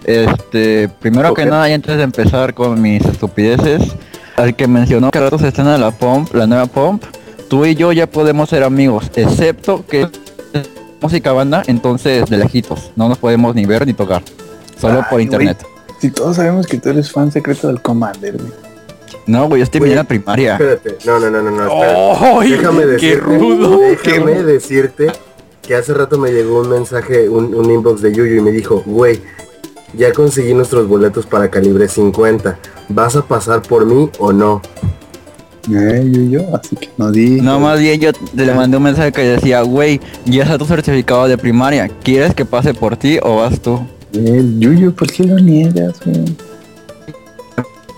[SPEAKER 5] Este, primero que nada, y antes de empezar con mis estupideces, al que mencionó que rato se estrena la Pump, la nueva Pump, tú y yo ya podemos ser amigos, excepto que música banda, entonces de lejitos, no nos podemos ni ver ni tocar, solo
[SPEAKER 1] Ay,
[SPEAKER 5] por internet.
[SPEAKER 1] Si todos sabemos que tú eres fan secreto del Commander, güey.
[SPEAKER 5] No, güey, yo estoy en la primaria.
[SPEAKER 3] Espérate, no, no, no, no, no. espérate.
[SPEAKER 4] ¡Ay,
[SPEAKER 3] déjame
[SPEAKER 4] qué
[SPEAKER 3] decirte,
[SPEAKER 4] rudo!
[SPEAKER 3] déjame decirte que hace rato me llegó un mensaje, un, un inbox de Yuyu y me dijo, güey, ya conseguí nuestros boletos para calibre 50. ¿Vas a pasar por mí o no?
[SPEAKER 1] Eh, yo, yo, así que no di.
[SPEAKER 5] No, más bien yo te le mandé un mensaje que decía, güey, ya está tu certificado de primaria, ¿quieres que pase por ti o vas tú?
[SPEAKER 1] El Yuyo, ¿por qué lo niegas, güey?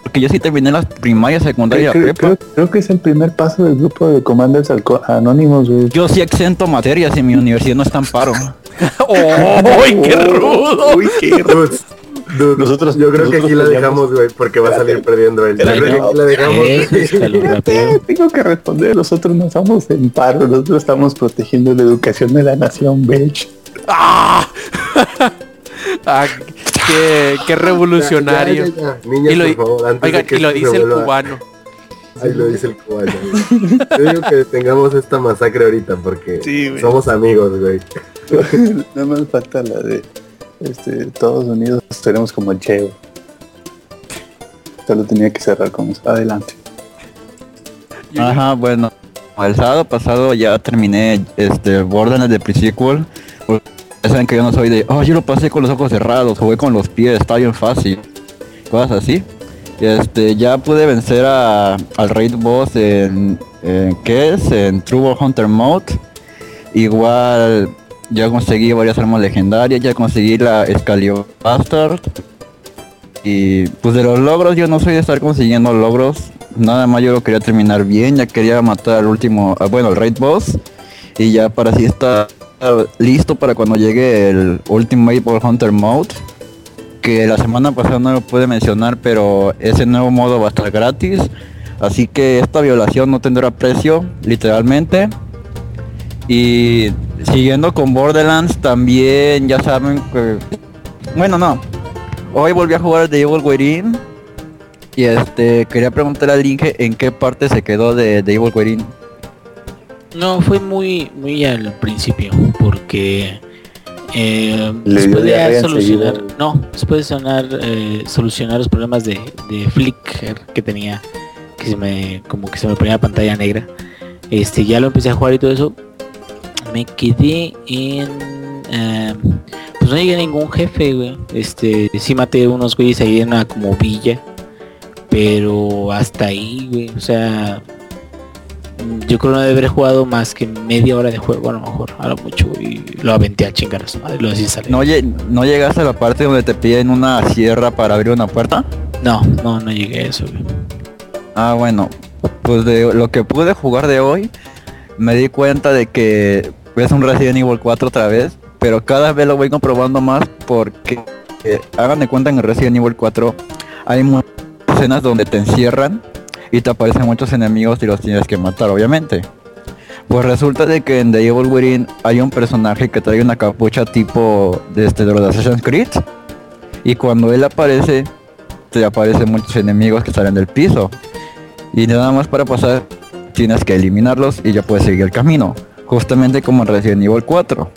[SPEAKER 5] Porque yo sí terminé las primarias, secundaria
[SPEAKER 1] Creo, creo- que es el primer paso del grupo de Commanders Alco- Anónimos, güey.
[SPEAKER 5] Yo sí exento materias y mi universidad no está en paro.
[SPEAKER 4] ¡Ay, qué rudo!
[SPEAKER 1] Uy, qué rudo.
[SPEAKER 3] Dude,
[SPEAKER 1] Nosotros-
[SPEAKER 3] yo creo que aquí la dejamos, güey, porque va a salir perdiendo él. Yo creo que aquí la dejamos.
[SPEAKER 6] Rápido.
[SPEAKER 1] Tengo que responder, nosotros no estamos en paro, nosotros estamos protegiendo la educación de la nación, bitch.
[SPEAKER 4] ¡Ah! Ah, qué, qué revolucionario.
[SPEAKER 3] Ya, ya, ya, ya. Niños,
[SPEAKER 4] Y lo,
[SPEAKER 3] por favor, antes
[SPEAKER 4] oigan,
[SPEAKER 3] de que
[SPEAKER 4] y lo dice el cubano.
[SPEAKER 3] Ahí lo dice el cubano. güey. Yo digo que tengamos esta masacre ahorita porque
[SPEAKER 1] Sí,
[SPEAKER 3] somos amigos, güey.
[SPEAKER 1] Nada más falta la de este, Estados Unidos tenemos como Cheo. Solo tenía que cerrar con eso. Adelante.
[SPEAKER 5] Ajá, bueno. El sábado pasado ya terminé este Borderlands de pre-sequel. ya Saben que yo no soy de, oh, yo lo pasé con los ojos cerrados, jugué con los pies, está bien fácil. Cosas así. Este, ya pude vencer a, al raid boss en, en- ¿qué es? En True War Hunter Mode. Igual ya conseguí varias armas legendarias, ya conseguí la Excalibur Bastard. Y pues de los logros yo no soy de estar consiguiendo logros. Nada más yo lo quería terminar bien, ya quería matar al último, ah, bueno, el raid boss. Y ya para así estar listo para cuando llegue el Ultimate Ball Hunter Mode. Que la semana pasada no lo pude mencionar, pero ese nuevo modo va a estar gratis. Así que esta violación no tendrá precio, literalmente. Y siguiendo con Borderlands, también ya saben que... Bueno, no. Hoy volví a jugar The Evil Within. Y este, quería preguntarle al Inge en qué parte se quedó de The Evil Within.
[SPEAKER 6] No, fue muy, muy al principio, porque eh,
[SPEAKER 1] Le dio
[SPEAKER 6] después
[SPEAKER 1] diarrea
[SPEAKER 6] de solucionar, no, después de sonar, eh, solucionar los problemas de, de Flickr que tenía, que se me, como que se me ponía la pantalla negra, este, ya lo empecé a jugar y todo eso, me quedé en, eh, pues no llegué a ningún jefe, güey, este, sí maté unos güeyes ahí en una como villa, pero hasta ahí, güey, o sea, yo creo no haber jugado más que media hora de juego a lo mejor, a lo mucho, y lo aventé a chingar a su madre, lo sale.
[SPEAKER 5] ¿No, ¿No llegaste a la parte donde te piden una sierra para abrir una puerta?
[SPEAKER 6] No, no, no llegué a eso, güey.
[SPEAKER 5] Ah, bueno, pues de lo que pude jugar de hoy, me di cuenta de que es un Resident Evil 4 otra vez, pero cada vez lo voy comprobando más porque eh, hagan de cuenta en Resident Evil 4 hay muchas escenas donde te encierran y te aparecen muchos enemigos y los tienes que matar, obviamente. Pues resulta de que en The Evil Within hay un personaje que trae una capucha tipo de, este, de los Assassin's Creed y cuando él aparece te aparecen muchos enemigos que salen del piso y nada más para pasar tienes que eliminarlos y ya puedes seguir el camino justamente como en Resident Evil 4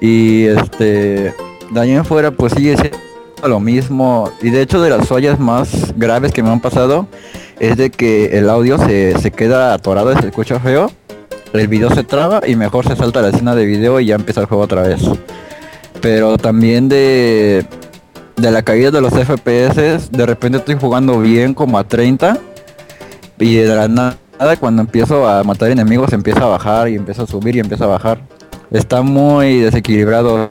[SPEAKER 5] y este de en fuera pues sigue siendo lo mismo. Y de hecho de las fallas más graves que me han pasado es de que el audio se, se queda atorado se escucha feo el video se traba y mejor se salta la escena de video y ya empieza el juego otra vez. Pero también de de la caída de los FPS, de repente estoy jugando bien como a 30 y de la nada cuando empiezo a matar enemigos empieza a bajar y empieza a subir y empieza a bajar. Está muy desequilibrado.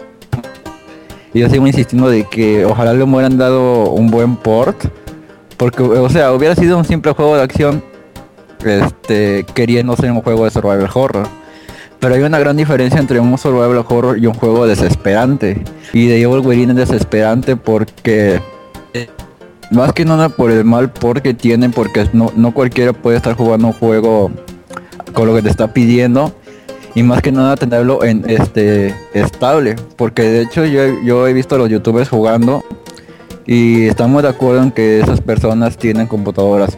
[SPEAKER 5] Y yo sigo insistiendo de que ojalá le hubieran dado un buen port. Porque, o sea, hubiera sido un simple juego de acción. Este, queriendo ser un juego de survival horror. Pero hay una gran diferencia entre un survival horror y un juego desesperante. Y de Evil Within es desesperante porque más que nada por el mal por que tienen, porque no, no cualquiera puede estar jugando un juego con lo que te está pidiendo. Y más que nada tenerlo en este estable. Porque de hecho yo, yo he visto a los youtubers jugando. Y estamos de acuerdo en que esas personas tienen computadoras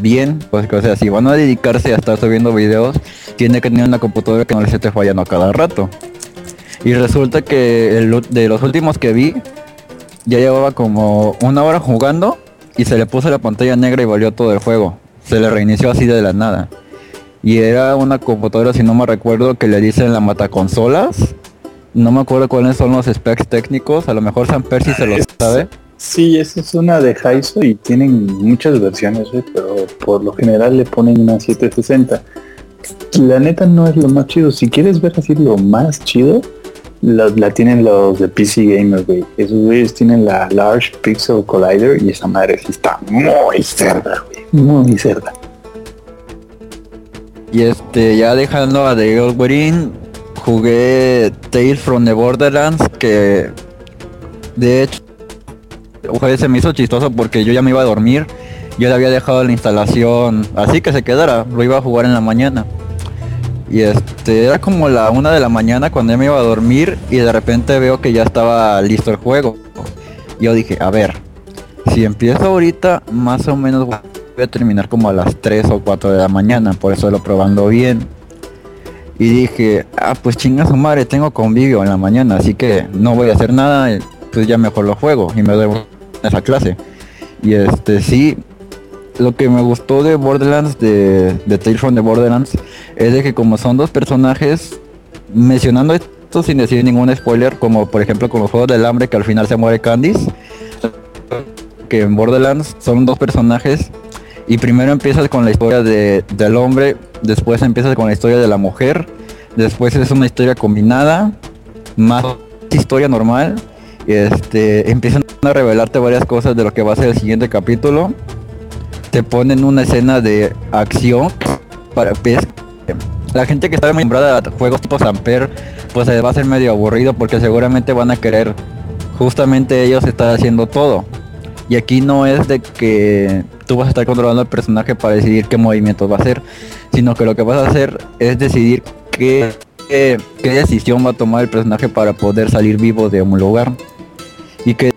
[SPEAKER 5] bien. Pues o sea, si van a dedicarse a estar subiendo videos, tiene que tener una computadora que no les esté fallando a cada rato. Y resulta que de los últimos que vi, ya llevaba como una hora jugando y se le puso la pantalla negra y valió todo el juego. Se le reinició así de la nada. Y era una computadora, si no me recuerdo, que le dicen la mataconsolas. No me acuerdo cuáles son los specs técnicos. A lo mejor San Percy se los sabe.
[SPEAKER 1] Sí, esa es una de Haiso y tienen muchas versiones, güey, pero por lo general le ponen una 760. La neta no es lo más chido. Si quieres ver así lo más chido, la, la tienen los de PC Gamer, güey. Esos güeyes tienen la Large Pixel Collider y esa madre sí está muy cerda, güey. Muy cerda.
[SPEAKER 5] Y este, ya dejando a The Evil Within, jugué Tales from the Borderlands, que de hecho se me hizo chistoso porque yo ya me iba a dormir. Yo le había dejado la instalación así que se quedara. Lo iba a jugar en la mañana. Y este, era como la una de la mañana cuando ya me iba a dormir y de repente veo que ya estaba listo el juego. Yo dije, a ver, si empiezo ahorita, más o menos voy a terminar como a las 3 o 4 de la mañana, por eso lo probando bien. Y dije, ah, pues chinga su madre, tengo convivio en la mañana, así que no voy a hacer nada, pues ya mejor lo juego y me debo esa clase. Y este sí, lo que me gustó de Borderlands, de, de Tales from the Borderlands, es de que como son dos personajes, mencionando esto sin decir ningún spoiler, como por ejemplo con los Juegos del Hambre, que al final se muere Candice, que en Borderlands son dos personajes y primero empiezas con la historia de, del hombre, después empiezas con la historia de la mujer, después es una historia combinada, más historia normal, este, empiezan a revelarte varias cosas de lo que va a ser el siguiente capítulo, te ponen una escena de acción para pues, la gente que está acostumbrada a juegos tipo Samper, pues se va a ser medio aburrido porque seguramente van a querer justamente ellos estar haciendo todo. Y aquí no es de que tú vas a estar controlando al personaje para decidir qué movimientos va a hacer, sino que lo que vas a hacer es decidir qué, qué, decisión va a tomar el personaje para poder salir vivo de un lugar. Y que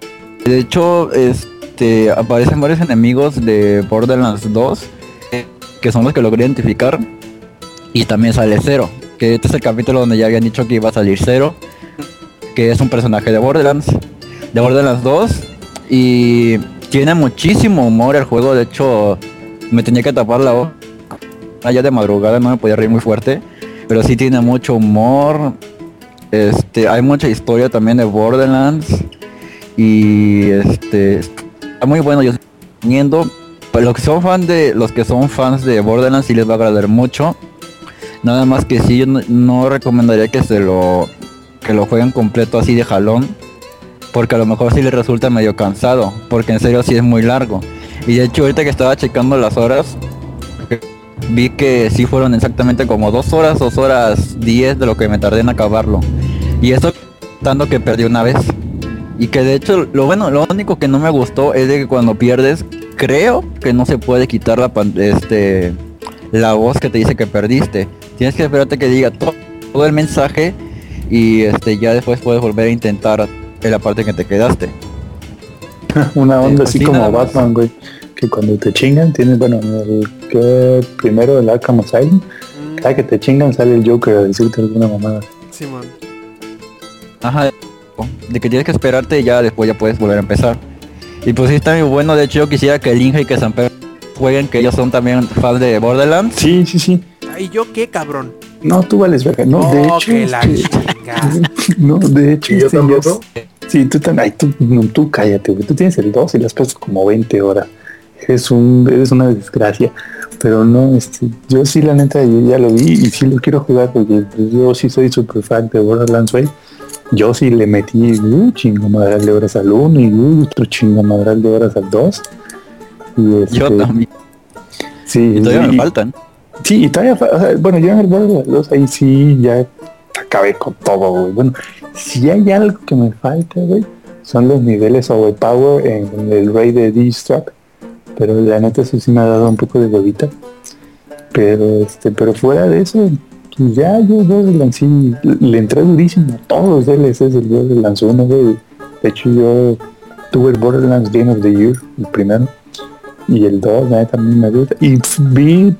[SPEAKER 5] de hecho este aparecen varios enemigos de Borderlands 2 que son los que logré identificar. Y también sale Cero, que este es el capítulo donde ya habían dicho que iba a salir Cero, que es un personaje de Borderlands, de Borderlands 2 y tiene muchísimo humor el juego, de hecho me tenía que tapar la voz allá de madrugada, no me podía reír muy fuerte, pero sí tiene mucho humor. Este, hay mucha historia también de Borderlands. Y este muy bueno yo viendo los que son fan de los que son fans de Borderlands sí les va a agradar mucho. Nada más que sí yo no, recomendaría que se lo que lo jueguen completo así de jalón porque a lo mejor sí les resulta medio cansado, porque en serio sí es muy largo. Y de hecho ahorita que estaba checando las horas, vi que sí fueron exactamente como dos horas, dos horas diez de lo que me tardé en acabarlo. Y eso tanto que perdí una vez. Y que de hecho lo bueno, lo único que no me gustó es de que cuando pierdes, creo que no se puede quitar la pan- este la voz que te dice que perdiste. Tienes que esperarte que diga to- todo el mensaje y este ya después puedes volver a intentar en la parte que te quedaste.
[SPEAKER 1] Una onda
[SPEAKER 4] pues
[SPEAKER 1] así
[SPEAKER 4] sí,
[SPEAKER 1] como. Batman, güey. Que cuando te chingan, tienes, bueno, el que primero el Arkham Asylum,
[SPEAKER 4] Mm,
[SPEAKER 1] cada que te chingan sale el Joker a decirte alguna mamada.
[SPEAKER 4] Simón.
[SPEAKER 5] Ajá, de que tienes que esperarte y ya después ya puedes volver a empezar. Y pues sí está muy bueno, de hecho yo quisiera que el Inge y que Samper jueguen, que ellos son también fans de Borderlands.
[SPEAKER 1] Sí, sí, sí.
[SPEAKER 4] Ay, ¿yo qué, cabrón?
[SPEAKER 1] No, tú vales verga. No, de
[SPEAKER 4] Oh,
[SPEAKER 1] hecho.
[SPEAKER 4] que la
[SPEAKER 1] este, no, de hecho.
[SPEAKER 3] ¿Y yo
[SPEAKER 1] este,
[SPEAKER 3] tampoco?
[SPEAKER 1] Sí, tú también. Ay, tú, no, tú cállate, güey. Tú tienes el 2 y le has puesto como 20 horas. Eres un, eres una desgracia. Pero no, este, yo sí la neta yo ya lo vi y sí lo quiero jugar porque pues, yo sí soy super fan de Borderlands, güey. Yo sí le metí uh, chingamadral de horas al 1 y uh, otro chingamadral de horas al 2. Y este,
[SPEAKER 5] Yo también.
[SPEAKER 1] Sí,
[SPEAKER 5] Y todavía me faltan.
[SPEAKER 1] Sí, y todavía, fa- o sea, bueno, yo en el Borderlands 2 ahí sí ya acabé con todo, güey. Bueno, si hay algo que me falta, güey, son los niveles overpower en el Rey de D-Strap. Pero la neta eso sí me ha dado un poco de huevita. Pero este, pero fuera de eso, pues ya yo Borderlands sí le entré durísimo a todos los DLCs del Borderlands 1, güey. De hecho yo tuve el Borderlands Game of the Year, el primero. Y el 2, la neta, también me gusta. Y vi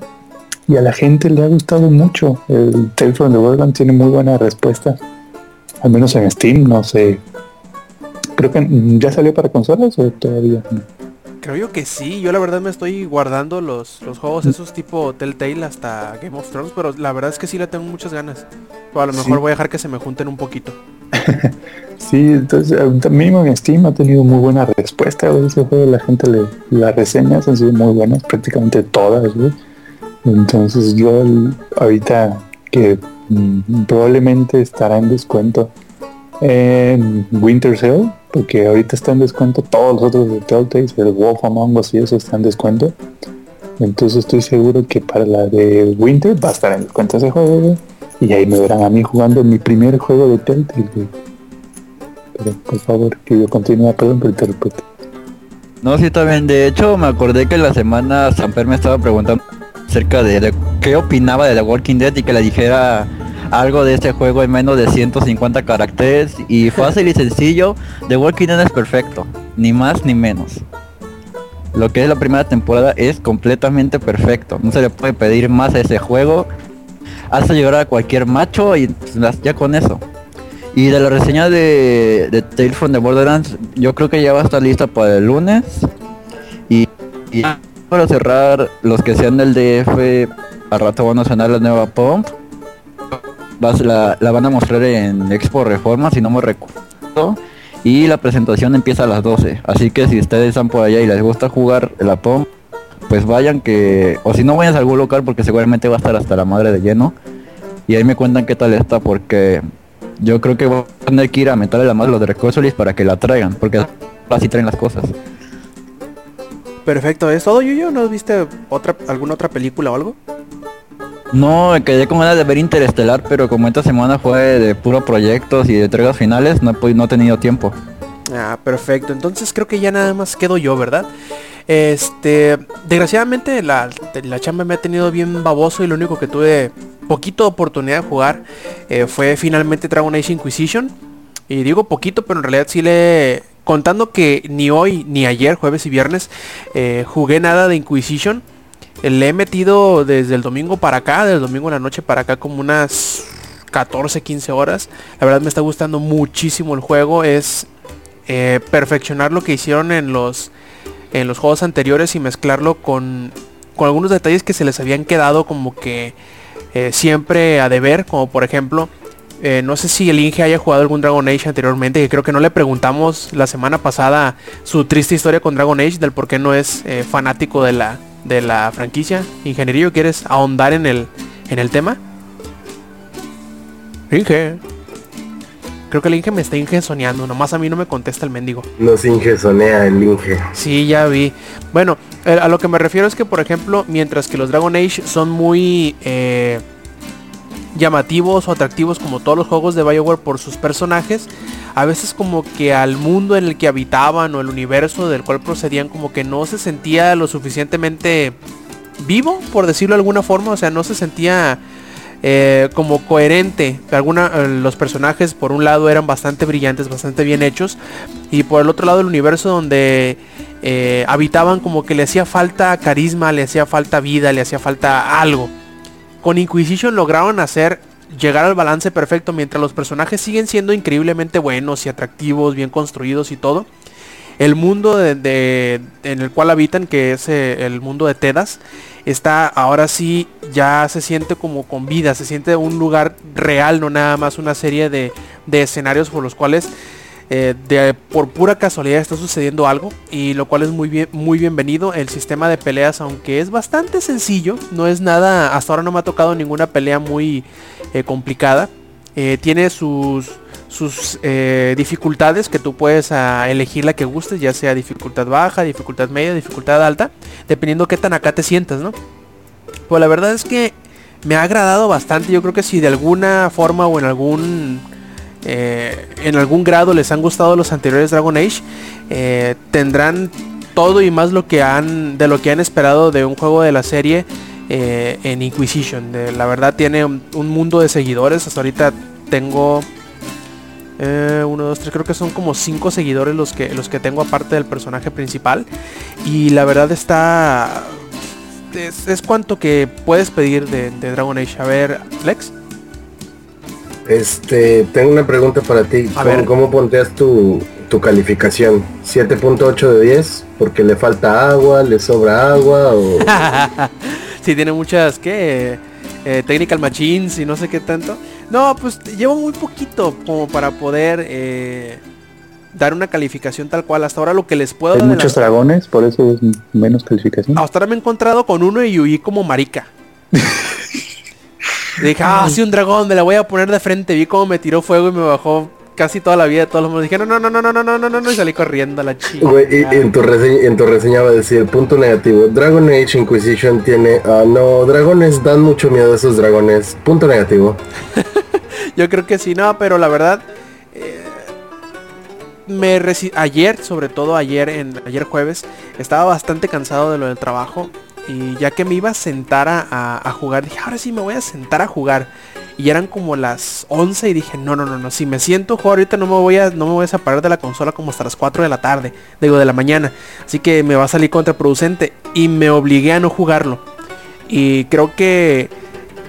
[SPEAKER 1] y a la gente le ha gustado mucho. El Tales from the Borderlands tiene muy buena respuesta. Al menos en Steam, no sé. Creo que ya salió para consolas o todavía no.
[SPEAKER 4] Creo yo que sí, yo la verdad me estoy guardando los, los juegos esos tipo Telltale hasta Game of Thrones, pero la verdad es que sí le tengo muchas ganas. O a lo mejor
[SPEAKER 1] Sí.
[SPEAKER 4] voy a dejar que se me junten un poquito.
[SPEAKER 1] Sí, entonces eh, mismo en Steam ha tenido muy buena respuesta. güey, Ese juego la gente le, las reseñas han sido muy buenas, prácticamente todas. Entonces yo ahorita que mm, probablemente estará en descuento en Winter Sale, porque ahorita está en descuento todos los otros de Telltale, el Wolf Among Us y eso está en descuento. Entonces estoy seguro que para la de Winter va a estar en descuento ese juego. Y ahí me verán a mí jugando mi primer juego de Telltale, güey. Pero por favor, que yo continúe, perdón, pero te repito.
[SPEAKER 5] No, sí, también. De hecho, me acordé que la semana Samper me estaba preguntando acerca de, de qué opinaba de The Walking Dead y que le dijera algo de este juego en menos de 150 caracteres y fácil y sencillo. The Walking Dead es perfecto, ni más ni menos. Lo que es la primera temporada es completamente perfecto. No se le puede pedir más a ese juego. Hace llegar a cualquier macho y ya con eso. Y de la reseña de, de Tales from the Borderlands, yo creo que ya va a estar lista para el lunes. Y, y para cerrar, los que sean del DF, al rato van a sonar la nueva Pump. La, van a mostrar en Expo Reforma, si no me recuerdo. Y la presentación empieza a las 12. Así que si ustedes están por allá y les gusta jugar la Pump, pues vayan que... O si no vayan a algún local porque seguramente va a estar hasta la madre de lleno. Y ahí me cuentan qué tal está porque yo creo que voy a tener que ir a meterle la madre a los de Recosolis para que la traigan. Porque así traen las cosas.
[SPEAKER 4] Perfecto, ¿es todo, Yuyo? ¿No viste otra, alguna otra película o algo?
[SPEAKER 5] No, me quedé con ganas de ver Interestelar, pero como esta semana fue de puro proyectos y de entregas finales, no no he tenido tiempo.
[SPEAKER 4] Ah, perfecto. Entonces creo que ya nada más quedo yo, ¿verdad? Este, desgraciadamente la, la chamba me ha tenido bien baboso y lo único que tuve poquito oportunidad de jugar eh, fue finalmente Dragon Age Inquisition. Y digo poquito, pero en realidad sí le... Contando que ni hoy ni ayer, jueves y viernes, eh, jugué nada de Inquisition. Le he metido desde el domingo para acá, desde el domingo en la noche para acá como unas 14, 15 horas. La verdad me está gustando muchísimo el juego. Es eh, perfeccionar lo que hicieron en los en los juegos anteriores y mezclarlo con, con algunos detalles que se les habían quedado como que eh, siempre a deber, como por ejemplo, eh, no sé si el Inge haya jugado algún Dragon Age anteriormente, que creo que no le preguntamos la semana pasada su triste historia con Dragon Age, del por qué no es fanático de la, de la franquicia. Ingenierillo, ¿quieres ahondar en el, en el tema? Inge. Creo que el Inge me está ingesoneando, nomás a mí no me contesta el mendigo.
[SPEAKER 3] Nos ingesonea el Inge.
[SPEAKER 4] Sí, ya vi. Bueno, eh, a lo que me refiero es que, por ejemplo, mientras que los Dragon Age son muy eh, llamativos o atractivos como todos los juegos de Bioware por sus personajes, a veces como que al mundo en el que habitaban o el universo del cual procedían como que no se sentía lo suficientemente vivo, por decirlo de alguna forma, o sea, no se sentía eh, como coherente. Alguna, eh, los personajes por un lado eran bastante brillantes, bastante bien hechos, y por el otro lado el universo donde eh, habitaban como que le hacía falta carisma, le hacía falta vida, le hacía falta algo. Con Inquisition lograron hacer llegar al balance perfecto mientras los personajes siguen siendo increíblemente buenos y atractivos, bien construidos y todo. El mundo en el cual habitan, que es eh, el mundo de Tedas, está ahora sí ya se siente como con vida, se siente un lugar real, no nada más una serie de escenarios por los cuales eh, de, por pura casualidad está sucediendo algo y lo cual es muy bien muy bienvenido. El sistema de peleas aunque es bastante sencillo no es nada hasta ahora no me ha tocado ninguna pelea muy eh, complicada. Eh, tiene sus sus dificultades que tú puedes ah, elegir la que gustes ya sea dificultad baja dificultad media dificultad alta dependiendo qué tan acá te sientas no pues la verdad es que me ha agradado bastante. Yo creo que si de alguna forma o en algún eh, en algún grado les han gustado los anteriores Dragon Age, eh, tendrán todo y más lo que han de lo que han esperado de un juego de la serie eh, en Inquisition. De- la verdad tiene un, un mundo de seguidores. Hasta ahorita tengo uno, dos, tres, creo que son como cinco seguidores los que los que tengo aparte del personaje principal. Y la verdad está es, cuanto que puedes pedir de, de Dragon Age. A ver, Lex.
[SPEAKER 3] Este, tengo una pregunta para ti.
[SPEAKER 4] A
[SPEAKER 3] ¿Cómo,
[SPEAKER 4] ver.
[SPEAKER 3] cómo pondrías tu, tu calificación? ¿7.8 de 10? ¿Porque le falta agua, le sobra agua o...?
[SPEAKER 4] sí, tiene muchas, ¿qué? Eh, technical machines y no sé qué tanto. No, pues llevo muy poquito como para poder eh, dar una calificación tal cual. Hasta ahora lo que les puedo
[SPEAKER 1] Hay muchos dragones, por eso es menos calificación.
[SPEAKER 4] Hasta ahora me he encontrado con uno y huí como marica. Y dije, ah, sí, un dragón, me la voy a poner de frente. Vi cómo me tiró fuego y me bajó casi toda la vida de todos los. Dije, no, no, no, no, no, no, no, no, no, no, y salí corriendo a la chica.
[SPEAKER 3] Güey, y- y en, tu reseña, en tu reseña va a decir, punto negativo, Dragon Age Inquisition tiene... ah, no, dragones dan mucho miedo a esos dragones. Punto negativo.
[SPEAKER 4] Yo creo que sí, no, pero la verdad, eh, me ayer, sobre todo ayer en ayer jueves, estaba bastante cansado de lo del trabajo y ya que me iba a sentar a, a- jugar, dije, ahora sí me voy a sentar a jugar. Y eran como las 11 y dije, no, no, no, no, si me siento a jugar ahorita no me voy a no me voy a separar de la consola como hasta las 4 de la tarde, digo de la mañana. Así que me va a salir contraproducente y me obligué a no jugarlo. Y creo que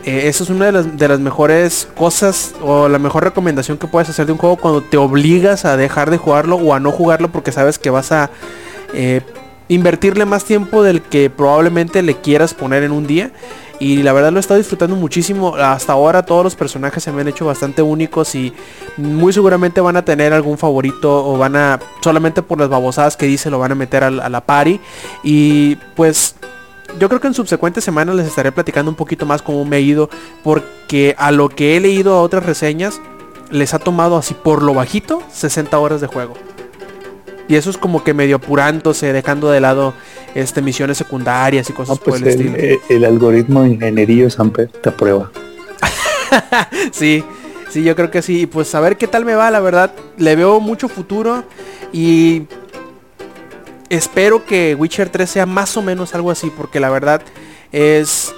[SPEAKER 4] eh, eso es una de las, de las mejores cosas o la mejor recomendación que puedes hacer de un juego cuando te obligas a dejar de jugarlo o a no jugarlo porque sabes que vas a eh, invertirle más tiempo del que probablemente le quieras poner en un día. Y la verdad lo he estado disfrutando muchísimo. Hasta ahora todos los personajes se me han hecho bastante únicos y muy seguramente van a tener algún favorito o van a, solamente por las babosadas que dice, lo van a meter a, la party. Y pues yo creo que en subsecuentes semanas les estaré platicando un poquito más cómo me ha ido. Porque a lo que he leído a otras reseñas, les ha tomado así por lo bajito 60 horas de juego. Y eso es como que medio apurándose, dejando de lado este misiones secundarias y
[SPEAKER 1] No,
[SPEAKER 4] cosas por
[SPEAKER 1] pues
[SPEAKER 4] el,
[SPEAKER 1] el,
[SPEAKER 4] estilo.
[SPEAKER 1] el- el algoritmo ingeniería Samper te aprueba.
[SPEAKER 4] Sí, sí, yo creo que sí. Y pues a ver qué tal me va, la verdad. Le veo mucho futuro y espero que Witcher 3 sea más o menos algo así, porque la verdad es...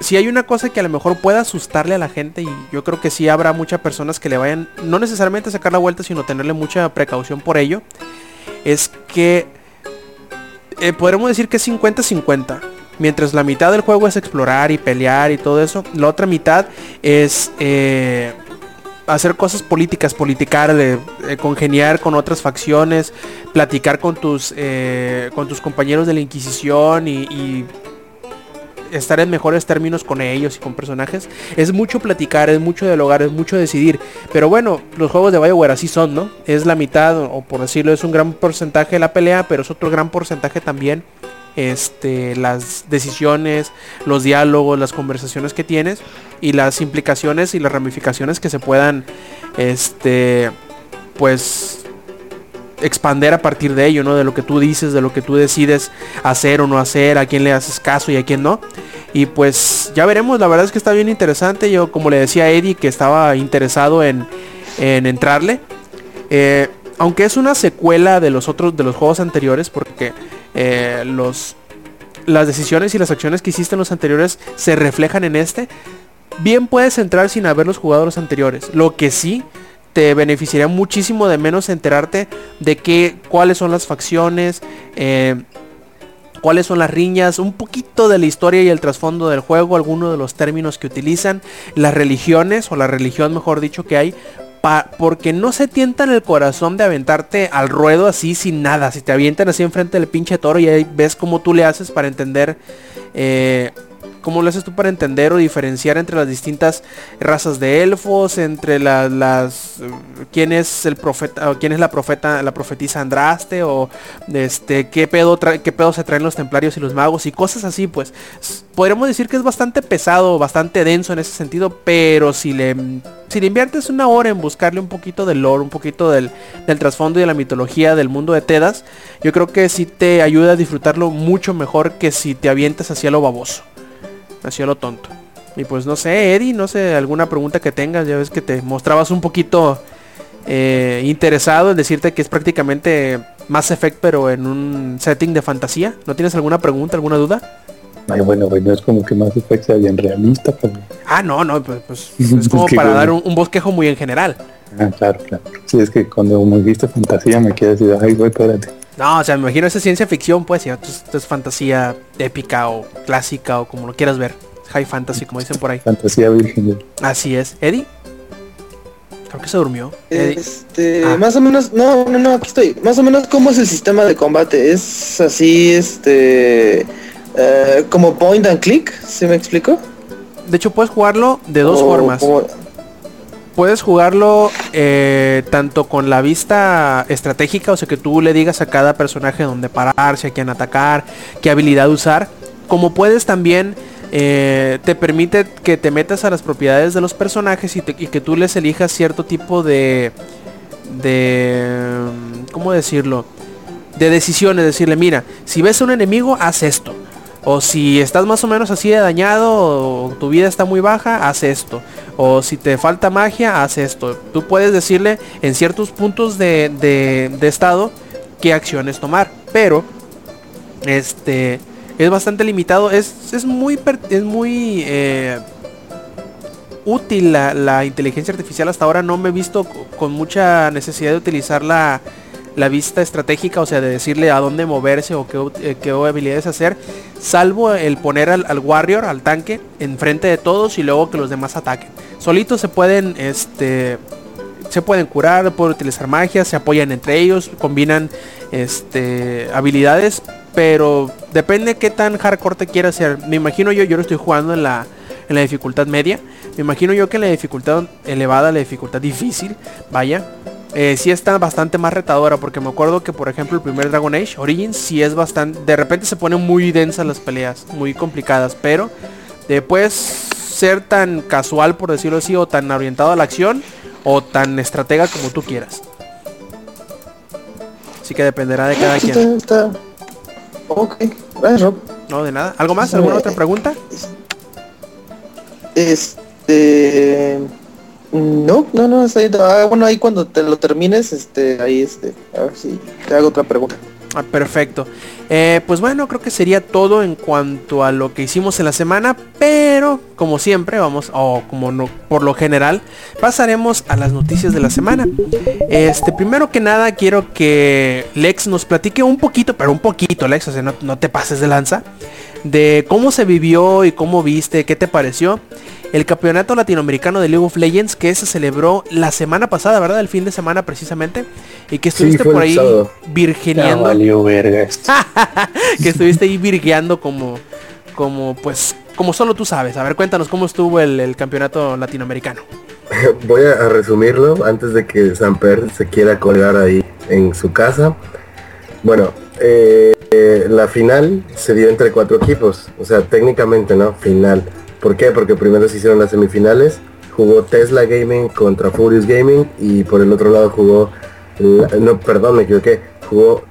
[SPEAKER 4] Si hay una cosa que a lo mejor pueda asustarle a la gente y yo creo que sí habrá muchas personas que le vayan, no necesariamente a sacar la vuelta, sino tenerle mucha precaución por ello, es que eh, podremos decir que es 50-50. Mientras la mitad del juego es explorar y pelear y todo eso, la otra mitad es eh, hacer cosas políticas, politicar, eh, congeniar con otras facciones, platicar con tus, con tus compañeros de la Inquisición y, y estar en mejores términos con ellos y con personajes. Es mucho platicar, es mucho dialogar, es mucho decidir. Pero bueno, los juegos de Bioware así son, ¿no? Es la mitad, o por decirlo, es un gran porcentaje de la pelea, pero es otro gran porcentaje también este las decisiones, los diálogos, las conversaciones que tienes y las implicaciones y las ramificaciones que se puedan este pues expander a partir de ello, ¿no? De lo que tú dices, de lo que tú decides hacer o no hacer, a quién le haces caso y a quién no. Y pues ya veremos, la verdad es que está bien interesante. Yo como le decía a Eddie que estaba interesado en, en entrarle. Eh, aunque es una secuela de los otros, de los juegos anteriores, porque eh, los las decisiones y las acciones que hiciste en los anteriores se reflejan en este. Bien puedes entrar sin haberlos jugado los anteriores. Lo que sí te beneficiaría muchísimo de menos enterarte de qué, cuáles son las facciones, eh, cuáles son las riñas, un poquito de la historia y el trasfondo del juego, algunos de los términos que utilizan, las religiones o la religión mejor dicho que hay, porque no se tientan el corazón de aventarte al ruedo así sin nada, si te avientan así enfrente del pinche toro y ahí ves cómo tú le haces para entender eh, ¿Cómo lo haces tú para entender o diferenciar entre las distintas razas de elfos, entre la- las eh, quién es el profeta, quién es la profeta, la profetisa Andraste o este qué pedo qué pedo se traen los templarios y los magos y cosas así, pues podríamos decir que es bastante pesado, bastante denso en ese sentido, pero si le si le inviertes una hora en buscarle un poquito del lore, un poquito del, del trasfondo y de la mitología del mundo de Tedas, yo creo que sí te ayuda a disfrutarlo mucho mejor que si te avientas hacia lo baboso hacia lo tonto. Y pues no sé, Eddie, no sé, alguna pregunta que tengas, ya ves que te mostrabas un poquito eh, interesado en decirte que es prácticamente Mass Effect pero en un setting de fantasía. ¿No tienes alguna pregunta, alguna duda?
[SPEAKER 1] Ay, bueno, bueno, es como que más Effect sea bien realista, pero...
[SPEAKER 4] Ah, no, no, pues, pues, es como para
[SPEAKER 1] bueno.
[SPEAKER 4] dar un, un bosquejo muy en general.
[SPEAKER 1] Ah, claro, claro. Sí, es que cuando me dijiste fantasía me quedé así, ay, güey, espérate.
[SPEAKER 4] No, o sea, me imagino esa ciencia ficción, pues, y esto es, esto es fantasía épica o clásica o como lo quieras ver. High fantasy, como dicen por ahí.
[SPEAKER 1] Fantasía virgen.
[SPEAKER 4] Así es. ¿Eddie? Creo que se durmió. Eddie.
[SPEAKER 2] Este,
[SPEAKER 4] Ah.
[SPEAKER 2] más o menos, no, no, no, aquí estoy. Más o menos, ¿cómo es el sistema de combate? Es así, este, eh, como point and click, ¿se me explicó?
[SPEAKER 4] De hecho, puedes jugarlo de dos
[SPEAKER 2] O
[SPEAKER 4] formas.
[SPEAKER 2] como-
[SPEAKER 4] Puedes jugarlo eh, tanto con la vista estratégica, o sea que tú le digas a cada personaje dónde pararse, a quién atacar, qué habilidad usar. Como puedes también, eh, te permite que te metas a las propiedades de los personajes y, y que tú les elijas cierto tipo de... de... ¿Cómo decirlo? De decisiones, decirle, mira, si ves a un enemigo, haz esto. O si estás más o menos así de dañado o tu vida está muy baja, haz esto. O si te falta magia, haz esto. Tú puedes decirle en ciertos puntos de, de- estado qué acciones tomar. Pero, este, es bastante limitado. Es, es muy, es muy eh, útil la, la inteligencia artificial. Hasta ahora no me he visto co- con mucha necesidad de utilizar la, vista estratégica, o sea, de decirle a dónde moverse o qué, eh, qué habilidades hacer, salvo el poner al, al warrior, al tanque, enfrente de todos y luego que los demás ataquen. Solitos se pueden, este, se pueden curar, pueden utilizar magia, se apoyan entre ellos, combinan, este, habilidades, pero depende qué tan hardcore te quieras hacer. Me imagino yo, yo lo estoy jugando en la, en la dificultad media. Me imagino yo que en la dificultad elevada, la dificultad difícil, vaya, eh, sí está bastante más retadora porque me acuerdo que por ejemplo el primer Dragon Age Origins sí es bastante de repente se ponen muy densas las peleas muy complicadas pero eh, puedes ser tan casual por decirlo así o tan orientado a la acción o tan estratega como tú quieras así que dependerá de cada quien.
[SPEAKER 2] Ok, gracias Rob.
[SPEAKER 4] no de nada algo más alguna otra pregunta
[SPEAKER 2] Este. No, no, no. Ah, bueno, ahí cuando te lo termines, este, ahí este, a ver si te hago otra pregunta.
[SPEAKER 4] Ah, perfecto. Eh, pues bueno, creo que sería todo en cuanto a lo que hicimos en la semana, pero como siempre vamos, o como no, por lo general, pasaremos a las noticias de la semana. Este, primero que nada quiero que Lex nos platique un poquito, pero un poquito, Lex, o sea, no, no te pases de lanza, de cómo se vivió y cómo viste, qué te pareció el campeonato latinoamericano de League of Legends que se celebró la semana pasada, ¿verdad? El fin de semana precisamente. Y que estuviste por ahí
[SPEAKER 3] sábado.
[SPEAKER 1] Ya
[SPEAKER 4] virgineando
[SPEAKER 1] valió verga esto.
[SPEAKER 4] que estuviste ahí virgueando como, como pues, como solo tú sabes. A ver, cuéntanos cómo estuvo el, el campeonato latinoamericano.
[SPEAKER 3] Voy a, a resumirlo antes de que Samper se quiera colgar ahí en su casa. Bueno, eh, eh, la final se dio entre cuatro equipos, o sea, técnicamente no, final. ¿Por qué? Porque primero se hicieron las semifinales, jugó Tesla Gaming contra Furious Gaming y por el otro lado jugó, no, perdón, me equivoqué, jugó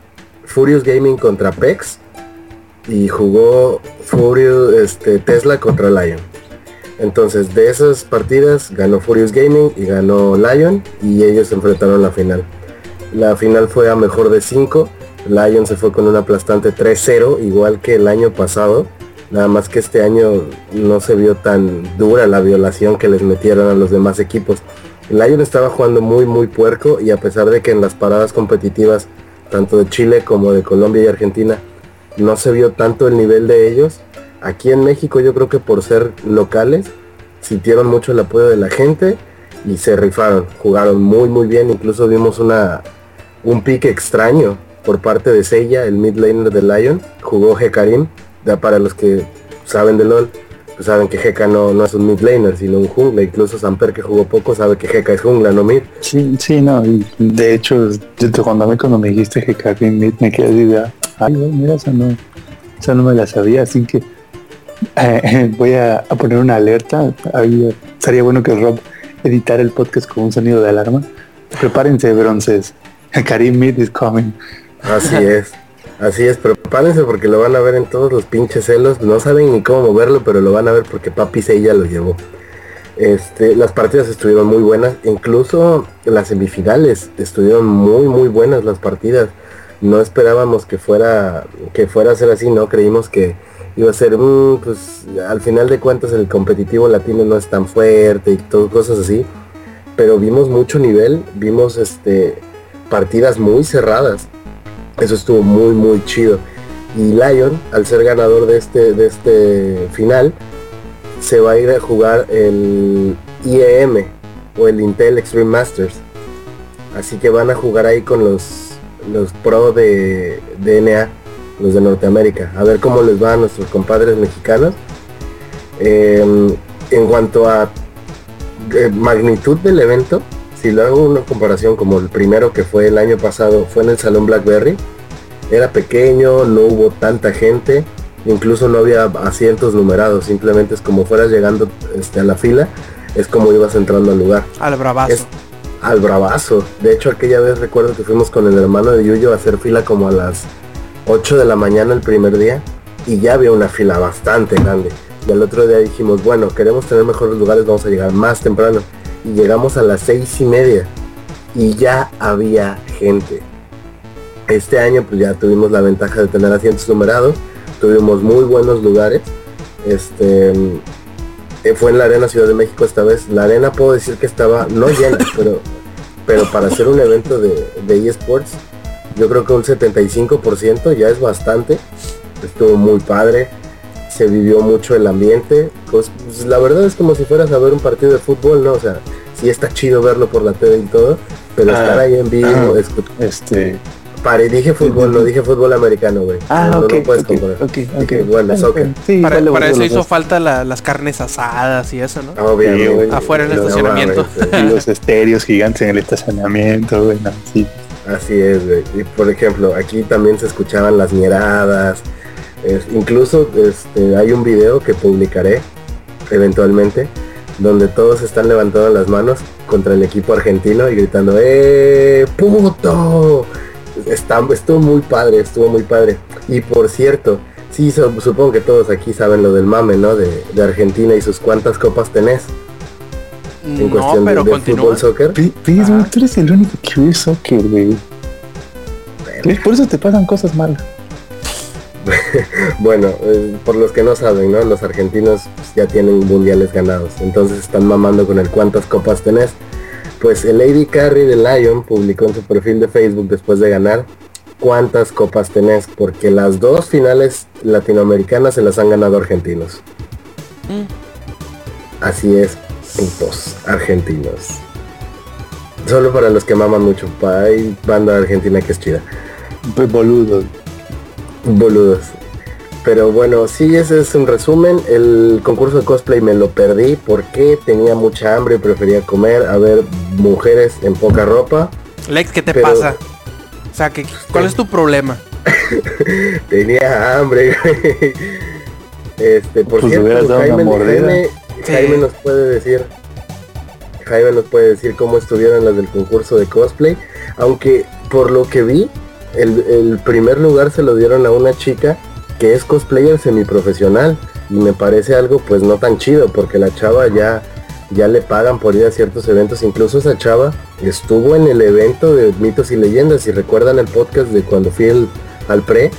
[SPEAKER 3] Furious Gaming contra PEX y jugó Furious, este, Tesla contra Lion. Entonces, de esas partidas ganó Furious Gaming y ganó Lion y ellos se enfrentaron la final. La final fue a mejor de 5. Lion se fue con un aplastante 3-0, igual que el año pasado. Nada más que este año no se vio tan dura la violación que les metieron a los demás equipos. Lion estaba jugando muy muy puerco y a pesar de que en las paradas competitivas, tanto de Chile como de Colombia y Argentina, no se vio tanto el nivel de ellos, aquí en México yo creo que por ser locales, sintieron mucho el apoyo de la gente y se rifaron, jugaron muy muy bien, incluso vimos una un pique extraño por parte de Seiya, el mid laner de Lion, jugó Hekarim, ya para los que saben de LOL, pues saben que Heka no, no es un mid laner, sino un jungla, incluso Samper que jugó poco sabe que Heka es jungla, no mid.
[SPEAKER 1] Sí, sí, no, y de hecho, yo te- cuando, me, cuando me dijiste que Karim Mead me quedé así de, ay, güey, mira, esa no, esa no me la sabía, así que eh, voy a, a poner una alerta, ahí, sería bueno que Rob editara el podcast con un sonido de alarma. Prepárense, bronces, Karim Mead is coming.
[SPEAKER 3] Así es. Así es, prepárense porque lo van a ver en todos los pinches celos. No saben ni cómo moverlo, pero lo van a ver porque Papi Seiya lo llevó. Este, las partidas estuvieron muy buenas, incluso las semifinales estuvieron muy muy buenas las partidas. No esperábamos que fuera que fuera a ser así, no creímos que iba a ser, mm, pues al final de cuentas el competitivo latino no es tan fuerte y todo cosas así, pero vimos mucho nivel, vimos este partidas muy cerradas. Eso estuvo muy muy chido. Y Lion, al ser ganador de este de este final, se va a ir a jugar el IEM o el Intel Extreme Masters. Así que van a jugar ahí con los, los pro de DNA, los de Norteamérica. A ver cómo les va a nuestros compadres mexicanos. Eh, en cuanto a eh, magnitud del evento, si lo hago una comparación como el primero que fue el año pasado, fue en el Salón Blackberry, era pequeño, no hubo tanta gente, incluso no había asientos numerados, simplemente es como fueras llegando este, a la fila, es como ibas entrando al lugar,
[SPEAKER 4] Al bravazo.
[SPEAKER 3] Es- al bravazo. De hecho, aquella vez recuerdo que fuimos con el hermano de Yuyo a hacer fila como a las 8 de la mañana el primer día y ya había una fila bastante grande. Y al otro día dijimos, bueno, queremos tener mejores lugares, vamos a llegar más temprano. Y llegamos a las seis y media y ya había gente. Este año pues ya tuvimos la ventaja de tener asientos numerados, tuvimos muy buenos lugares. Este eh, fue en la Arena Ciudad de México esta vez. La arena puedo decir que estaba no llena, pero pero para hacer un evento de, de eSports, yo creo que un 75% ya es bastante. Estuvo muy padre, se vivió mucho el ambiente. Pues, pues, la verdad es como si fueras a ver un partido de fútbol, ¿no? O sea, sí está chido verlo por la TV y todo, pero
[SPEAKER 1] Ah,
[SPEAKER 3] estar ahí en vivo,
[SPEAKER 1] ah.
[SPEAKER 3] escu-
[SPEAKER 1] Este.
[SPEAKER 3] Pare, dije fútbol, no dije fútbol americano, güey.
[SPEAKER 1] Ah,
[SPEAKER 3] no, no
[SPEAKER 1] ok,
[SPEAKER 3] puedes comparar.
[SPEAKER 1] ok, ok.
[SPEAKER 3] Dije, bueno, soccer.
[SPEAKER 1] Sí,
[SPEAKER 4] Para,
[SPEAKER 1] vale,
[SPEAKER 4] para
[SPEAKER 1] vale,
[SPEAKER 4] eso hizo falta la- las carnes asadas y eso, ¿no?
[SPEAKER 3] Obviamente.
[SPEAKER 1] Sí, güey.
[SPEAKER 4] Afuera en el
[SPEAKER 3] No
[SPEAKER 4] estacionamiento.
[SPEAKER 1] Y los estéreos gigantes en el estacionamiento, güey. no, sí.
[SPEAKER 3] Así es, güey. Y por ejemplo, aquí también se escuchaban las miradas. Es- incluso este, hay un video que publicaré eventualmente donde todos están levantando las manos contra el equipo argentino y gritando ¡Eh, puto! Está, estuvo muy padre, estuvo muy padre. Y por cierto, sí, so- supongo que todos aquí saben lo del mame, ¿no? De, de Argentina y sus cuántas copas tenés en
[SPEAKER 4] No,
[SPEAKER 3] cuestión de-
[SPEAKER 4] pero
[SPEAKER 3] de,
[SPEAKER 4] continúa.
[SPEAKER 3] fútbol, soccer.
[SPEAKER 1] Tú eres el único que ve soccer, güey. Por eso te pasan cosas malas.
[SPEAKER 3] Bueno, eh, por los que no saben, ¿no? Los argentinos pues, ya tienen mundiales ganados, entonces están mamando con el cuántas copas tenés. Pues el Lady Carry de Lion publicó en su perfil de Facebook después de ganar cuántas copas tenés, porque las dos finales latinoamericanas se las han ganado argentinos.
[SPEAKER 4] Mm.
[SPEAKER 3] Así es, putos argentinos. Solo para los que maman mucho, hay banda argentina que es chida.
[SPEAKER 1] Pues boludo.
[SPEAKER 3] Boludos. Pero bueno, sí, ese es un resumen. El concurso de cosplay me lo perdí porque tenía mucha hambre y prefería comer, a ver mujeres en poca ropa.
[SPEAKER 4] Lex, ¿qué te
[SPEAKER 3] Pero-
[SPEAKER 4] pasa? O sea, que, ¿cuál es tu problema?
[SPEAKER 3] Tenía hambre, güey. Este, por
[SPEAKER 1] Pues
[SPEAKER 3] cierto, Jaime. Jaime,
[SPEAKER 4] Sí.
[SPEAKER 3] Jaime nos puede decir. Jaime nos puede decir cómo estuvieron las del concurso de cosplay. Aunque por lo que vi, el, primer lugar se lo dieron a una chica que es cosplayer semiprofesional. Y me parece algo pues no tan chido porque la chava ya, ya le pagan por ir a ciertos eventos. Incluso esa chava estuvo en el evento de mitos y leyendas. Si recuerdan el podcast de cuando fui al pre,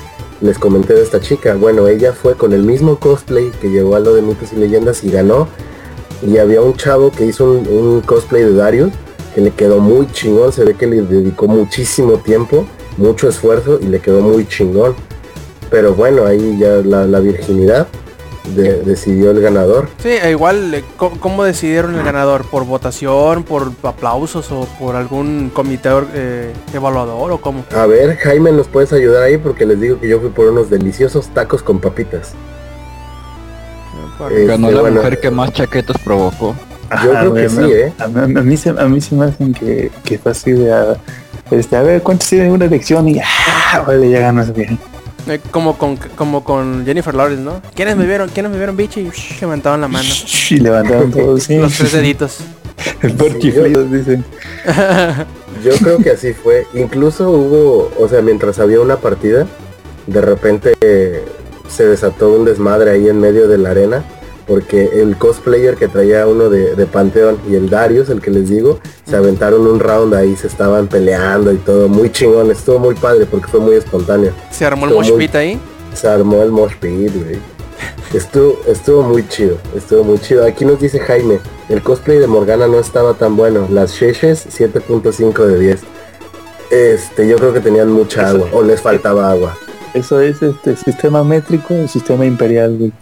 [SPEAKER 3] les comenté de esta chica. Bueno, ella fue con el mismo cosplay que llegó a lo de mitos y leyendas y ganó. Y había un chavo que hizo un, un cosplay de Darius que le quedó muy chingón. Se ve que le dedicó muchísimo tiempo, mucho esfuerzo y le quedó muy chingón. Pero bueno, ahí ya la, la virginidad de- decidió el ganador.
[SPEAKER 4] Sí, e igual, eh, ¿cómo, decidieron el ganador? ¿Por votación, por aplausos o por algún comité eh, evaluador o cómo?
[SPEAKER 3] A ver, Jaime, ¿nos puedes ayudar ahí? Porque les digo que yo fui por unos deliciosos tacos con papitas.
[SPEAKER 5] Ganó
[SPEAKER 3] Este,
[SPEAKER 5] la
[SPEAKER 3] bueno.
[SPEAKER 5] mujer que más chaquetas provocó.
[SPEAKER 3] Yo creo que
[SPEAKER 1] güey,
[SPEAKER 3] sí,
[SPEAKER 1] a-
[SPEAKER 3] ¿eh?
[SPEAKER 1] A, mí- a mí se, a mí se me hacen que, que fue así de... ah, este, a ver, ¿cuántos tienen una elección? Y ah, vale, ya ganó ese bien.
[SPEAKER 4] Eh, como con como con Jennifer Lawrence, ¿no? ¿Quiénes me vieron? ¿Quiénes me vieron, bicho? Y shh, levantaban la mano.
[SPEAKER 1] Y levantaron todos, sí.
[SPEAKER 4] Los tres deditos.
[SPEAKER 1] El
[SPEAKER 3] Sí, yo-
[SPEAKER 1] dicen.
[SPEAKER 3] Yo creo que así fue. Incluso hubo, o sea, mientras había una partida, de repente eh, se desató un desmadre ahí en medio de la arena, porque el cosplayer que traía uno de, de Panteón y el Darius, el que les digo, se aventaron un round ahí, se estaban peleando y todo, muy chingón, estuvo muy padre porque fue muy espontáneo.
[SPEAKER 4] Se armó el mosh
[SPEAKER 3] muy-
[SPEAKER 4] pit ahí.
[SPEAKER 3] Se armó el mosh pit, güey. Estuvo, estuvo muy chido, estuvo muy chido. Aquí nos dice Jaime, el cosplay de Morgana no estaba tan bueno. Las Sheshes 7.5 de 10. Este, yo creo que tenían mucha agua, o les faltaba agua.
[SPEAKER 1] Eso es este sistema métrico, el sistema imperial, güey.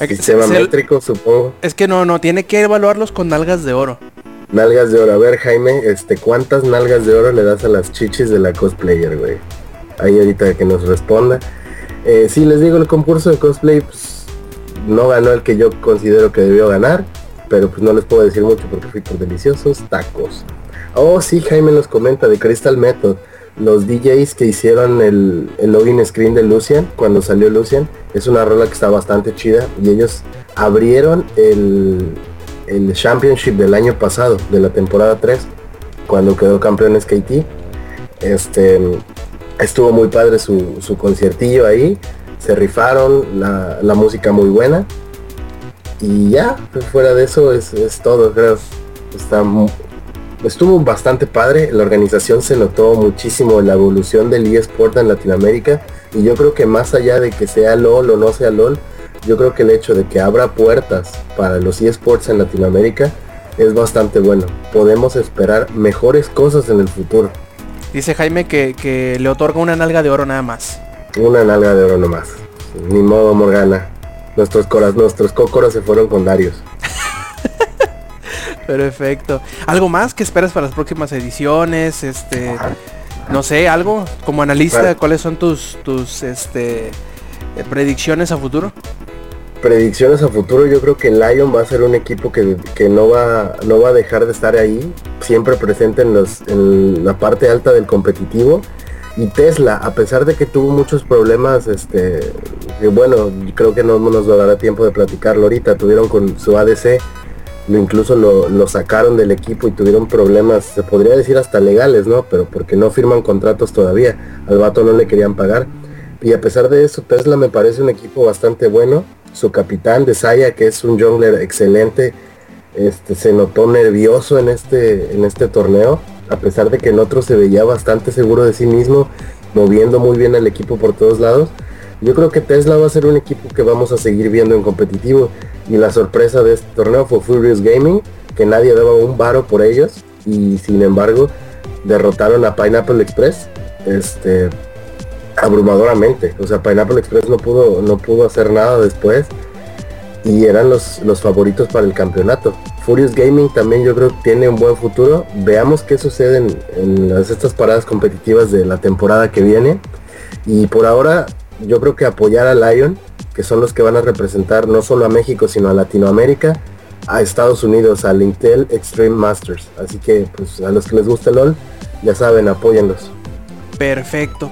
[SPEAKER 4] Es que
[SPEAKER 3] Sistema
[SPEAKER 4] se- se-
[SPEAKER 3] métrico, supongo.
[SPEAKER 4] Es que no, no, tiene que evaluarlos con nalgas de oro.
[SPEAKER 3] Nalgas de oro. A ver, Jaime, este, ¿cuántas nalgas de oro le das a las chichis de la cosplayer, güey? Ahí ahorita que nos responda. Eh, sí, les digo, el concurso de cosplay, pues, no ganó el que yo considero que debió ganar, pero pues no les puedo decir mucho porque fui por deliciosos tacos. Oh, sí, Jaime nos comenta de Crystal Method. Los DJs que hicieron el, el login screen de Lucian, cuando salió Lucian, es una rola que está bastante chida y ellos abrieron el, el Championship del año pasado, de la temporada 3, cuando quedó campeón SKT. Este estuvo muy padre su, su conciertillo ahí. se rifaron, la, la música muy buena. Y ya, fuera de eso es, es todo, creo. Está estuvo bastante padre, la organización se notó muchísimo en la evolución del eSport en Latinoamérica y yo creo que más allá de que sea LOL o no sea LOL, yo creo que el hecho de que abra puertas para los eSports en Latinoamérica es bastante bueno. Podemos esperar mejores cosas en el futuro.
[SPEAKER 4] Dice Jaime que, que le otorga una nalga de oro nada más.
[SPEAKER 3] Una nalga de oro nomás. Ni modo Morgana. Nuestros coras, nuestros cócoros se fueron con Darius.
[SPEAKER 4] Perfecto. ¿Algo más que esperas para las próximas ediciones? Este, no sé, algo como analista. ¿cuáles son tus tus este eh, predicciones a futuro?
[SPEAKER 3] predicciones a futuro, yo creo que Lion va a ser un equipo que, que no, va, no va a dejar de estar ahí, siempre presente en, los, en la parte alta del competitivo. Y Tesla, a pesar de que tuvo muchos problemas, este, bueno, creo que no nos dará tiempo de platicarlo ahorita, tuvieron con su ADC, incluso lo, sacaron del equipo y tuvieron problemas, se podría decir hasta legales, ¿no? Pero porque no firman contratos todavía, al vato no le querían pagar. Y a pesar de eso, Tesla me parece un equipo bastante bueno. Su capitán de Saya, que es un jungler excelente, este, se notó nervioso en este, en este torneo, a pesar de que en otros se veía bastante seguro de sí mismo, moviendo muy bien al equipo por todos lados. Yo creo que Tesla va a ser un equipo que vamos a seguir viendo en competitivo. Y la sorpresa de este torneo fue Furious Gaming, que nadie daba un varo por ellos. Y sin embargo, derrotaron a Pineapple Express. Este, abrumadoramente. O sea, Pineapple Express no pudo, no pudo hacer nada después. Y eran los, los favoritos para el campeonato. Furious Gaming también yo creo que tiene un buen futuro. Veamos qué sucede en, en las- estas paradas competitivas de la temporada que viene. Y por ahora yo creo que apoyar a Lion, que son los que van a representar no solo a México, sino a Latinoamérica, a Estados Unidos, al Intel Extreme Masters. Así que pues a los que les gusta el LOL, ya saben, apóyenlos.
[SPEAKER 4] Perfecto.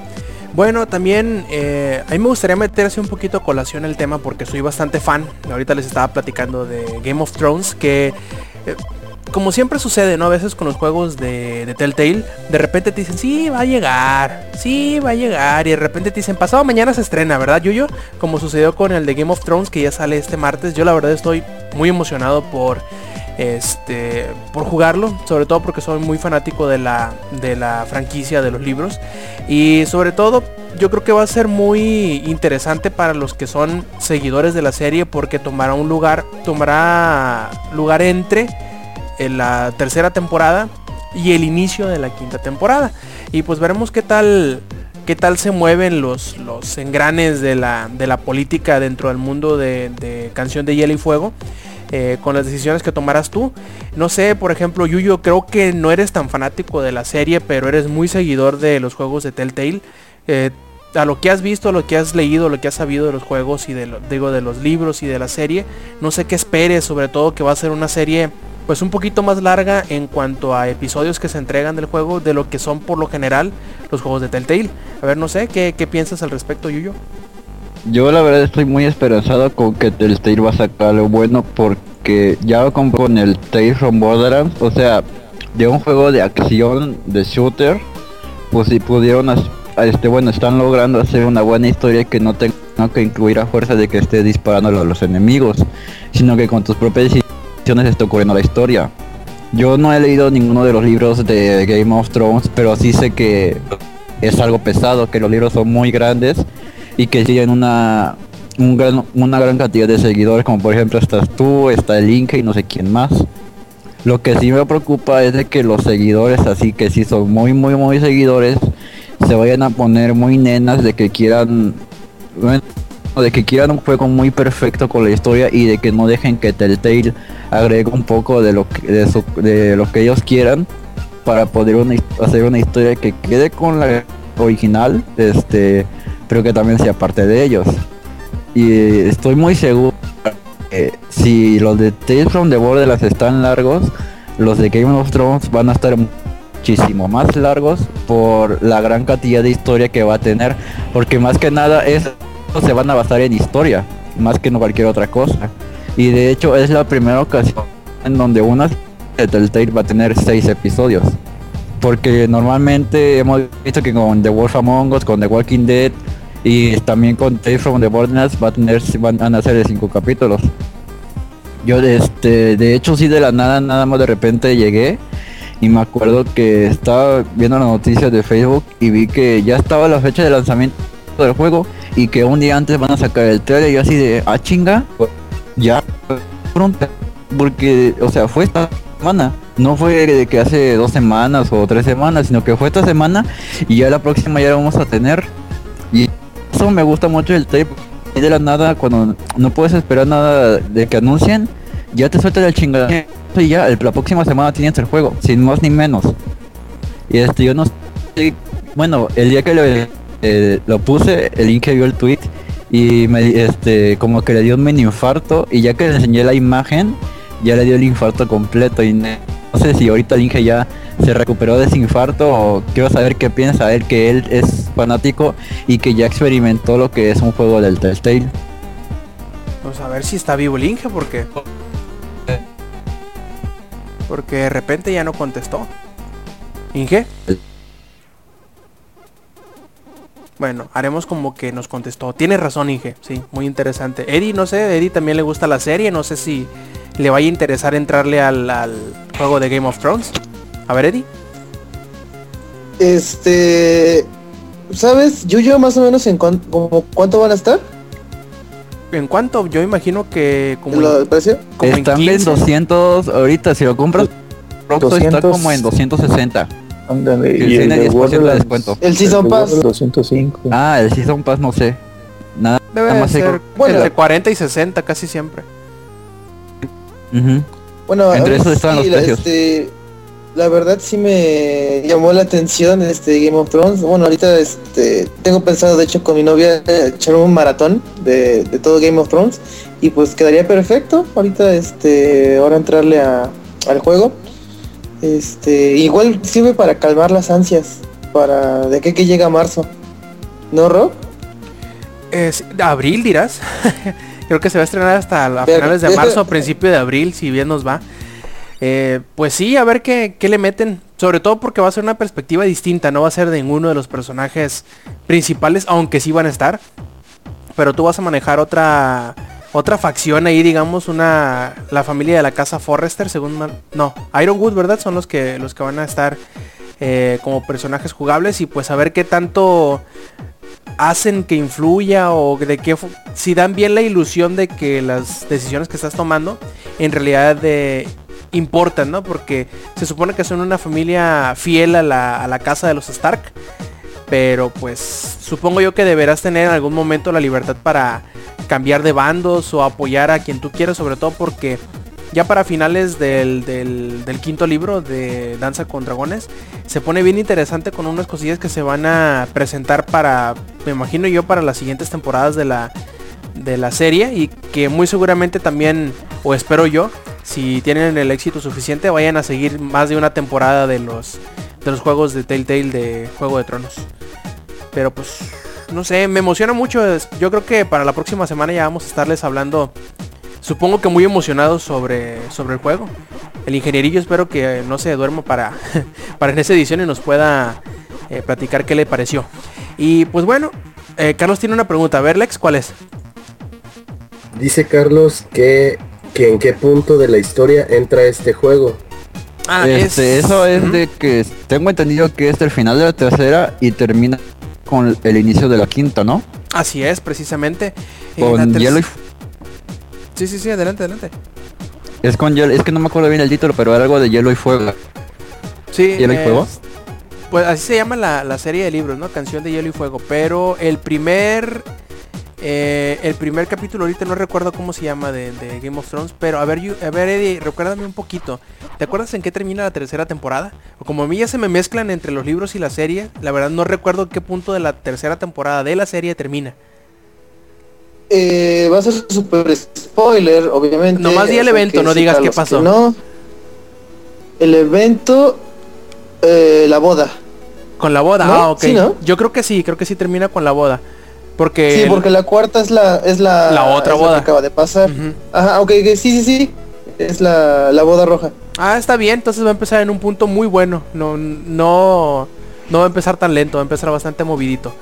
[SPEAKER 4] Bueno, también eh, a mí me gustaría meterse un poquito a colación el tema porque soy bastante fan. Ahorita les estaba platicando de Game of Thrones que eh, como siempre sucede, ¿no? A veces con los juegos de, Telltale, de repente te dicen, sí, va a llegar, sí, va a llegar, y de repente te dicen, pasado mañana se estrena, ¿verdad, Yuyo? Como sucedió con el de Game of Thrones, que ya sale este martes, yo la verdad estoy muy emocionado por este por jugarlo sobre todo porque soy muy fanático de la de la franquicia de los libros y sobre todo yo creo que va a ser muy interesante para los que son seguidores de la serie porque tomará un lugar tomará lugar entre en la tercera temporada y el inicio de la quinta temporada y pues veremos qué tal qué tal se mueven los, los engranes de la, de la política dentro del mundo de, canción de hielo y fuego eh, con las decisiones que tomarás tú. No sé, por ejemplo, Yuyo, creo que no eres tan fanático de la serie, pero eres muy seguidor de los juegos de Telltale. Eh, a lo que has visto, lo que has leído, lo que has sabido de los juegos y de, digo, de los libros y de la serie, no sé qué esperes, sobre todo que va a ser una serie pues un poquito más larga en cuanto a episodios que se entregan del juego de lo que son por lo general los juegos de Telltale. A ver, no sé, ¿qué, qué piensas al respecto, Yuyo?
[SPEAKER 5] Yo la verdad estoy muy esperanzado con que Telltale va a sacar algo bueno porque ya con, el Tales from Borderlands, o sea, de un juego de acción, de shooter, pues si pudieron, este bueno, están logrando hacer una buena historia que no tenga que incluir a fuerza de que estés disparando a los enemigos, sino que con tus propias decisiones esté ocurriendo la historia. Yo no he leído ninguno de los libros de Game of Thrones, pero sí sé que es algo pesado, que los libros son muy grandes y que tienen una un gran- una gran cantidad de seguidores, como por ejemplo estás tú, está el Link y no sé quién más. Lo que sí me preocupa es de que los seguidores, así que sí son muy muy muy seguidores, se vayan a poner muy nenas de que quieran bueno, de que quieran un juego muy perfecto con la historia y de que no dejen que Telltale agregue un poco de lo que de, su- de lo que ellos quieran para poder hacer una historia que quede con la original, este, pero que también sea parte de ellos. Y estoy muy seguro que si los de Tales from the Borderlands están largos, los de Game of Thrones van a estar muchísimo más largos por la gran cantidad de historia que va a tener, porque más que nada es se van a basar en historia, más que en cualquier otra cosa. Y de hecho es la primera ocasión en donde una de Telltale va a tener seis episodios. Porque normalmente hemos visto que con The Wolf Among Us, con The Walking Dead Y también con Tales from the Borderlands va a tener, van a ser cinco capítulos. Yo este, de hecho sí de la nada, nada más de repente llegué y me acuerdo que estaba viendo las noticias de Facebook y vi que ya estaba la fecha de lanzamiento del juego y que un día antes van a sacar el trailer y yo así de, ah chinga, porque, o sea, fue esta semana, no fue de que hace dos semanas o tres semanas, sino que fue esta semana y ya la próxima ya la vamos a tener y eso me gusta mucho el tape y de la nada cuando no puedes esperar nada de que anuncien, ya te suelta el chingada y ya el, la próxima semana tienes el juego, sin más ni menos. Y este yo no sé, bueno, el día que lo, eh, lo puse, el link que vio el tweet y me este como que le dio un mini infarto y ya que le enseñé la imagen, ya le dio el infarto completo y no sé si ahorita el Inge ya se recuperó de ese infarto o quiero saber qué piensa él que él es fanático y que ya experimentó lo que es un juego del Telltale.
[SPEAKER 4] Pues a ver si está vivo el Inge porque porque de repente ya no contestó. Inge. Bueno, haremos como que nos contestó. Tiene razón, Inge. Sí, muy interesante. Eddie, no sé, Eddie también le gusta la serie. No sé si le vaya a interesar entrarle al, al juego de Game of Thrones. A ver, Eddie.
[SPEAKER 2] Este... ¿Sabes, Yuyo, más o menos en cuan- como cuánto van a estar?
[SPEAKER 4] ¿En cuánto? Yo imagino que como,
[SPEAKER 2] ¿Lo
[SPEAKER 4] en-
[SPEAKER 2] precio?
[SPEAKER 4] como en
[SPEAKER 5] Están en
[SPEAKER 4] 15.
[SPEAKER 5] 200 ahorita, si lo compras, Roxo está
[SPEAKER 1] 200.
[SPEAKER 5] como en 260.
[SPEAKER 1] Ándale,
[SPEAKER 5] Que
[SPEAKER 1] y el
[SPEAKER 5] tiene
[SPEAKER 1] de
[SPEAKER 5] 10% de
[SPEAKER 1] Borderlands-
[SPEAKER 5] descuento.
[SPEAKER 2] El Season Pass.
[SPEAKER 1] Borderlands 205.
[SPEAKER 5] Ah, el Season Pass no sé. Nada,
[SPEAKER 4] Debe
[SPEAKER 5] nada más
[SPEAKER 4] ser
[SPEAKER 2] Bueno.
[SPEAKER 4] entre 40 y 60 casi siempre.
[SPEAKER 2] Bueno,
[SPEAKER 5] Entre esos están los
[SPEAKER 2] la,
[SPEAKER 5] precios.
[SPEAKER 2] este, la verdad sí me llamó la atención este Game of Thrones. Bueno, ahorita este, tengo pensado, de hecho, con mi novia eh, echar un maratón de, de todo Game of Thrones y pues quedaría perfecto. Ahorita, este, ahora entrarle a, al juego. Este, igual sirve para calmar las ansias, para de que, que llega marzo. ¿No, Rob?
[SPEAKER 4] Es, abril dirás. Creo que se va a estrenar hasta a
[SPEAKER 2] Pero-
[SPEAKER 4] finales de marzo, a principio de abril, si bien nos va. Eh, pues sí, a ver qué, qué le meten. Sobre todo porque va a ser una perspectiva distinta. No va a ser de ninguno de los personajes principales, aunque sí van a estar. Pero tú vas a manejar otra otra facción ahí, digamos, una la familia de la casa Forrester, según ma- no, Ironwood, ¿verdad? Son los que los que van a estar eh, como personajes jugables y pues a ver qué tanto hacen que influya o de qué si dan bien la ilusión de que las decisiones que estás tomando en realidad de importan, ¿no? Porque se supone que son una familia fiel a la, a la casa de los Stark, pero pues supongo yo que deberás tener en algún momento la libertad para cambiar de bandos o apoyar a quien tú quieras, sobre todo porque ya para finales del, del- del quinto libro de Danza con Dragones se pone bien interesante con unas cosillas que se van a presentar para, me imagino yo, para las siguientes temporadas de la, de la serie y que muy seguramente también, o espero yo, si tienen el éxito suficiente, vayan a seguir más de una temporada de los, de los juegos de Telltale de Juego de Tronos. Pero pues, no sé, me emociona mucho. Yo creo que para la próxima semana ya vamos a estarles hablando, supongo que muy emocionados sobre, sobre el juego. El ingenierillo espero que no se duerma para, para en esa edición y nos pueda eh, platicar qué le pareció. Y pues bueno, eh, Carlos tiene una pregunta. A ver, Lex, ¿cuál es?
[SPEAKER 3] Dice Carlos que, que en qué punto de la historia entra este juego.
[SPEAKER 4] Ah,
[SPEAKER 5] Este, eso es de que tengo entendido que es el final de la tercera y termina con el inicio de la quinta, ¿no?
[SPEAKER 4] Así es, precisamente.
[SPEAKER 5] Con
[SPEAKER 4] terc-
[SPEAKER 5] hielo y
[SPEAKER 4] Sí, sí, sí, adelante, adelante.
[SPEAKER 5] es con hielo, es que no me acuerdo bien el título, pero era algo de hielo y fuego.
[SPEAKER 4] Sí,
[SPEAKER 5] ¿Hielo y
[SPEAKER 4] es-
[SPEAKER 5] fuego?
[SPEAKER 4] Pues así se llama la, la serie de libros, ¿no? Canción de hielo y fuego. Pero el primer. Eh, el primer capítulo ahorita no recuerdo cómo se llama de, de Game of Thrones. Pero a ver, you- a ver, Eddie, recuérdame un poquito. ¿Te acuerdas en qué termina la tercera temporada? Como a mí ya se me mezclan entre los libros y la serie, la verdad no recuerdo qué punto de la tercera temporada de la serie termina.
[SPEAKER 2] Eh, va a ser super spoiler, obviamente.
[SPEAKER 4] Nomás di el evento, no digas qué pasó.
[SPEAKER 2] No. El evento, eh, la boda.
[SPEAKER 4] Con la boda,
[SPEAKER 2] ¿No?
[SPEAKER 4] ah, ok.
[SPEAKER 2] Sí, ¿no?
[SPEAKER 4] Yo creo que sí, creo que sí termina con la boda. Porque...
[SPEAKER 2] sí,
[SPEAKER 4] el-
[SPEAKER 2] porque la cuarta es la es la,
[SPEAKER 4] La otra
[SPEAKER 2] es lo que
[SPEAKER 4] boda.
[SPEAKER 2] acaba de pasar. Ajá, ok, ok, sí, sí, sí. Es la, la boda roja.
[SPEAKER 4] Ah, está bien, entonces va a empezar en un punto muy bueno. No, no, no va a empezar tan lento, va a empezar bastante movidito.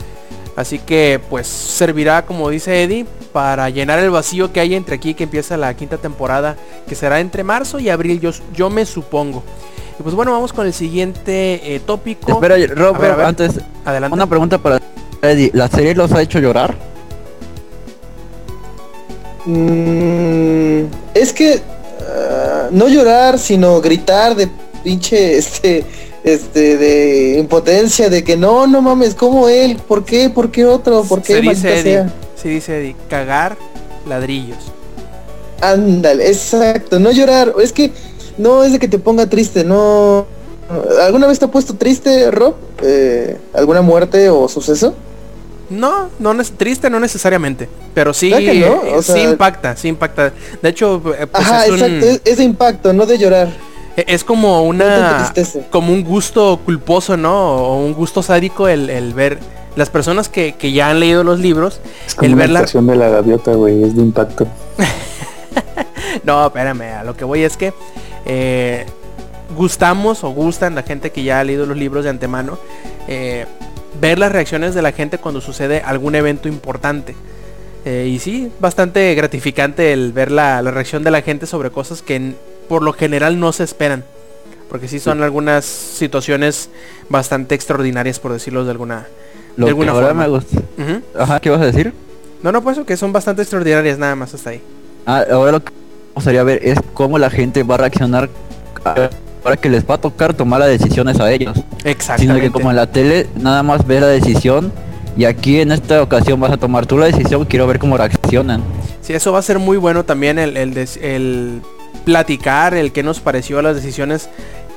[SPEAKER 4] Así que pues servirá, como dice Eddie, para llenar el vacío que hay entre aquí que empieza la quinta temporada, que será entre marzo y abril, yo, yo me supongo. Y pues bueno, vamos con el siguiente eh, tópico.
[SPEAKER 5] Espera, Rob,
[SPEAKER 4] A ver, a ver.
[SPEAKER 5] antes,
[SPEAKER 4] Adelante.
[SPEAKER 5] una pregunta para Eddie. ¿La serie los ha hecho llorar?
[SPEAKER 2] Mm, es que ah, no llorar, sino gritar de pinche este este de impotencia de que no, no mames, como él, ¿por qué? ¿Por qué otro? ¿Por qué
[SPEAKER 4] Se dice Eddie,
[SPEAKER 2] sea?
[SPEAKER 4] se dice Eddie, cagar ladrillos.
[SPEAKER 2] Ándale, exacto, no llorar, es que no es de que te ponga triste, no ¿Alguna vez te ha puesto triste, Rob? Eh, ¿Alguna muerte o suceso?
[SPEAKER 4] No, no es triste, no necesariamente, pero sí,
[SPEAKER 2] ¿Verdad que no?
[SPEAKER 4] sí impacta, sí impacta. De hecho, eh, pues
[SPEAKER 2] Ajá,
[SPEAKER 4] es, un-
[SPEAKER 2] exacto, es, es de impacto, no de llorar.
[SPEAKER 4] e- es como una, como un gusto culposo, ¿no? O un gusto sádico el, el ver las personas que, que ya han leído los libros,
[SPEAKER 1] Es como
[SPEAKER 4] el
[SPEAKER 1] una
[SPEAKER 4] verla.
[SPEAKER 1] estación de la gaviota, güey, es de impacto.
[SPEAKER 4] No, espérame, a lo que voy es que eh, gustamos o gustan la gente que ya ha leído los libros de antemano eh, ver las reacciones de la gente cuando sucede algún evento importante. Eh, y sí, bastante gratificante el ver la, la reacción de la gente sobre cosas que por lo general no se esperan. Porque sí son algunas situaciones bastante extraordinarias, por decirlo de alguna,
[SPEAKER 5] Lo
[SPEAKER 4] de alguna
[SPEAKER 5] que ahora
[SPEAKER 4] forma.
[SPEAKER 5] me gusta. Ajá, ¿qué vas a decir?
[SPEAKER 4] No, no, pues que son bastante extraordinarias nada más hasta ahí.
[SPEAKER 5] Ah, ahora lo que me gustaría ver es cómo la gente va a reaccionar a- ahora que les va a tocar tomar las decisiones a ellos. Sino
[SPEAKER 4] Exactamente.
[SPEAKER 5] que como en la tele nada más ves la decisión y aquí en esta ocasión vas a tomar tú la decisión, quiero ver cómo reaccionan.
[SPEAKER 4] Sí, eso va a ser muy bueno también el, el, des- el platicar, el que nos pareció las decisiones.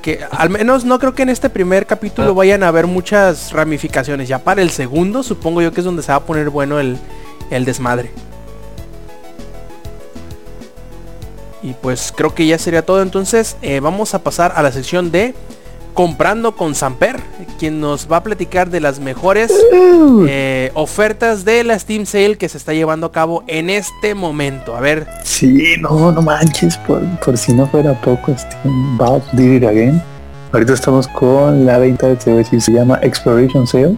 [SPEAKER 4] Que al menos no creo que en este primer capítulo vayan a haber muchas ramificaciones. Ya para el segundo supongo yo que es donde se va a poner bueno el, el desmadre. Y pues creo que ya sería todo. Entonces eh, vamos a pasar a la sección de Comprando con Samper, quien nos va a platicar de las mejores eh, ofertas de la Steam Sale que se está llevando a cabo en este momento. A ver,
[SPEAKER 1] Sí, no, no manches, por, por si no fuera poco, Steam Valve did it again. Ahorita estamos con la venta, se, va a decir, se llama Exploration Sale,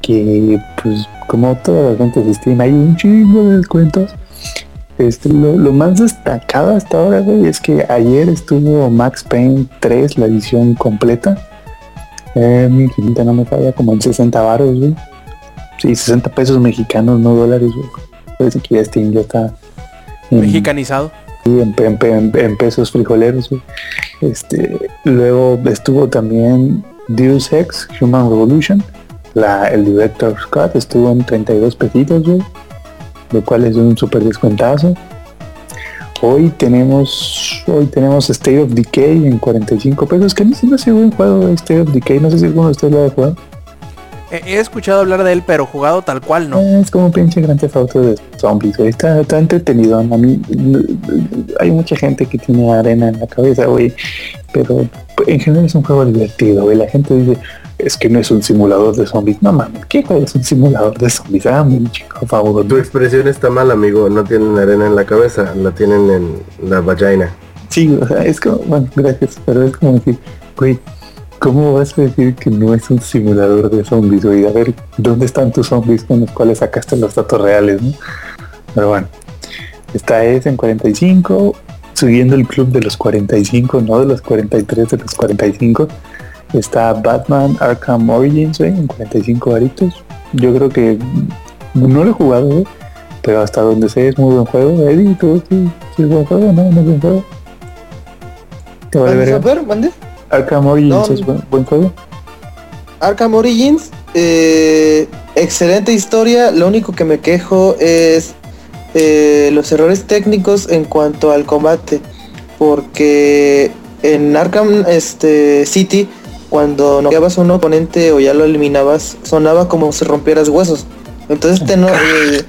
[SPEAKER 1] que pues como todas las ventas de Steam hay un chingo de descuentos. Este, lo, lo más destacado hasta ahora, güey, es que ayer estuvo Max Payne 3, la edición completa. Eh, mi no me falla, como en 60 baros, güey. Sí, 60 pesos mexicanos, no dólares, güey. Parece que ya Steam ya está en-
[SPEAKER 4] mexicanizado.
[SPEAKER 1] Sí, en, en- en- en pesos frijoleros. güey. Este, luego estuvo también Deus Ex Human Revolution. La, el Director Scott estuvo en 32 pesitos, güey, lo cual es un super descuentazo. Hoy tenemos hoy tenemos State of Decay en 45 pesos, que a mí sí me hace buen juego State of Decay, no sé si alguno de ustedes lo ha jugado.
[SPEAKER 4] He, escuchado hablar de él, pero jugado tal cual no.
[SPEAKER 1] Es como un pinche gran auto de zombies, güey. Está, está entretenido. A mí hay mucha gente que tiene arena en la cabeza, güey. Pero en general es un juego divertido, güey. La gente dice, es que no es un simulador de zombies. No mames, ¿qué es un simulador de zombies? Ah, mi chico, favor.
[SPEAKER 3] Tu expresión está mal, amigo. No tienen arena en la cabeza, la tienen en la vagina.
[SPEAKER 1] Sí, o sea, es como, bueno, gracias, pero es como decir, güey, ¿cómo vas a decir que no es un simulador de zombies, güey? A ver, ¿dónde están tus zombies con los cuales sacaste los datos reales, no? Pero bueno, esta es en 45, subiendo el club de los 45, no de los 43, de los 45. Está Batman Arkham Origins, güey, en 45 varitos. Yo creo que no lo he jugado, pero hasta donde sé es muy buen juego. Eddie, ¿tú es buen juego? ¿No? ¿No es buen juego? ¿Te vale
[SPEAKER 2] ver, mande?
[SPEAKER 1] Arkham Origins
[SPEAKER 2] No.
[SPEAKER 1] es buen, buen juego.
[SPEAKER 2] Arkham Origins, eh, excelente historia. Lo único que me quejo es eh, los errores técnicos en cuanto al combate. Porque en Arkham este, City, cuando noqueabas a un oponente o ya lo eliminabas, sonaba como si rompieras huesos. Entonces te no. eh,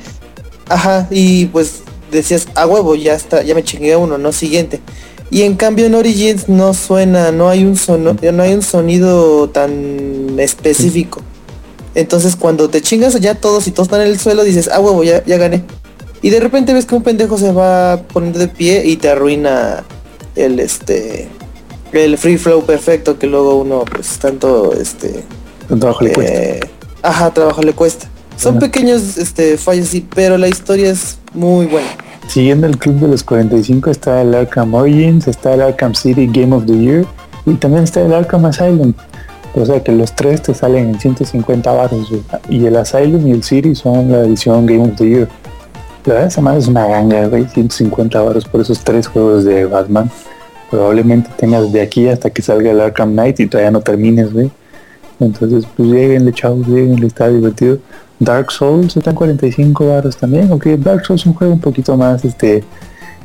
[SPEAKER 2] ajá, y pues decías, a huevo, ya está, ya me chingué a uno, no siguiente. Y en cambio en Origins no suena, no hay un sono, no hay un sonido tan específico. Entonces cuando te chingas ya todos y todos están en el suelo dices, ah huevo, ya, ya gané. Y de repente ves que un pendejo se va poniendo de pie y te arruina el este el free flow perfecto que luego uno pues tanto este
[SPEAKER 1] Un trabajo le cuesta.
[SPEAKER 2] eh, ajá, trabajo le cuesta. Son pequeños este, fallos, sí, pero la historia es muy buena.
[SPEAKER 1] Siguiendo el club de los 45 está el Arkham Origins, está el Arkham City Game of the Year y también está el Arkham Asylum. O sea que los tres te salen en 150 baros y el Asylum y el City son la edición Game of the Year. La verdad esa madre es una ganga, güey, 150 baros por esos tres juegos de Batman. Probablemente tengas de aquí hasta que salga el Arkham Knight y todavía no termines, güey. Entonces, pues lleguenle, chavos, lleguenle, está divertido. Dark Souls está en 45 baros también, aunque Dark Souls es un juego un poquito más este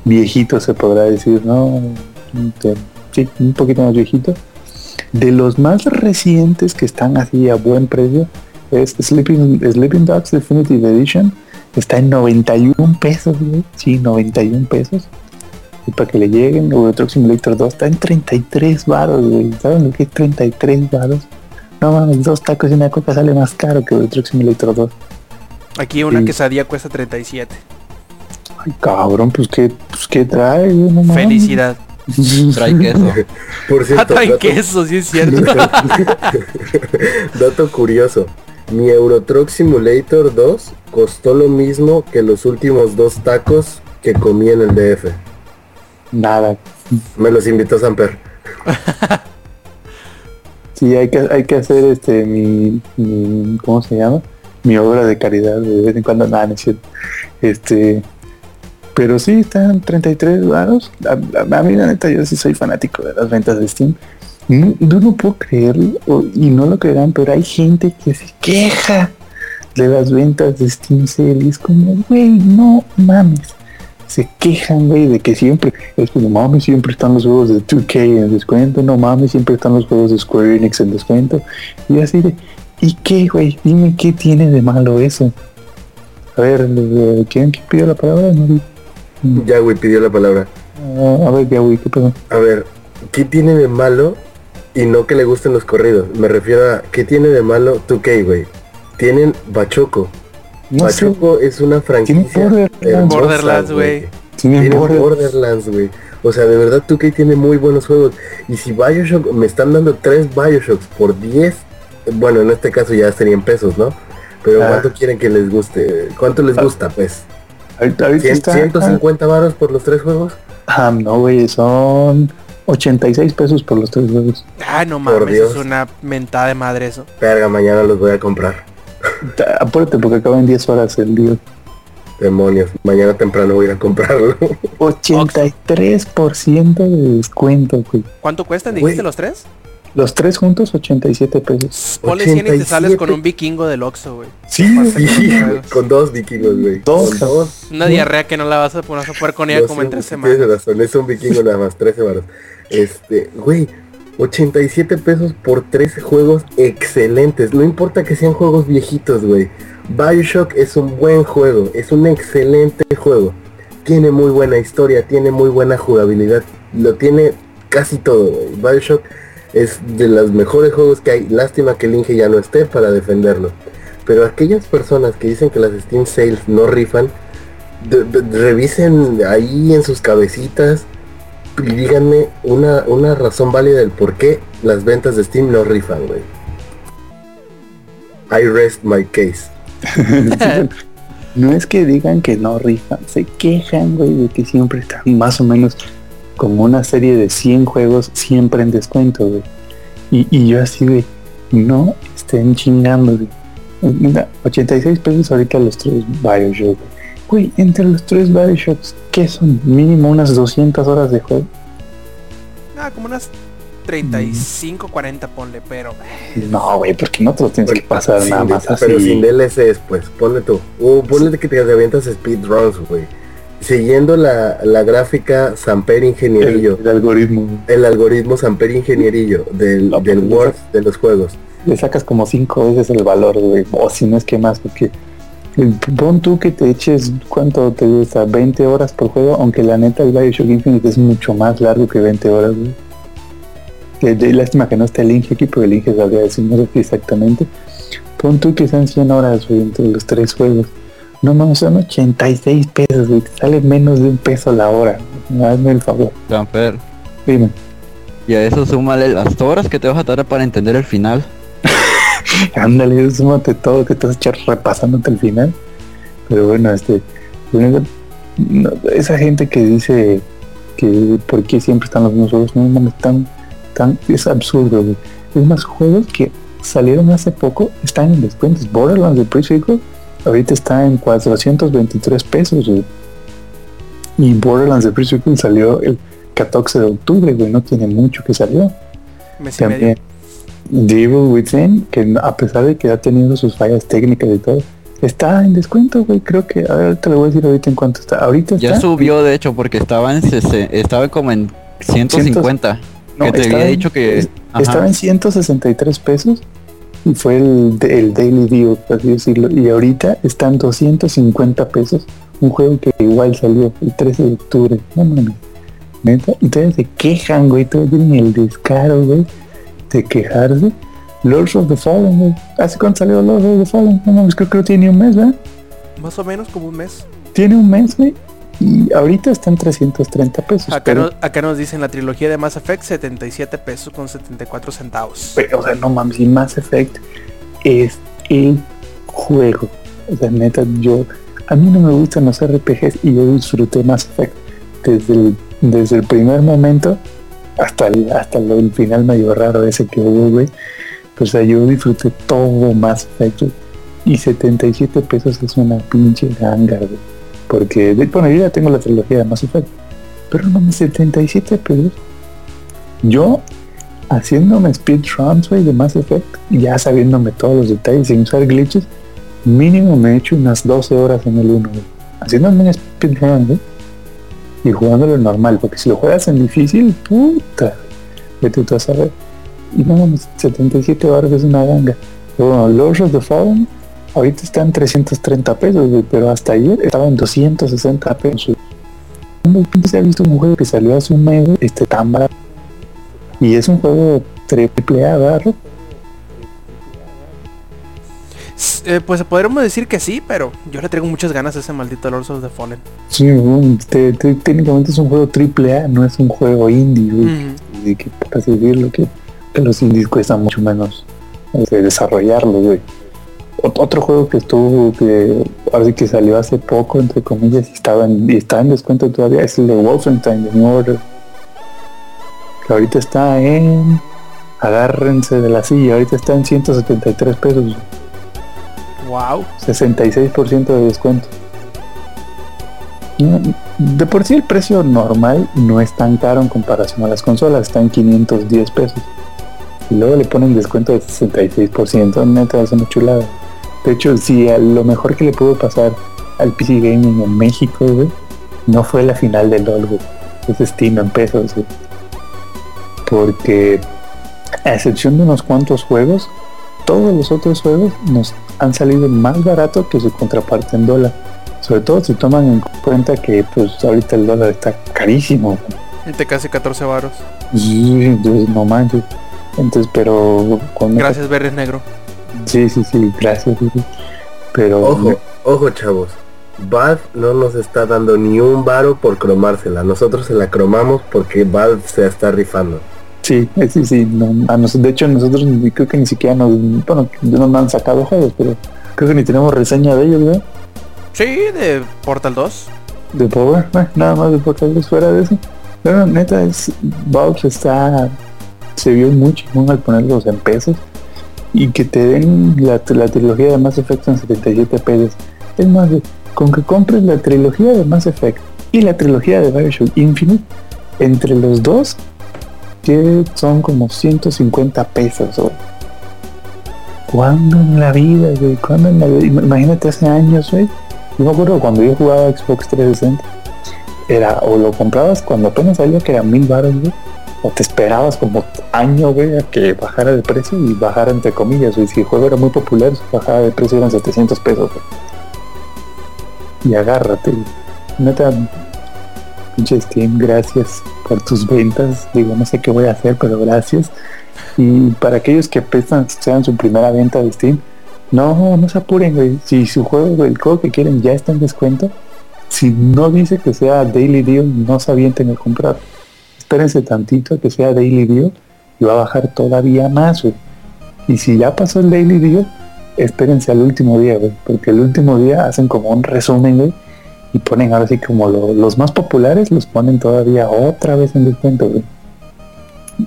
[SPEAKER 1] viejito se podrá decir, ¿no? Un poquito más viejito. De los más recientes que están así a buen precio es Sleeping, Sleeping Dogs Definitive Edition. Está en 91 pesos, güey. Sí, 91 pesos. Y para que le lleguen, Euro Truck Simulator 2 está en 33 baros, güey. ¿Saben lo que es 33 baros? No mames, dos tacos y una coca sale más caro que Euro Truck Simulator 2.
[SPEAKER 4] Aquí una
[SPEAKER 1] Sí.
[SPEAKER 4] quesadilla cuesta 37.
[SPEAKER 1] Ay, cabrón, pues qué, pues qué trae, no mames.
[SPEAKER 4] Felicidad.
[SPEAKER 5] Trae queso.
[SPEAKER 3] Por
[SPEAKER 4] Ah,
[SPEAKER 3] cierto,
[SPEAKER 4] traen
[SPEAKER 3] dato,
[SPEAKER 4] queso, sí es cierto.
[SPEAKER 3] dato curioso. Mi Euro Truck Simulator 2 costó lo mismo que los últimos dos tacos que comí en el DF.
[SPEAKER 1] Nada.
[SPEAKER 3] Me los invitó Samper.
[SPEAKER 1] Sí, hay que, hay que hacer este mi, mi- ¿cómo se llama? Mi obra de caridad de vez en cuando, nada, no es cierto. Este, pero sí, están 33 varos. A, a- a mí la neta yo sí soy fanático de las ventas de Steam. No, yo no puedo creerlo, y no lo creerán, pero hay gente que se queja de las ventas de Steam Sale. y Es como, güey, no mames. Se quejan, güey, de que siempre, es como, mames, siempre están los juegos de 2K en descuento, no mames, siempre están los juegos de Square Enix en descuento. Y así de, ¿y qué, güey? Dime qué tiene de malo eso. A ver, ¿quién pidió la palabra? No vi.
[SPEAKER 3] Yahweh pidió la palabra.
[SPEAKER 1] Ah, a ver, ya, güey, ¿qué pasó?
[SPEAKER 3] A ver, ¿qué tiene de malo? Y no que le gusten los corridos. Me refiero a, ¿qué tiene de malo 2K, güey? Tienen Bachoco.
[SPEAKER 1] No sé,
[SPEAKER 3] es una franquicia.
[SPEAKER 1] Borderlands.
[SPEAKER 4] güey.
[SPEAKER 1] tiene
[SPEAKER 3] Tiene
[SPEAKER 1] Border-
[SPEAKER 3] Borderlands, güey. O sea, de verdad 2K tiene muy buenos juegos. Y si Bioshock, me están dando tres Bioshocks por 10, bueno, en este caso ya serían pesos, ¿no? Pero
[SPEAKER 1] Ah.
[SPEAKER 3] ¿cuánto quieren que les guste? ¿Cuánto les
[SPEAKER 1] Ah.
[SPEAKER 3] gusta, pues?
[SPEAKER 1] Ahorita, ahorita
[SPEAKER 3] ¿Cien-
[SPEAKER 1] está.
[SPEAKER 3] 150 varos por los tres juegos?
[SPEAKER 1] Ah, no, güey, son 86 pesos por los tres juegos.
[SPEAKER 4] Ah, no
[SPEAKER 3] Por
[SPEAKER 4] mames,
[SPEAKER 3] Dios.
[SPEAKER 4] es una mentada de madre eso.
[SPEAKER 3] Verga, mañana los voy a comprar.
[SPEAKER 1] Apúrate porque acaba en 10 horas el día.
[SPEAKER 3] Demonios, mañana temprano voy a ir a comprarlo.
[SPEAKER 1] 83% de descuento, güey.
[SPEAKER 4] ¿Cuánto cuestan?
[SPEAKER 3] Güey.
[SPEAKER 4] ¿Dijiste los tres?
[SPEAKER 1] Los tres juntos, 87 pesos.
[SPEAKER 4] Ponle 100 y te sales
[SPEAKER 3] 87.
[SPEAKER 4] con un vikingo del Oxxo, güey.
[SPEAKER 1] Sí,
[SPEAKER 3] Sí, con dos vikingos, güey.
[SPEAKER 1] Dos.
[SPEAKER 4] Una diarrea que no la vas a poner a poder con ella
[SPEAKER 3] No
[SPEAKER 4] como en tres
[SPEAKER 3] sí Tienes
[SPEAKER 4] semanas.
[SPEAKER 3] razón, es un vikingo nada más, 13 varos. Este, güey, 87 pesos por 13 juegos excelentes. No importa que sean juegos viejitos, güey. Bioshock es un buen juego, es un excelente juego. Tiene muy buena historia, tiene muy buena jugabilidad. Lo tiene casi todo, güey. Bioshock es de los mejores juegos que hay. Lástima que el Inge ya no esté para defenderlo. Pero aquellas personas que dicen que las Steam Sales no rifan, revisen ahí en sus cabecitas díganme una, una razón válida del por qué las ventas de Steam no rifan, güey. I rest my case.
[SPEAKER 1] No es que digan que no rifan, se quejan, güey, de que siempre están más o menos como una serie de 100 juegos siempre en descuento, güey. Y, y yo así de, no estén chingando, güey. Mira, 86 pesos ahorita los tres Bioshock. Güey, entre los tres Bioshocks, ¿qué son? Mínimo unas 200 horas de juego.
[SPEAKER 4] Ah, como unas 35, 40 ponle, pero...
[SPEAKER 1] No, güey, porque no te lo tienes que pasar
[SPEAKER 3] Sin
[SPEAKER 1] nada más así.
[SPEAKER 3] Pero sin DLCs, pues, ponle tú. O ponle que te avientas speedruns, güey. Siguiendo la, la gráfica Samper Ingenierillo.
[SPEAKER 1] el algoritmo. güey.
[SPEAKER 3] El algoritmo Samper Ingenierillo del,
[SPEAKER 1] No,
[SPEAKER 3] del Word de los juegos.
[SPEAKER 1] le sacas como cinco veces el valor, güey. O si no es que más, porque eh, pon tú que te eches, ¿cuánto te gusta? 20 horas por juego, aunque la neta el Bioshock Infinite es mucho más largo que 20 horas, güey. Que de lástima que no esté el Inge aquí, porque el Inge sabría decirnos exactamente. Pon tú que sean 100 horas, güey, entre los tres juegos. No mames, son 86 pesos, güey. Te sale menos de un peso la hora. Hazme el favor.
[SPEAKER 5] Camper.
[SPEAKER 1] Dime.
[SPEAKER 5] Y a eso súmale las horas que te vas a tardar para entender el final.
[SPEAKER 1] Ándale, súmate todo que echar repasándote al final. Pero bueno, este, no, esa gente que dice que por qué siempre están los mismos juegos, no mames, tan, tan, es absurdo, güey. Es más, juegos que salieron hace poco están en descuentos. Borderlands de pre ahorita está en 423 pesos, güey. Y Borderlands de pre salió el 14 de octubre, güey, no tiene mucho que salió.
[SPEAKER 4] Mes y
[SPEAKER 1] También
[SPEAKER 4] medio.
[SPEAKER 1] Devil Within, que a pesar de que ha tenido sus fallas técnicas y todo, está en descuento, güey. Creo que, a ver, te lo voy a decir ahorita en cuánto está. Ahorita
[SPEAKER 5] Ya subió de hecho porque estaba en sese- estaba como en 150.
[SPEAKER 1] No,
[SPEAKER 5] que te había
[SPEAKER 1] en-
[SPEAKER 5] dicho que.
[SPEAKER 1] Estaba en 163 pesos y fue el, el Daily Deal, por así decirlo. Y ahorita está en 250 pesos. Un juego que igual salió el 13 de octubre. No mames. Neta. Y todavía se quejan, güey. Todavía tienen el descaro, güey, de quejarse. Lords of the Fallen. ¿Hace cuánto salió Lords of the Fallen? No mames, creo que tiene un mes, ¿verdad?
[SPEAKER 4] Más o menos como un mes.
[SPEAKER 1] Tiene un mes, güey. Y ahorita está en 330 pesos.
[SPEAKER 4] Acá,
[SPEAKER 1] pero,
[SPEAKER 4] no- acá nos dicen la trilogía de Mass Effect 77 pesos con 74 centavos.
[SPEAKER 1] pero, o sea, no mames, y Mass Effect es el juego. O sea, neta, yo, a mí no me gustan los RPGs y yo disfruté Mass Effect desde el, desde el primer momento hasta el, hasta el final medio raro ese que hubo, güey. O sea, yo disfruté todo Mass Effect y 77 pesos es una pinche ganga, güey. Porque, de- bueno, yo ya tengo la trilogía de Mass Effect, pero no mames, 77 pesos. Yo haciéndome speedruns, güey, de Mass Effect, ya sabiéndome todos los detalles sin usar glitches, mínimo me he hecho unas 12 horas en el 1, güey. Haciéndome un speedrun, güey. Y jugándolo normal, porque si lo juegas en difícil, puta, vete tú a saber. Y no mames, 77 horas es una ganga. Bueno, Lords of the Fallen, ahorita está en 330 pesos, pero hasta ayer estaba en 260 pesos. güey. ¿Cuándo se ha visto un juego que salió hace un mes, este tan barato? Y es un juego triple A. Rob?
[SPEAKER 4] S- eh, pues podríamos decir que sí, pero yo le traigo muchas ganas a ese maldito Lords of the Fallen.
[SPEAKER 1] Sí, un- te- te- técnicamente es un juego triple A, no es un juego indie, güey.
[SPEAKER 4] Mm,
[SPEAKER 1] Y que para decirlo que, que los indies cuestan mucho menos este, desarrollarlo, güey. Ot- Otro juego que estuvo, que ahora sí que salió hace poco, entre comillas, y estaba en, y está en descuento todavía, es el de Wolfenstein de New Order. Que ahorita está en. Agárrense de la silla, ahorita está en 173 pesos,
[SPEAKER 4] wow.
[SPEAKER 1] 66% de descuento. De por sí el precio normal no es tan caro en comparación a las consolas, está en 510 pesos. Y luego le ponen descuento de 66%, neta es una chulada. De hecho, si a lo mejor que le pudo pasar al PC Gaming en México, güey, no fue la final del LOL. Es Steam en pesos, güey. Porque a excepción de unos cuantos juegos, todos los otros juegos nos han salido más barato que su contraparte en dólar. Sobre todo si toman en cuenta que pues ahorita el dólar está carísimo.
[SPEAKER 4] De casi 14 varos.
[SPEAKER 1] Entonces, no manches. Entonces, pero con
[SPEAKER 4] Gracias, Berries Negro.
[SPEAKER 1] Sí, sí, sí, gracias. sí, sí. Pero
[SPEAKER 3] Ojo, ojo chavos. Valve no nos está dando ni un varo por cromársela. Nosotros se la cromamos porque Valve se está rifando.
[SPEAKER 1] Sí, eh, sí, sí. no, a nos- de hecho, nosotros ni- creo que ni siquiera nos, bueno, no nos han sacado juegos, pero creo que ni tenemos reseña de ellos, ¿verdad?
[SPEAKER 4] Sí, de Portal 2.
[SPEAKER 1] de Power, eh, nada más de Portal fuera de eso. Pero neta es Valve está se vio muy chingón al ponerlos en pesos y que te den la, la trilogía de Mass Effect en 77 pesos. Es más, con que compres la trilogía de Mass Effect y la trilogía de Bioshock Infinite, entre los dos que son como 150 pesos. güey. ¿Cuándo en la vida, güey? ¿Cuándo en la vida? Im- Imagínate hace años, güey. Yo me acuerdo cuando yo jugaba Xbox 360, era o lo comprabas cuando apenas salía que era mil baros, güey, o te esperabas como año, güey, a que bajara de precio y bajara entre comillas, güey. Si el juego era muy popular, si bajaba de precio eran 700 pesos, güey. Y agárrate, güey. Neta, pinche Steam, gracias por tus ventas. Digo, no sé qué voy a hacer, pero gracias. Y para aquellos que prestan, sean su primera venta de Steam, no, no se apuren, güey. Si su juego, el juego que quieren ya está en descuento, si no dice que sea Daily Deal, no se avienten a comprar. Espérense tantito que sea Daily Deal y va a bajar todavía más, güey. Y si ya pasó el Daily Deal, espérense al último día, güey. Porque el último día hacen como un resumen, güey. Y ponen ahora sí como lo- los más populares, los ponen todavía otra vez en descuento.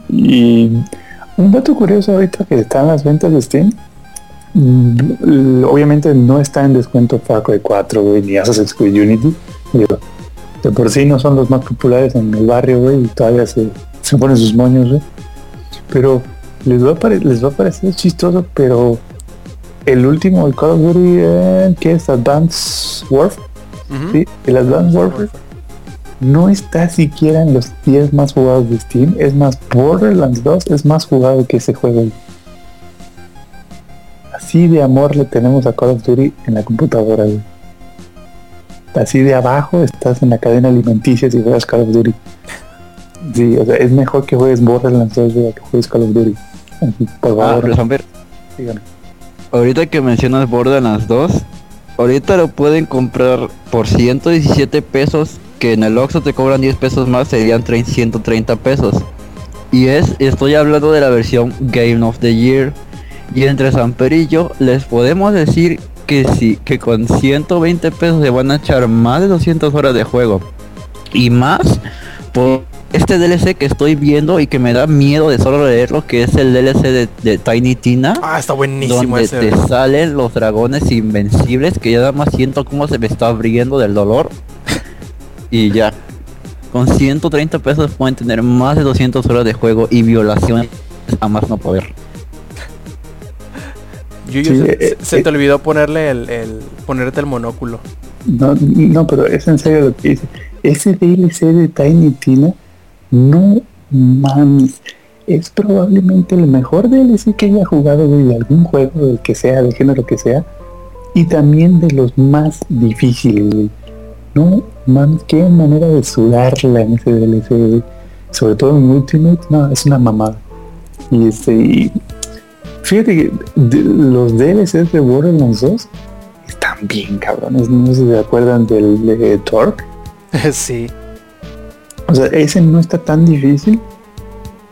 [SPEAKER 1] Y un dato curioso ahorita que están las ventas de Steam. mm, Obviamente no está en descuento Far Cry 4, güey, ni Assassin's Creed Unity. De por sí no son los más populares en el barrio, güey, y todavía se, se ponen sus moños, güey. Pero les va, a les va a parecer chistoso, pero el último, el Call of Duty, eh, que es Advanced Warfare, Sí, el Advanced Warfare, no está siquiera en los 10 más jugados de Steam. Es más, Borderlands 2 es más jugado que ese juego. Así de amor le tenemos a Call of Duty en la computadora. güey. Así de abajo estás en la cadena alimenticia si juegas Call of Duty. Sí, o sea, es mejor que juegues Borderlands 2 güey, que juegues Call of Duty. Por
[SPEAKER 5] Ah,
[SPEAKER 1] favor, dígame.
[SPEAKER 5] ahorita que mencionas Borderlands 2, ahorita lo pueden comprar por 117 pesos, que en el Oxxo te cobran 10 pesos más, serían 3- 130 pesos. Y es, estoy hablando de la versión Game of the Year. Y entre Samper y yo les podemos decir que sí, que con 120 pesos se van a echar más de 200 horas de juego. Y más por este DLC que estoy viendo y que me da miedo de solo leerlo, que es el DLC de, de Tiny Tina
[SPEAKER 4] Ah, está buenísimo
[SPEAKER 5] donde
[SPEAKER 4] ese.
[SPEAKER 5] te salen los dragones invencibles que ya nada más siento cómo se me está abriendo del dolor y ya con 130 pesos pueden tener más de 200 horas de juego y violación a más no poder
[SPEAKER 4] Yuyo,
[SPEAKER 1] Sí,
[SPEAKER 4] se,
[SPEAKER 1] eh,
[SPEAKER 4] se
[SPEAKER 1] eh.
[SPEAKER 4] te olvidó ponerle el, el- ponerte el monóculo.
[SPEAKER 1] No, no, pero es en serio lo que dice. Ese DLC de Tiny Tina, no mames, es probablemente el mejor DLC que haya jugado de algún juego, del que sea, del género que sea, y también de los más difíciles. No mames, qué manera de sudarla en ese DLC. Sobre todo en Ultimate, no, es una mamada. Y este, y fíjate que los DLCs de Borderlands 2 están bien cabrones. No se acuerdan del de Torque.
[SPEAKER 4] sí.
[SPEAKER 1] O sea, ese no está tan difícil,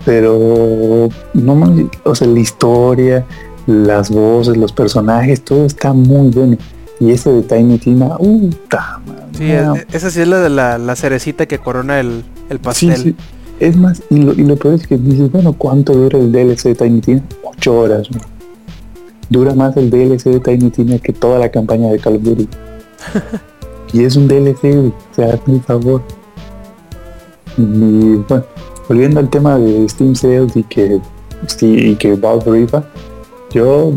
[SPEAKER 1] pero no o sea, la historia, las voces, los personajes, todo está muy bueno. Y ese de Tiny Tina, uh,
[SPEAKER 4] Sí, e- esa sí es la de la, la cerecita que corona el, el
[SPEAKER 1] Sí,
[SPEAKER 4] pastel.
[SPEAKER 1] sí. Es más, y lo, y lo peor es que dices, bueno, ¿cuánto dura el DLC de Tiny Tina? Ocho horas. Dura más el DLC de Tiny Tina que toda la campaña de Call of Duty. y es un DLC, o sea, hazme el favor. Y bueno, volviendo al tema de Steam Sales y que, y que Valve rifa, yo,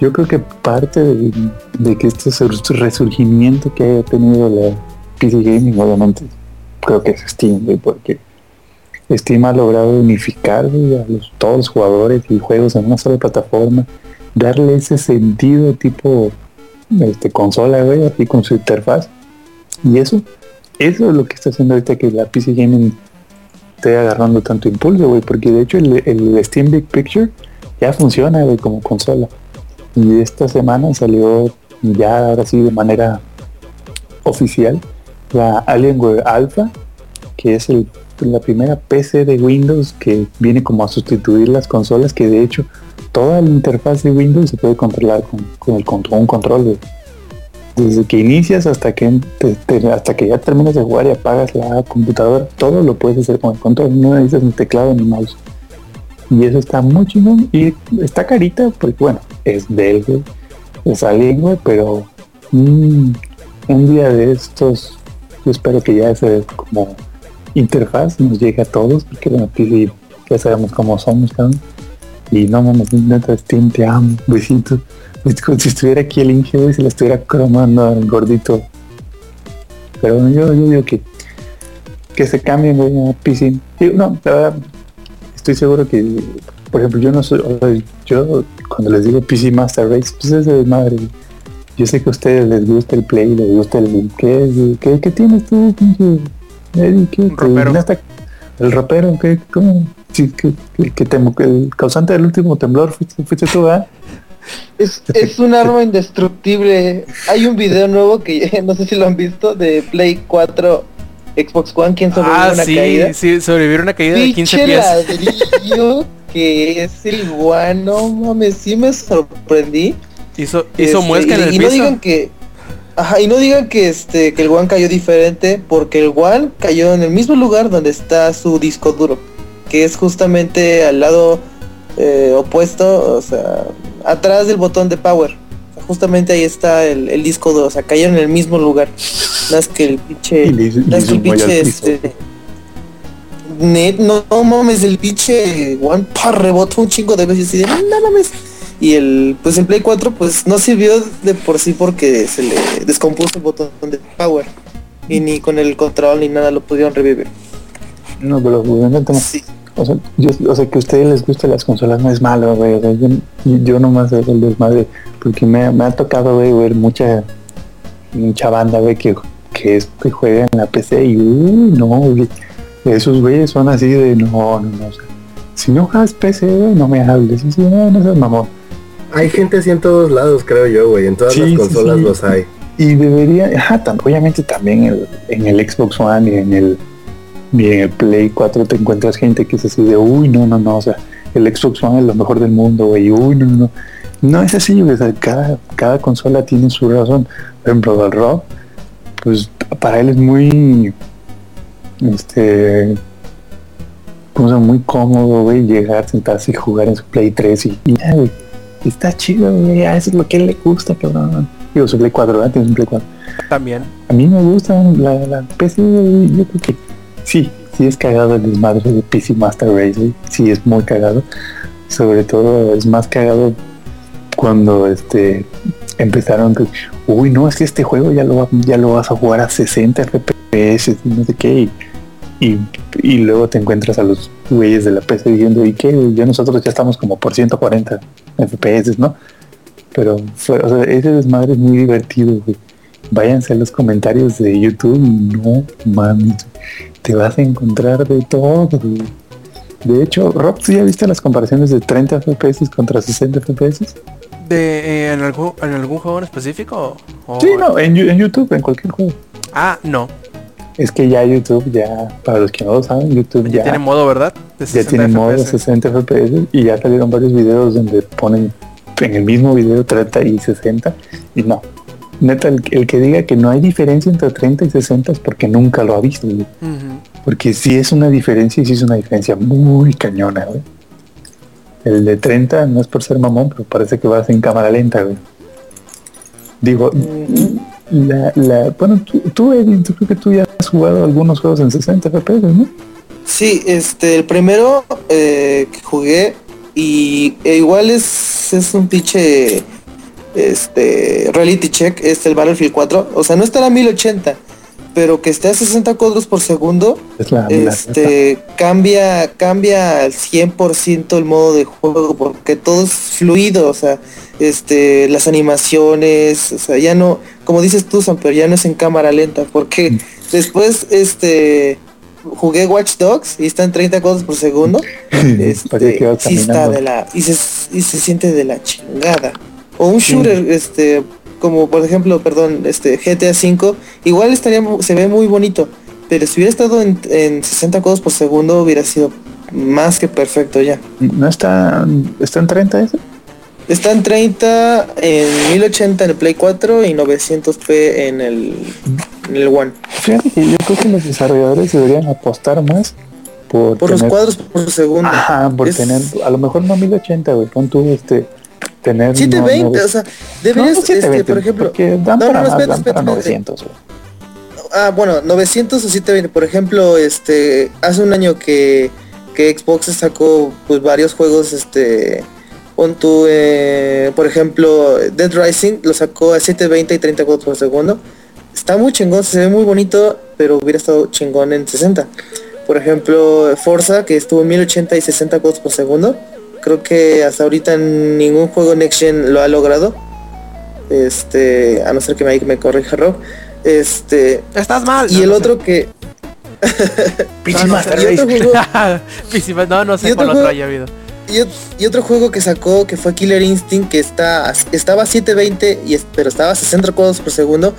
[SPEAKER 1] yo creo que parte de, que este sur- resurgimiento que haya tenido la PC Gaming, obviamente, creo que es Steam, porque Steam ha logrado unificar a los- todos los jugadores y juegos en una sola plataforma, darle ese sentido tipo este, consola, güey, así con su interfaz. Y eso, eso es lo que está haciendo ahorita que la PC Gaming esté agarrando tanto impulso, güey, porque de hecho el, Steam Big Picture ya funciona, güey, como consola. Y esta semana salió ya ahora sí de manera oficial la Alienware Alpha, que es la primera PC de Windows que viene como a sustituir las consolas, que de hecho toda la interfaz de Windows se puede controlar con, el un control de- desde que inicias hasta que hasta que ya terminas de jugar y apagas la computadora, todo lo puedes hacer con el control, no necesitas ni teclado ni mouse. Y eso está muy chingón y está carita porque bueno, es Dell, güey, es Alienware, pero mm, un día de estos yo espero que ya ese como interfaz nos llegue a todos porque bueno aquí ya sabemos cómo somos y no mames neta Steam te amo besitos Es como si estuviera aquí el Inge güey, se le estuviera cromando al gordito pero bueno, yo, yo digo que que se cambien güey a PC Digo, no la verdad estoy seguro que por ejemplo yo no soy o sea, yo cuando les digo PC Master Race pues es de madre yo sé que a ustedes les gusta el play les gusta el ¿qué? ¿qué, qué tienes tú pinche? ¿Qué?
[SPEAKER 4] Un ropero.
[SPEAKER 1] ¿Te- hasta- el ropero ¿qué? ¿cómo? Sí, que, que- que que el causante del último temblor fuiste, fuiste tú ¿verdad?
[SPEAKER 2] Es, es un arma indestructible. Hay un video nuevo que no sé si lo han visto de Play 4 Xbox One, quien sobrevive
[SPEAKER 4] Ah,
[SPEAKER 2] una
[SPEAKER 4] sí,
[SPEAKER 2] caída.
[SPEAKER 4] sí, sobrevivir una caída de 15
[SPEAKER 2] Pinche
[SPEAKER 4] pies.
[SPEAKER 2] ladrillo que es el One, no mames, sí me sorprendí.
[SPEAKER 4] Hizo, hizo
[SPEAKER 2] Este,
[SPEAKER 4] muesca en
[SPEAKER 2] y,
[SPEAKER 4] el
[SPEAKER 2] y
[SPEAKER 4] piso.
[SPEAKER 2] no digan que ajá, y no digan que este que el One cayó diferente porque el One cayó en el mismo lugar donde está su disco duro, que es justamente al lado eh, opuesto, o sea, atrás del botón de power. O sea, justamente ahí está el, el disco duro, o sea, cayeron en el mismo lugar. Es que el pinche es que el pinche este net, no, no mames, el pinche One pa, rebotó un chingo de veces y de no mames. Y el pues el Play 4 pues no sirvió de por sí porque se le descompuso el botón de power. Y ni con el control ni nada lo pudieron revivir.
[SPEAKER 1] No, pero
[SPEAKER 2] Sí.
[SPEAKER 1] O sea, yo, o sea, que a ustedes les gusten las consolas no es malo, güey. Yo, yo nomás es el desmadre, porque me, me ha tocado, güey, ver mucha, mucha banda, güey, que, que, es, que juega en la PC y, uy, no, güey. Esos güeyes son así de, no, no, no, o sea, si no juegas PC, güey, no me hables. Si no, no seas mamón.
[SPEAKER 3] Hay gente así en todos lados, creo yo, güey. En todas
[SPEAKER 1] Sí,
[SPEAKER 3] las consolas
[SPEAKER 1] sí.
[SPEAKER 3] los hay.
[SPEAKER 1] Y debería, ajá, obviamente también el- en el Xbox One y en el, y en el Play 4 te encuentras gente que es así de, uy, no, no, no, o sea, el Xbox One es lo mejor del mundo, güey, uy, no, no. No es así, o sea, cada, cada consola tiene su razón. Por ejemplo, el Rob, pues para él es muy, este, como sea, muy cómodo, güey, llegar, sentarse y jugar en su Play 3 y, y ya, güey, está chido, güey, eso es lo que a él le gusta, cabrón. Digo, su Play 4, ¿verdad? Tienes un Play 4.
[SPEAKER 4] También.
[SPEAKER 1] A mí me gusta la, la PC, yo creo que sí, sí es cagado el desmadre de PC Master Race, sí es muy cagado. Sobre todo es más cagado cuando este empezaron que, uy, no, es que este juego ya lo, vas a jugar a 60 FPS y no sé qué, y luego te encuentras a los güeyes de la PC diciendo, ¿y qué? Ya nosotros ya estamos como por 140 FPS, ¿no? Pero fue- o sea, ese desmadre es muy divertido, güey. Váyanse a los comentarios de YouTube, no mames, te vas a encontrar de todo. De hecho, Rob, ¿tú ya viste las comparaciones de 30 FPS contra 60 FPS?
[SPEAKER 4] De, eh, en, algún, ¿En algún juego en específico? O-
[SPEAKER 1] Sí, no, en, YouTube, en cualquier juego.
[SPEAKER 4] Ah, no.
[SPEAKER 1] Es que ya YouTube, ya, para los que no lo saben, YouTube
[SPEAKER 4] Ya,
[SPEAKER 1] ya,
[SPEAKER 4] tiene modo, ¿verdad? De
[SPEAKER 1] ya
[SPEAKER 4] 60
[SPEAKER 1] tiene modo de
[SPEAKER 4] FPS.
[SPEAKER 1] 60 FPS y ya salieron varios videos donde ponen en el mismo video 30 y 60 y no. Neta, el, el que diga que no hay diferencia entre 30 y 60 es porque nunca lo ha visto, güey.
[SPEAKER 4] Ujú.
[SPEAKER 1] Porque sí es una diferencia y sí es una diferencia muy cañona, güey. El de 30 no es por ser mamón, pero parece que vas en cámara lenta, güey. Digo, la, la, bueno, tú, tú, Edwin, tú creo que tú ya has jugado algunos juegos en 60 FPS, ¿no?
[SPEAKER 2] Sí, este, el primero eh, que jugué y e igual es, es un pinche este reality check, es el Battlefield 4, o sea, no estará a 1080, pero que esté a 60 cuadros por segundo,
[SPEAKER 1] Es la, la-
[SPEAKER 2] este cambia cambia al 100% el modo de juego porque todo es fluido, o sea, este las animaciones, o sea, ya no, como dices tú, Samper, ya no es en cámara lenta, porque
[SPEAKER 1] Mm.
[SPEAKER 2] después este jugué Watch Dogs y está en 30 cuadros por segundo. Este, sí está de la y se, y se siente de la chingada. O un shooter este como por ejemplo, perdón, este GTA 5, igual estaría se ve muy bonito, pero si hubiera estado en, en 60 cuadros por segundo hubiera sido más que perfecto ya.
[SPEAKER 1] ¿No está, está en 30 ese?
[SPEAKER 2] Está en 30 en 1080 en el Play 4 y 900p en el en el One.
[SPEAKER 1] Fíjate que yo creo que los desarrolladores deberían apostar más por,
[SPEAKER 2] Por los cuadros por segundo.
[SPEAKER 1] Ajá, por
[SPEAKER 2] Es-
[SPEAKER 1] tener, a lo mejor no 1080, güey, pon tú este, tener...
[SPEAKER 2] 720,
[SPEAKER 1] no,
[SPEAKER 2] o sea, deberías,
[SPEAKER 1] no, 720,
[SPEAKER 2] este, por ejemplo,
[SPEAKER 1] dan
[SPEAKER 2] no,
[SPEAKER 1] para más,
[SPEAKER 2] espérate,
[SPEAKER 1] dan para
[SPEAKER 2] espérate,
[SPEAKER 1] 900, güey.
[SPEAKER 2] Ah, bueno, 900 o 720. Por ejemplo, este, hace un año que, que Xbox sacó pues varios juegos, este, pon tú, eh, por ejemplo, Dead Rising lo sacó a 720 y 30 cuadros por segundo. Está muy chingón, se ve muy bonito, pero hubiera estado chingón en 60. Por ejemplo, Forza, que estuvo en 1080 y 60 cuadros por segundo. Creo que hasta ahorita ningún juego Next Gen lo ha logrado. Este, a no ser que me, me corrija Rob. Este,
[SPEAKER 4] Estás mal.
[SPEAKER 2] y
[SPEAKER 4] No,
[SPEAKER 2] el
[SPEAKER 4] no
[SPEAKER 2] otro que
[SPEAKER 1] PC
[SPEAKER 2] no, juego,
[SPEAKER 4] sé. No, no sé
[SPEAKER 2] Y otro
[SPEAKER 4] cuál otro
[SPEAKER 2] juego-
[SPEAKER 4] haya habido.
[SPEAKER 2] y, ot- y otro juego que sacó que fue Killer Instinct que está estaba a 720 y es- pero estaba a 60 cuadros por segundo.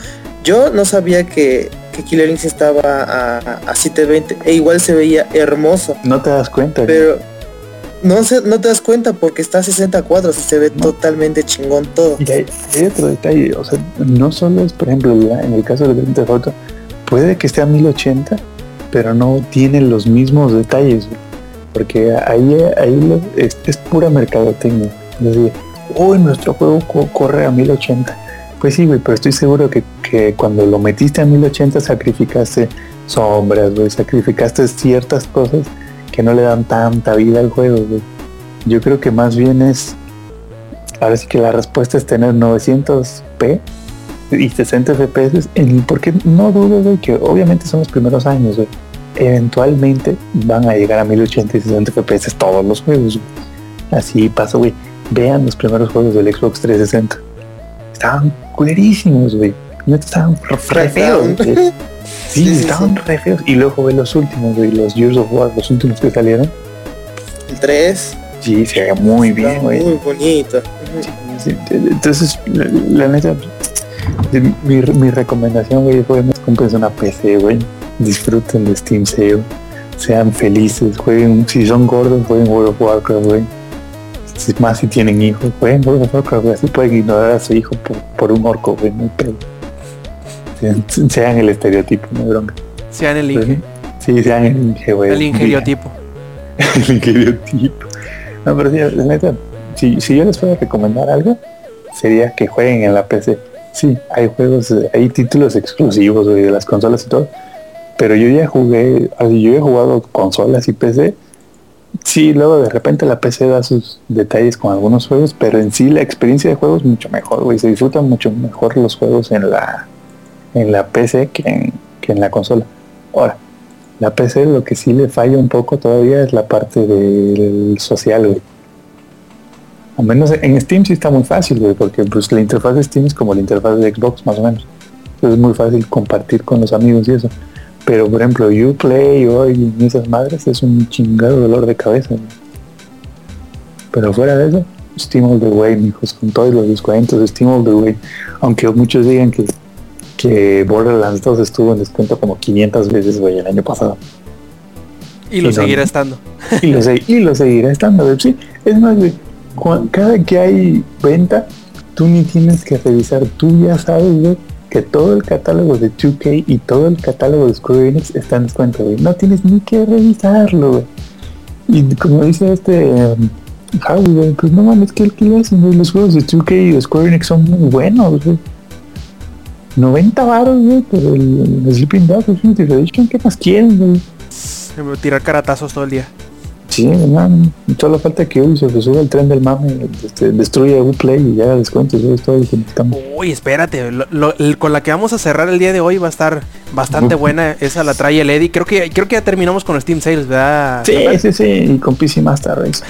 [SPEAKER 2] Yo no sabía que, que Killer Instinct estaba a, a 720 e igual se veía hermoso.
[SPEAKER 1] No te das cuenta.
[SPEAKER 2] Pero no, se, no te das cuenta porque está a 60 cuadros y se ve totalmente chingón todo.
[SPEAKER 1] Y hay, hay otro detalle, o sea, no solo es, por ejemplo, la- en el caso del Grand Theft Auto, puede que esté a 1080, pero no tiene los mismos detalles, porque ahí, ahí lo- es, es pura mercadotecnia. Es decir, nuestro juego co- corre a 1080. Pues sí, güey, pero estoy seguro que, que cuando lo metiste a 1080 sacrificaste sombras, güey, sacrificaste ciertas cosas que no le dan tanta vida al juego. Yo creo que más bien es Ahora sí que la respuesta es tener 900p y 60 FPS, en- porque no dudo que obviamente son los primeros años. Eventualmente van a llegar a 1080 y 60 FPS todos los juegos. Así pasa, güey. Vean los primeros juegos del Xbox 360. Estaban culerísimos. No estaban re feos. Sí,
[SPEAKER 2] Sí, sí,
[SPEAKER 1] estaban re feos. Y luego ve los últimos, güey, los Years of War, los últimos que salieron.
[SPEAKER 2] El 3
[SPEAKER 1] Sí, se veía muy bien,
[SPEAKER 2] está
[SPEAKER 1] güey.
[SPEAKER 2] muy bonito.
[SPEAKER 1] Sí, entonces, la, la neta, mi, mi recomendación, güey, fue no compres una PC, güey. Disfruten de Steam Sale. Sean felices, jueguen, si son gordos, jueguen World of Warcraft, güey. Si, más si tienen hijos, jueguen World of Warcraft, güey. Así pueden ignorar a su hijo por, por un orco, güey, no hay pedo. Sean, el estereotipo, no bronca.
[SPEAKER 4] Sean el,
[SPEAKER 1] Pues,
[SPEAKER 4] inge-
[SPEAKER 1] Sí, sean el inge, güey.
[SPEAKER 4] el ingeniotipo.
[SPEAKER 1] el ingeniotipo. No, pero sí, neta, si, si yo les fuera a recomendar algo, sería que jueguen en la PC. Sí, hay juegos, hay títulos exclusivos de las consolas y todo. Pero yo ya jugué, así, yo he jugado consolas y PC. Sí, luego de repente la PC da sus detalles con algunos juegos, pero en sí la experiencia de juego es mucho mejor, güey. Se disfrutan mucho mejor los juegos en la en la PC que en, que en la consola. Ahora, la PC lo que sí le falla un poco todavía es la parte del social, güey. Al menos en Steam sí está muy fácil, güey, porque pues la interfaz de Steam es como la interfaz de Xbox, más o menos. Entonces es muy fácil compartir con los amigos y eso. Pero por ejemplo, Uplay o y esas madres es un chingado dolor de cabeza. Pero fuera de eso, Steam all the way, mijos, con todos los descuentos, Steam all the way. Aunque muchos digan que, que Borderlands 2 estuvo en descuento como 500 veces, güey, el año pasado.
[SPEAKER 4] Y lo seguirá
[SPEAKER 1] no.
[SPEAKER 4] estando.
[SPEAKER 1] y lo, y lo seguirá estando, güey. Sí, es más, güey, cada que hay venta, tú ni tienes que revisar, tú ya sabes, güey, que todo el catálogo de 2K y todo el catálogo de Square Enix está en descuento, güey. No tienes ni que revisarlo, güey. Y como dice este um, Howie, pues no mames, que el que hacen, güey? Los juegos de 2K y de Square Enix son muy buenos, güey. 90 baros, güey, pero el, el Sleeping Edition, ¿qué más quieren, güey?
[SPEAKER 4] Se me tirar caratazos todo el día.
[SPEAKER 1] Sí, man, solo falta que Ubisoft se suba el tren del mame, este, destruya Uplay y ya descuentos, es todo lo que necesitamos.
[SPEAKER 4] Uy, espérate, lo- lo- el- con la que vamos a cerrar el día de hoy va a estar bastante buena. Esa la trae el Eddie. Creo que creo que ya terminamos con Steam Sales, ¿verdad?
[SPEAKER 1] Sí, sí, sí, y con PC Master Race.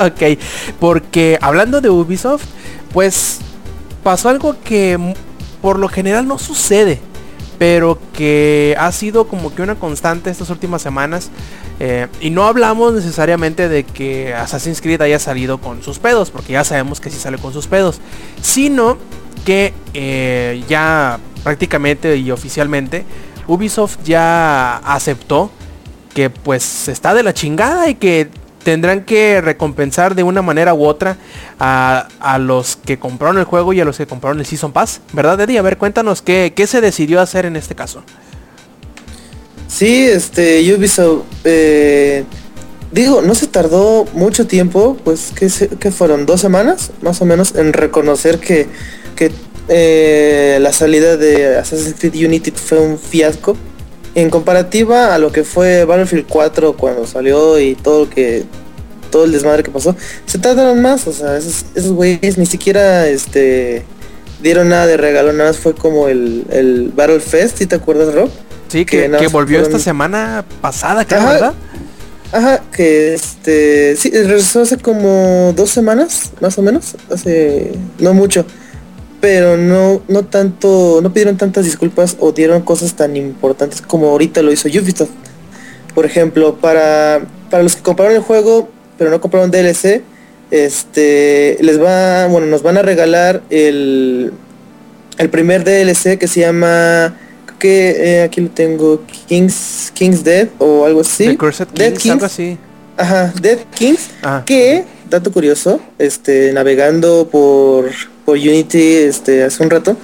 [SPEAKER 4] ok, porque hablando de Ubisoft, pues pasó algo que por lo general no sucede, pero que ha sido como que una constante estas últimas semanas. eh, y no hablamos necesariamente de que Assassin's Creed haya salido con sus pedos, porque ya sabemos que sí sale con sus pedos, sino que eh, ya prácticamente y oficialmente Ubisoft ya aceptó que pues está de la chingada y que tendrán que recompensar de una manera u otra a, a los que compraron el juego y a los que compraron el Season Pass, ¿verdad Eddie? A ver, cuéntanos qué, qué se decidió hacer en este caso.
[SPEAKER 2] Sí, este, Ubisoft, eh, digo, no se tardó mucho tiempo, pues, que fueron? ¿Dos semanas? Más o menos, en reconocer que, que eh, la salida de Assassin's Creed Unity fue un fiasco. En comparativa a lo que fue Battlefield 4 cuando salió y todo lo que todo el desmadre que pasó, se tardaron más, o sea, esos, esos güeyes ni siquiera este dieron nada de regalo, nada más fue como el, el Battle Fest, ¿sí te acuerdas, Rob?
[SPEAKER 4] Sí,
[SPEAKER 2] Que
[SPEAKER 4] volvió
[SPEAKER 2] fueron-
[SPEAKER 4] esta semana pasada, creo,
[SPEAKER 2] Ajá.
[SPEAKER 4] ¿verdad?
[SPEAKER 2] Ajá, que este, sí, regresó hace como dos semanas, más o menos, hace, no mucho, pero no, no tanto, no pidieron tantas disculpas o dieron cosas tan importantes como ahorita lo hizo Ubisoft. Por ejemplo, para, para los que compraron el juego, pero no compraron DLC, este, les va, bueno, nos van a regalar el, el primer DLC que se llama, creo que eh, aquí lo tengo, King's, King's Dead o algo así. Dead
[SPEAKER 4] Kings, algo así.
[SPEAKER 2] ajá, Dead Kings,
[SPEAKER 4] Ajá.
[SPEAKER 2] que, dato curioso, este, navegando por, por Unity este, hace un rato,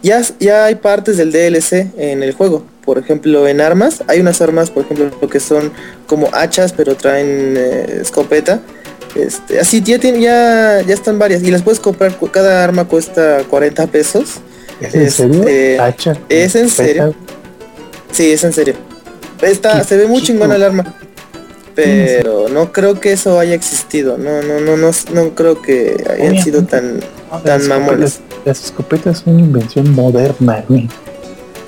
[SPEAKER 2] ya, ya hay partes del DLC en el juego. Por ejemplo, en armas, hay unas armas, por ejemplo, que son como hachas, pero traen eh, escopeta. Este, así ya, tienen, ya, ya están varias y las puedes comprar, cada arma cuesta 40 pesos.
[SPEAKER 1] ¿Es en
[SPEAKER 2] Este,
[SPEAKER 1] serio? Hacha.
[SPEAKER 2] ¿es en serio? Sí, es en serio. Está,
[SPEAKER 1] Qué
[SPEAKER 2] se ve muy chingona el arma. Pero no creo que eso haya existido. No, no, no, no, no creo que hayan
[SPEAKER 1] Obviamente.
[SPEAKER 2] sido tan,
[SPEAKER 1] Las
[SPEAKER 2] tan mamones.
[SPEAKER 1] Las escopetas son una invención moderna, güey.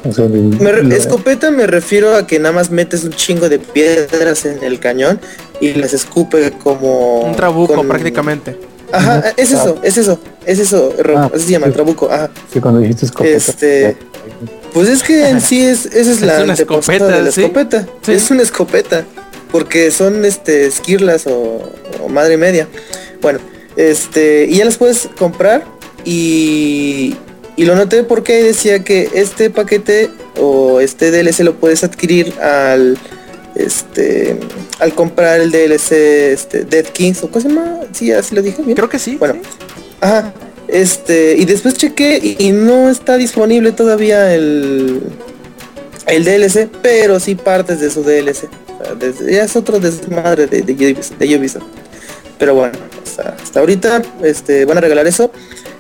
[SPEAKER 1] O sea, de-
[SPEAKER 2] Me re-
[SPEAKER 1] lo-
[SPEAKER 2] escopeta me refiero a que nada más metes un chingo de piedras en el cañón y las escupe como
[SPEAKER 4] Un trabuco
[SPEAKER 2] con-
[SPEAKER 4] prácticamente.
[SPEAKER 2] Ajá, es eso, es eso, es eso, Ro,
[SPEAKER 1] Ah,
[SPEAKER 2] así se llama,
[SPEAKER 1] sí.
[SPEAKER 2] trabuco, ajá.
[SPEAKER 1] que cuando dijiste escopeta.
[SPEAKER 2] Este, Pues es que en sí es, esa es
[SPEAKER 4] Es
[SPEAKER 2] la
[SPEAKER 4] una escopeta,
[SPEAKER 2] de la
[SPEAKER 4] ¿sí?
[SPEAKER 2] escopeta.
[SPEAKER 4] Sí.
[SPEAKER 2] Es una escopeta. Porque son este esquirlas o, o madre media. Bueno, este, y ya las puedes comprar y, y lo noté porque decía que este paquete o este DLC lo puedes adquirir al este al comprar el DLC este Dead Kings o se llama sí así lo dije bien
[SPEAKER 4] Creo que sí.
[SPEAKER 2] bueno,
[SPEAKER 4] sí.
[SPEAKER 2] ajá. Este, y después chequé y, y no está disponible todavía el el DLC, pero sí partes de su DLC. Ya es otro desmadre de, de, de Ubisoft. Pero bueno, hasta, hasta ahorita este, van a regalar eso.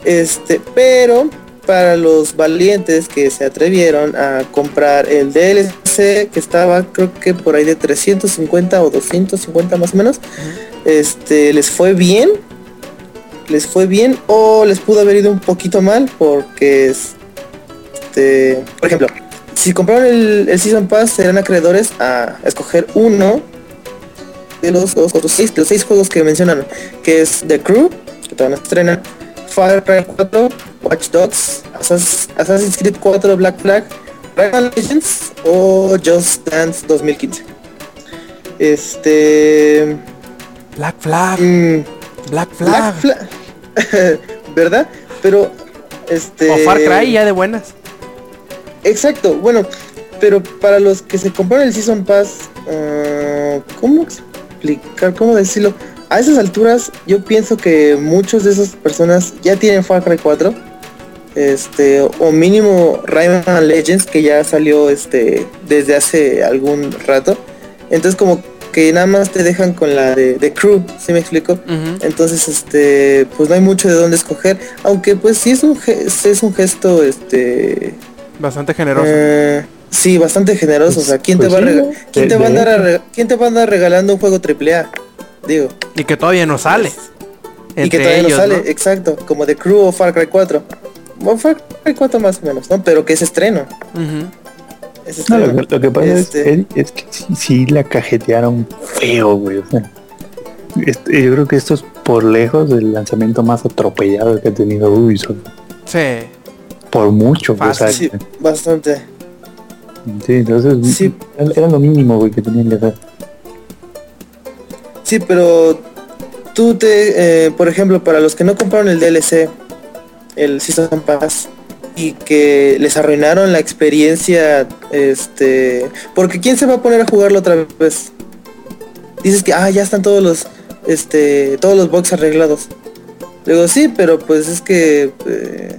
[SPEAKER 2] Este, pero para los valientes que se atrevieron a comprar el DLC que estaba creo que por ahí de 350 o 250 más o menos, este les fue bien les fue bien o les pudo haber ido un poquito mal porque este por ejemplo si compraron el, el season pass serán acreedores a escoger uno de los, los otros seis, de los seis juegos que mencionaron que es The Crew que todavía no se estrenan Far Cry 4 Watch Dogs Assassin's, Assassin's Creed 4 Black Flag Rayman Legends o Just Dance 2015 este
[SPEAKER 4] Black Flag.
[SPEAKER 2] mm,
[SPEAKER 4] Black Flag.
[SPEAKER 2] Black Flag. ¿Verdad? Pero este
[SPEAKER 4] O Far Cry ya de buenas.
[SPEAKER 2] Exacto, bueno, pero para los que se compraron el Season Pass, ah, ¿cómo explicar? ¿Cómo decirlo? A esas alturas yo pienso que muchos de esas personas ya tienen Far Cry 4. Este, o mínimo Rayman Legends que ya salió este desde hace algún rato. Entonces como que nada más te dejan con la de, de Crew, ¿sí me explico? Entonces, este, pues no hay mucho de dónde escoger, aunque pues sí es un es un gesto este
[SPEAKER 4] Bastante generoso.
[SPEAKER 2] eh, sí, bastante generoso, o sea, ¿quién
[SPEAKER 1] Pues
[SPEAKER 2] te va a
[SPEAKER 1] sí,
[SPEAKER 2] rega-
[SPEAKER 1] ¿no?
[SPEAKER 2] quién te va a andar quién te va a andar regalando un juego triple A? Digo,
[SPEAKER 4] y que todavía no sale.
[SPEAKER 2] y que todavía
[SPEAKER 4] ellos,
[SPEAKER 2] no sale,
[SPEAKER 4] ¿no?
[SPEAKER 2] exacto, como de Crew o Far Cry 4. Bueno, Far Cry 4 más o menos, ¿no? Pero que es estreno.
[SPEAKER 4] Ujú.
[SPEAKER 2] Es estreno.
[SPEAKER 1] lo, que- lo que pasa
[SPEAKER 2] Este-
[SPEAKER 1] es, Eddie, es que sí, sí la cajetearon feo, güey. O sea, este, yo creo que esto es por lejos el lanzamiento más atropellado que ha tenido Ubisoft.
[SPEAKER 4] Sí.
[SPEAKER 1] Por mucho, sea,
[SPEAKER 2] Sí, bastante.
[SPEAKER 1] sí, entonces
[SPEAKER 2] Sí.
[SPEAKER 1] era era lo mínimo, güey, que tenían que hacer.
[SPEAKER 2] Sí, pero tú te, eh, por ejemplo, para los que no compraron el DLC, el Season Pass, y que les arruinaron la experiencia, este, porque quién se va a poner a jugarlo otra vez. Dices que ah ya están todos los, este, todos los bugs arreglados. Digo sí, pero pues es que eh,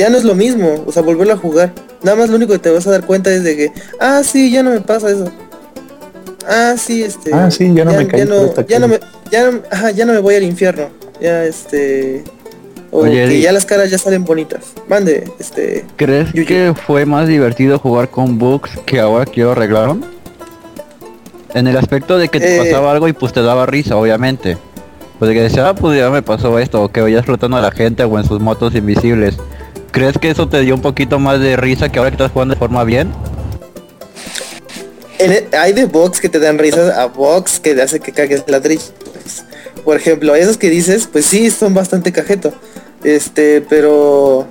[SPEAKER 2] ya no es lo mismo, o sea, volverlo a jugar. Nada más lo único que te vas a dar cuenta es de que, ah sí, ya no me pasa eso. Ah sí, este.
[SPEAKER 1] Ah, sí, ya no me caí
[SPEAKER 2] ya no, ya no me, ya no, ajá, ya no me voy al infierno. Ya este. O
[SPEAKER 5] Oye,
[SPEAKER 2] que ya las caras ya salen bonitas. Mande, este.
[SPEAKER 5] ¿Crees que fue más divertido jugar con bugs que ahora que lo arreglaron? En el aspecto de que te
[SPEAKER 2] Eh.
[SPEAKER 5] pasaba algo y pues te daba risa, obviamente. Pues de que decía, ah, pues ya me pasó esto, o que veías flotando a la gente o en sus motos invisibles. ¿Crees que eso te dio un poquito más de risa que ahora que estás jugando de forma bien?
[SPEAKER 2] en e- hay de box que te dan risas a box que te hace que cagues la triste. Por ejemplo, esos que dices, pues sí, son bastante cajeto. Este, pero.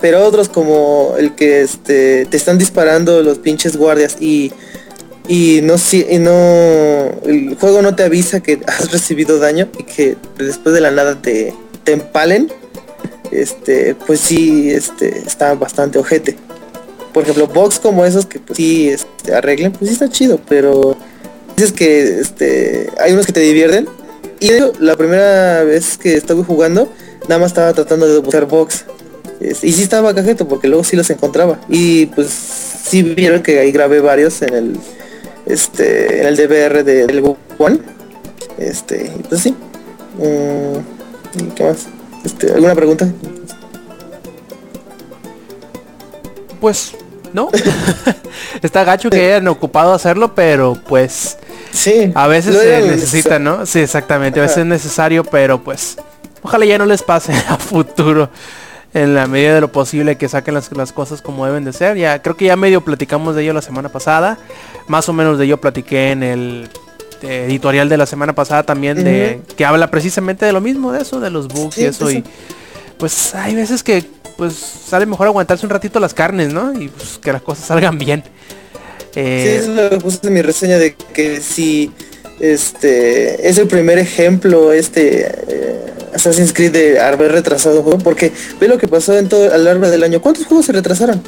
[SPEAKER 2] Pero otros como el que este, te están disparando los pinches guardias y. Y no si, no. El juego no te avisa que has recibido daño y que después de la nada te empalen. Este, pues sí, este, está bastante ojete por ejemplo, box como esos que pues, sí este, arreglen, pues sí está chido, pero veces que este, hay unos que te divierten. Y la primera vez que estuve jugando, nada más estaba tratando de buscar box. Y sí estaba cajeto porque luego sí los encontraba. Y pues sí vieron que ahí grabé varios en el este en el DVR del One. Este, pues sí. Mm, ¿y ¿Qué más? Este, ¿Alguna pregunta?
[SPEAKER 4] Pues, ¿no? Está gacho que hayan ocupado hacerlo, pero pues
[SPEAKER 2] Sí.
[SPEAKER 4] a veces se necesita, ¿no? Sí, exactamente. A veces
[SPEAKER 2] Ajá.
[SPEAKER 4] es necesario, pero pues ojalá ya no les pase a futuro. En la medida de lo posible que saquen las, las cosas como deben de ser. Ya creo que ya medio platicamos de ello la semana pasada. Más o menos de ello platiqué en el eh, editorial de la semana pasada también de que habla precisamente de lo mismo, de eso, de los bugs
[SPEAKER 2] Sí,
[SPEAKER 4] y eso. y pues hay veces que pues sale mejor aguantarse un ratito las carnes, ¿no? Y pues que las cosas salgan bien.
[SPEAKER 2] Sí,
[SPEAKER 4] Eh,
[SPEAKER 2] eso es lo que puse en mi reseña de que si este es el primer ejemplo este eh, Assassin's Creed de haber retrasado un juego porque ve lo que pasó en todo a lo largo del año. ¿Cuántos juegos se retrasaron?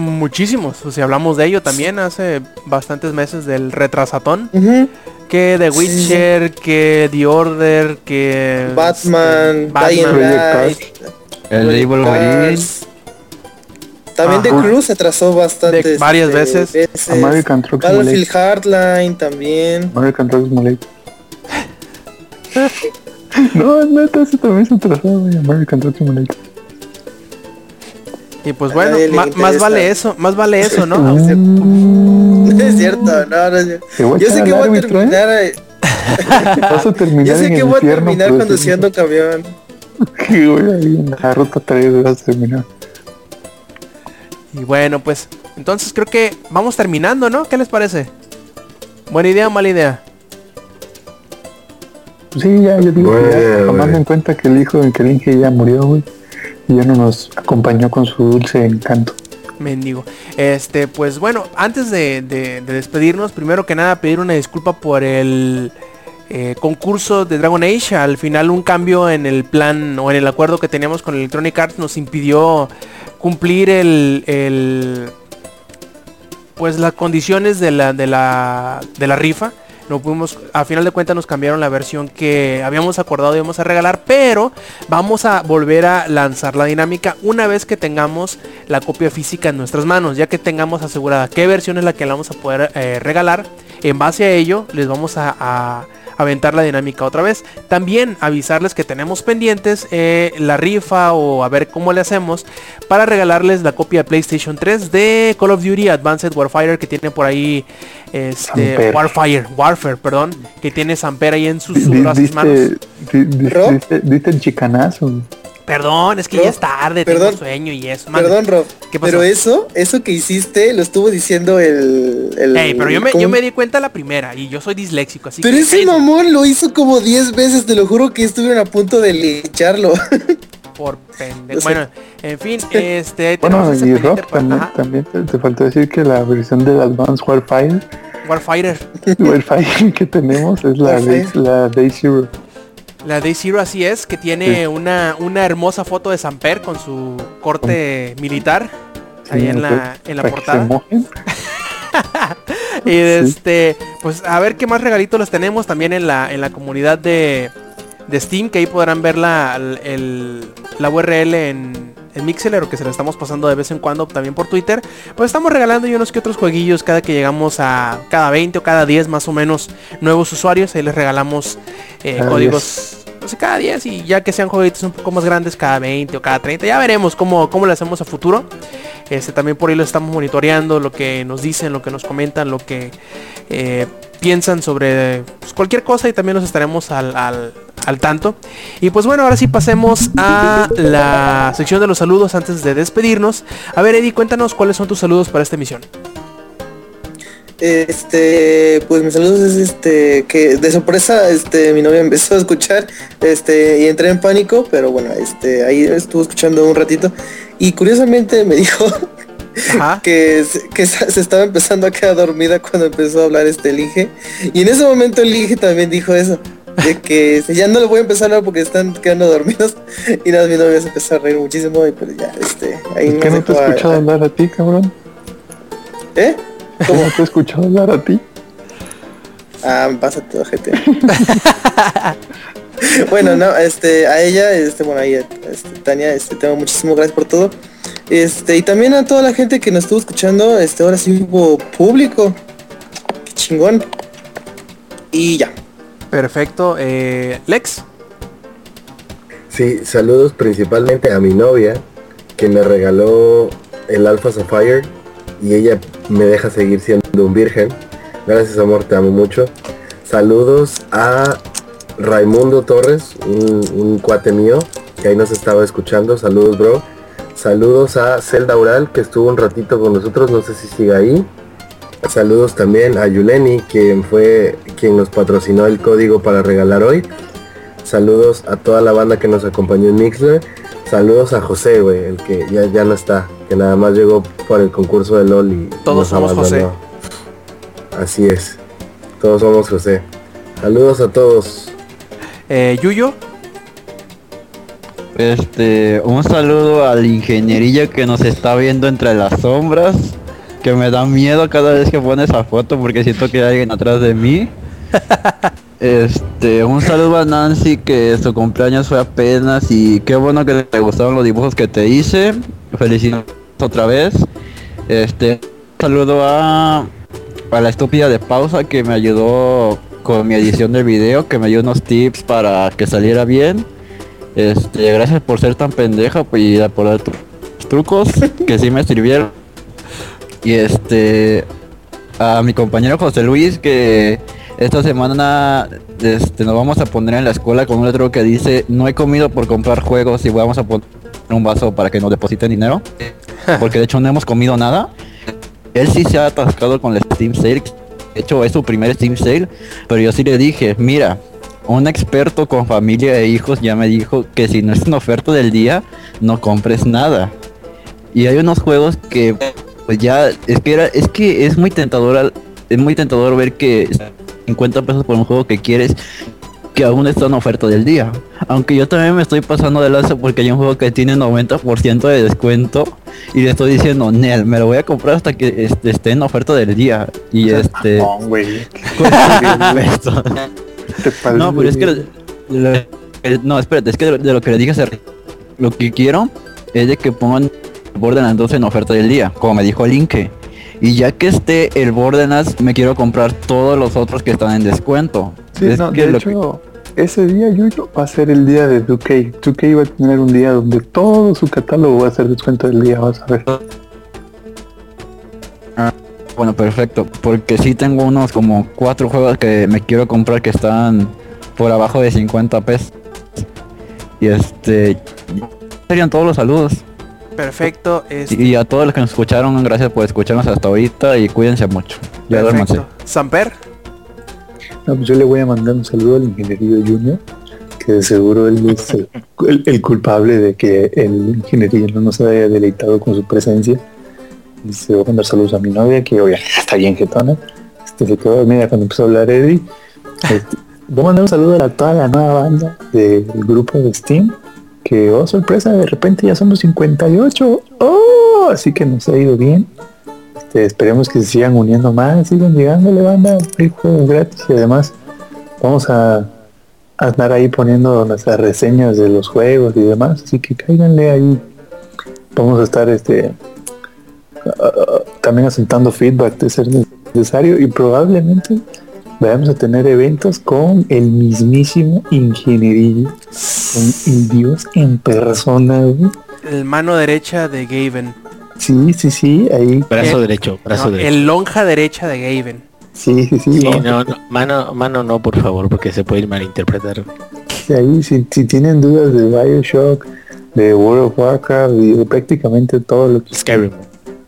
[SPEAKER 4] Muchísimos, o sea, hablamos de ello también hace bastantes meses del retrasatón,
[SPEAKER 2] Ujú.
[SPEAKER 4] que The
[SPEAKER 2] Sí.
[SPEAKER 4] Witcher, que The Order, que
[SPEAKER 2] Batman,
[SPEAKER 4] este,
[SPEAKER 2] Dying
[SPEAKER 1] Project
[SPEAKER 2] Light,
[SPEAKER 5] El Evil Within.
[SPEAKER 2] También The
[SPEAKER 4] Ajá.
[SPEAKER 2] Crew se atrasó bastante.
[SPEAKER 4] De- varias veces.
[SPEAKER 1] American Truck
[SPEAKER 2] Battlefield. Hardline también.
[SPEAKER 1] American Truck Simulator. no, neta, ese también se güey. American Truck Simulator.
[SPEAKER 4] Y pues
[SPEAKER 2] A
[SPEAKER 4] bueno, más vale eso, más vale eso, ¿no?
[SPEAKER 1] Mm,
[SPEAKER 2] No es cierto, no, no es cierto.
[SPEAKER 1] Voy a
[SPEAKER 2] Yo sé que voy a
[SPEAKER 1] ¿eh?
[SPEAKER 2] terminar. eh,
[SPEAKER 1] Vas a terminar
[SPEAKER 2] Yo sé
[SPEAKER 1] en
[SPEAKER 2] que voy a terminar conduciendo camión.
[SPEAKER 1] decir- Sí, güey, ahí en la ruta 3 vas a terminar.
[SPEAKER 4] Y bueno, pues entonces creo que vamos terminando, ¿no? ¿Qué les parece? ¿Buena idea o mala idea?
[SPEAKER 1] Sí, ya, yo digo que ya,
[SPEAKER 3] Bueno,
[SPEAKER 1] tomando en cuenta que el hijo de que el Inge ya murió, güey. Ya no nos acompañó con su dulce encanto.
[SPEAKER 4] Mendigo. Este, pues bueno, antes de, de- de despedirnos, primero que nada pedir una disculpa por el eh, concurso de Dragon Age. Al final un cambio en el plan o en el acuerdo que teníamos con Electronic Arts nos impidió cumplir el, el pues las condiciones de la, de la, de la rifa. No pudimos, a final de cuentas nos cambiaron la versión que habíamos acordado íbamos a regalar, pero vamos a volver a lanzar la dinámica una vez que tengamos la copia física en nuestras manos, ya que tengamos asegurada qué versión es la que la vamos a poder eh, regalar. En base a ello, les vamos a, a aventar la dinámica otra vez. También avisarles que tenemos pendientes eh, la rifa o a ver cómo le hacemos para regalarles la copia de PlayStation 3 de Call of Duty Advanced Warfighter que tiene por ahí este. Warfire, Warfare, perdón, que tiene Samper ahí en sus, brazos manos.
[SPEAKER 1] Diste, el chicanazo.
[SPEAKER 4] Perdón, es que
[SPEAKER 2] Rob,
[SPEAKER 4] ya es tarde,
[SPEAKER 2] perdón.
[SPEAKER 4] tengo sueño y eso. mande.
[SPEAKER 2] Perdón, Rob.
[SPEAKER 4] ¿Qué pasó?
[SPEAKER 2] Pero eso, eso que hiciste, lo estuvo diciendo el. el
[SPEAKER 4] Ey, pero yo me, yo me di cuenta la primera y yo soy disléxico, así
[SPEAKER 2] Pero
[SPEAKER 4] que
[SPEAKER 2] ese mamón lo hizo como 10 veces, te lo juro que estuvieron a punto de lincharlo.
[SPEAKER 4] por pendejo. Bueno, en fin, este
[SPEAKER 1] Bueno, y Rob, también, te, te faltó decir que la versión del Advanced Warfire,
[SPEAKER 4] Warfighter.
[SPEAKER 1] Warfire que tenemos es la. Day, la Day Zero.
[SPEAKER 4] La Day Zero así es, que tiene una, una hermosa foto de Samper con su corte militar ahí
[SPEAKER 1] Sí,
[SPEAKER 4] en la, en la portada. Y este, pues a ver qué más regalitos les tenemos también en la, en la comunidad de, de Steam, que ahí podrán ver la, el- la URL en, en Mixler o que se la estamos pasando de vez en cuando también por Twitter. Pues estamos regalando y unos que otros jueguillos cada que llegamos a cada 20 o cada 10 más o menos nuevos usuarios. Ahí les regalamos eh, códigos. No sé, cada 10 y ya que sean jueguitos un poco más grandes, cada 20 o cada 30. Ya veremos cómo, cómo lo hacemos a futuro. Este también por ahí lo estamos monitoreando, lo que nos dicen, lo que nos comentan, lo que eh, piensan sobre pues, cualquier cosa y también los estaremos al, al- al tanto. Y pues bueno, ahora sí pasemos a la sección de los saludos antes de despedirnos. A ver, Eddie, cuéntanos cuáles son tus saludos para esta emisión.
[SPEAKER 2] Este, pues mis saludos es este que de sorpresa este mi novia empezó a escuchar este y entré en pánico, pero bueno, este ahí estuvo escuchando un ratito y curiosamente me dijo
[SPEAKER 4] Ajá.
[SPEAKER 2] que, se- que se se estaba empezando a quedar dormida cuando empezó a hablar este el Inge y en ese momento el Inge también dijo eso de que ya no le voy a empezar a hablar porque están quedando dormidos y nada mi novia se empezó a reír muchísimo y pues ya este ahí
[SPEAKER 1] ¿Por qué no te he
[SPEAKER 2] a-
[SPEAKER 1] escuchado hablar a ti, cabrón?
[SPEAKER 2] ¿Eh?
[SPEAKER 1] ¿Cómo no te he escuchado hablar a ti?
[SPEAKER 2] Ah, pasa todo, gente. bueno, no, este, a ella, este, bueno, a ella, este, Tania, este, tengo muchísimas gracias por todo. Este, y también a toda la gente que nos estuvo escuchando, este, ahora sí hubo público. Qué chingón. Y ya.
[SPEAKER 4] Perfecto. Eh, Lex.
[SPEAKER 3] Sí, saludos principalmente a mi novia, que me regaló el Alpha Sapphire y ella me deja seguir siendo un virgen. Gracias amor, te amo mucho. Saludos a Raimundo Torres, un, un cuate mío, que ahí nos estaba escuchando. Saludos bro. Saludos a Zelda Ural, que estuvo un ratito con nosotros, no sé si sigue ahí. Saludos también a Yuleni, quien fue quien nos patrocinó el código para regalar hoy. Saludos a toda la banda que nos acompañó en Mixler. Saludos a José, güey, el que ya, ya no está, que nada más llegó por el concurso de LOL y
[SPEAKER 4] Todos
[SPEAKER 3] nos
[SPEAKER 4] somos José.
[SPEAKER 3] abandonó. Así es. Todos somos José. Saludos a todos.
[SPEAKER 4] Eh, Yuyo.
[SPEAKER 5] Este, un saludo al ingenierillo que nos está viendo entre las sombras, que me da miedo cada vez que pone esa foto porque siento que hay alguien atrás de mí. Este, un saludo a Nancy que su cumpleaños fue apenas y qué bueno que te gustaron los dibujos que te hice. Felicidades otra vez. Este, un saludo a, a la estúpida de pausa que me ayudó con mi edición del video, que me dio unos tips para que saliera bien. Este, gracias por ser tan pendeja pues, y por dar trucos que sí me sirvieron. Y este, a mi compañero José Luis que esta semana este, nos vamos a poner en la escuela con un letrero que dice no he comido por comprar juegos y vamos a poner un vaso para que nos depositen dinero. Porque de hecho no hemos comido nada. Él sí se ha atascado con la Steam Sale. De hecho es su primer Steam Sale. Pero yo sí le dije, mira, un experto con familia e hijos ya me dijo que si no es una oferta del día, no compres nada. Y hay unos juegos que pues ya es que era, es que es muy tentador es muy tentador ver que 50 pesos por un juego que quieres que aún está en oferta del día. Aunque yo también me estoy pasando de lanza porque hay un juego que tiene 90% de descuento y le estoy diciendo, Nel, me lo voy a comprar hasta que este, esté en oferta del día. Y este...
[SPEAKER 1] Pasas
[SPEAKER 5] No, pero es que... lo- lo- no, espérate, es que de, de lo que le dije hace lo que quiero es de que pongan Borderlands 2 en oferta del día, como me dijo Linke. Y ya que esté el Borderlands, me quiero comprar todos los otros que están en descuento.
[SPEAKER 1] Sí,
[SPEAKER 5] Es
[SPEAKER 1] no,
[SPEAKER 5] que
[SPEAKER 1] de
[SPEAKER 5] lo que-
[SPEAKER 1] hecho, ese día Yuyo va a ser el día de 2K. 2K va a tener un día donde todo su catálogo va a ser descuento del día, vas a ver.
[SPEAKER 5] Bueno, perfecto, porque sí tengo unos como cuatro juegos que me quiero comprar que están por abajo de 50 pesos. Y este serían todos los saludos.
[SPEAKER 4] Perfecto. este,
[SPEAKER 5] Y a todos los que nos escucharon, gracias por escucharnos hasta ahorita y cuídense mucho. Ya duérmanse.
[SPEAKER 4] Samper.
[SPEAKER 1] No, pues yo le voy a mandar un saludo al ingenierillo Junior, que de seguro él es el, el- el culpable de que el ingenierillo no nos haya deleitado con su presencia. Y se voy a mandar saludos a mi novia, que hoy está bien jetona. Este, se quedó dormida cuando empezó a hablar Eddie. Este, voy a mandar un saludo a toda la nueva banda del grupo de Steam, que, oh sorpresa, de repente ya somos 58. ¡Oh! Así que nos ha ido bien. Este, esperemos que se sigan uniendo más, sigan llegándole banda, hay juegos gratis y además vamos a, a estar ahí poniendo nuestras reseñas de los juegos y demás, así que cáiganle ahí. Vamos a estar este también asentando feedback de ser necesario y probablemente vayamos a tener eventos con el mismísimo ingenierillo, con el dios en persona, güey.
[SPEAKER 4] El mano derecha de Gaven.
[SPEAKER 1] Sí, sí, sí, ahí.
[SPEAKER 6] Brazo
[SPEAKER 4] Eh,
[SPEAKER 6] derecho, brazo
[SPEAKER 4] No,
[SPEAKER 6] derecho.
[SPEAKER 4] el lonja derecha de Gaven.
[SPEAKER 1] Sí, sí, sí.
[SPEAKER 6] Sí, no, no, mano, mano no, por favor, porque se puede malinterpretar.
[SPEAKER 1] Sí, ahí si, si tienen dudas de Bioshock, de World of Warcraft y de prácticamente todo lo que
[SPEAKER 6] Skyrim.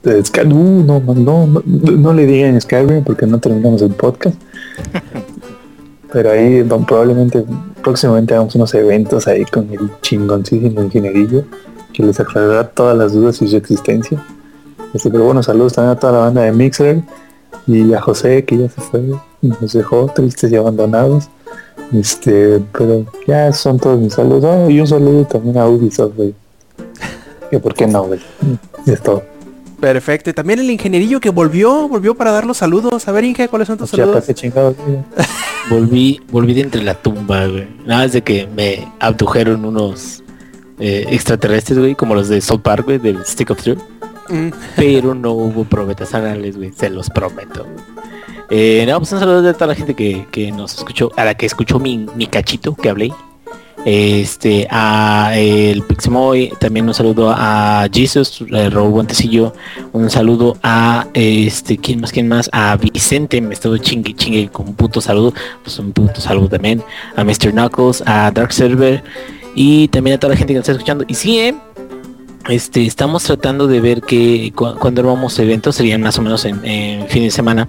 [SPEAKER 1] de Sky- uh, no, no, no, no, no le digan Skyrim porque no terminamos el podcast. Pero ahí probablemente próximamente hagamos unos eventos ahí con el chingoncísimo ingenierillo que les aclarará todas las dudas y su existencia. Este, pero bueno, saludos también a toda la banda de Mixer y a José que ya se fue y nos dejó tristes y abandonados. Este, pero ya son todos mis saludos. Ah, y un saludo también a Ubisoft, güey. Que por qué no, güey. Es todo.
[SPEAKER 4] Perfecto. Y también el ingenierillo que volvió, volvió para dar los saludos. A ver, Inge, ¿cuáles son tus saludos?
[SPEAKER 6] Volví, volví de entre la tumba, güey. Nada más de que me abdujeron unos eh, extraterrestres, güey, como los de South Park, güey, del Stick of Truth.
[SPEAKER 4] Mm,
[SPEAKER 6] Pero no hubo probetas anales, güey, se los prometo. Eh, no, pues un saludo de toda la gente que, que nos escuchó, a la que escuchó mi, mi cachito que hablé. Este, a el Pixemoy, también un saludo a Jesus, eh, Raúl Guantecillo, un saludo a este, ¿quién más? ¿Quién más? A Vicente, me estuvo chingue chingue con un puto saludo, pues un puto saludo también, a Mr. Knuckles, a Dark Server y también a toda la gente que nos está escuchando. Y sí, eh, este, estamos tratando de ver que cu- cuando armamos eventos serían más o menos en, en fin de semana.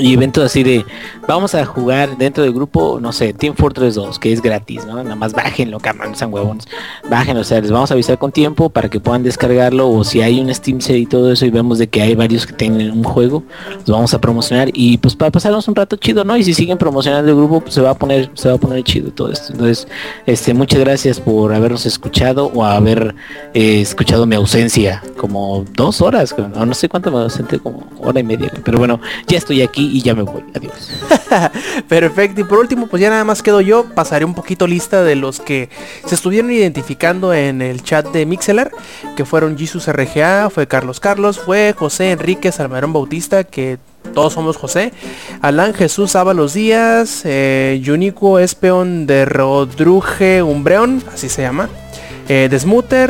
[SPEAKER 6] Y eventos así de, vamos a jugar dentro del grupo, no sé, Team Fortress 2, que es gratis, ¿no? Nada más bájenlo, cabrón, sean huevones. Bájenlo, o sea, les vamos a avisar con tiempo para que puedan descargarlo. O si hay un Steam Sale y todo eso y vemos de que hay varios que tienen un juego, los vamos a promocionar. Y pues para pasarnos un rato chido, ¿no? Y si siguen promocionando el grupo, pues se va a poner, se va a poner chido todo esto. Entonces, este, muchas gracias por habernos escuchado o haber eh, escuchado mi ausencia como dos horas, o no sé cuánto me ausenté, como hora y media. Pero bueno, ya estoy aquí y ya me voy. Adiós.
[SPEAKER 4] Perfecto. Y por último, pues ya nada más quedo yo. Pasaré un poquito lista de los que se estuvieron identificando en el chat de Mixelar, que fueron Jesus RGA, fue Carlos Carlos, fue José Enrique Salmerón Bautista, que todos somos José, Alan Jesús Ábalos Díaz, eh, Yunico Espeón de Rodruje Umbreón, así se llama. Eh,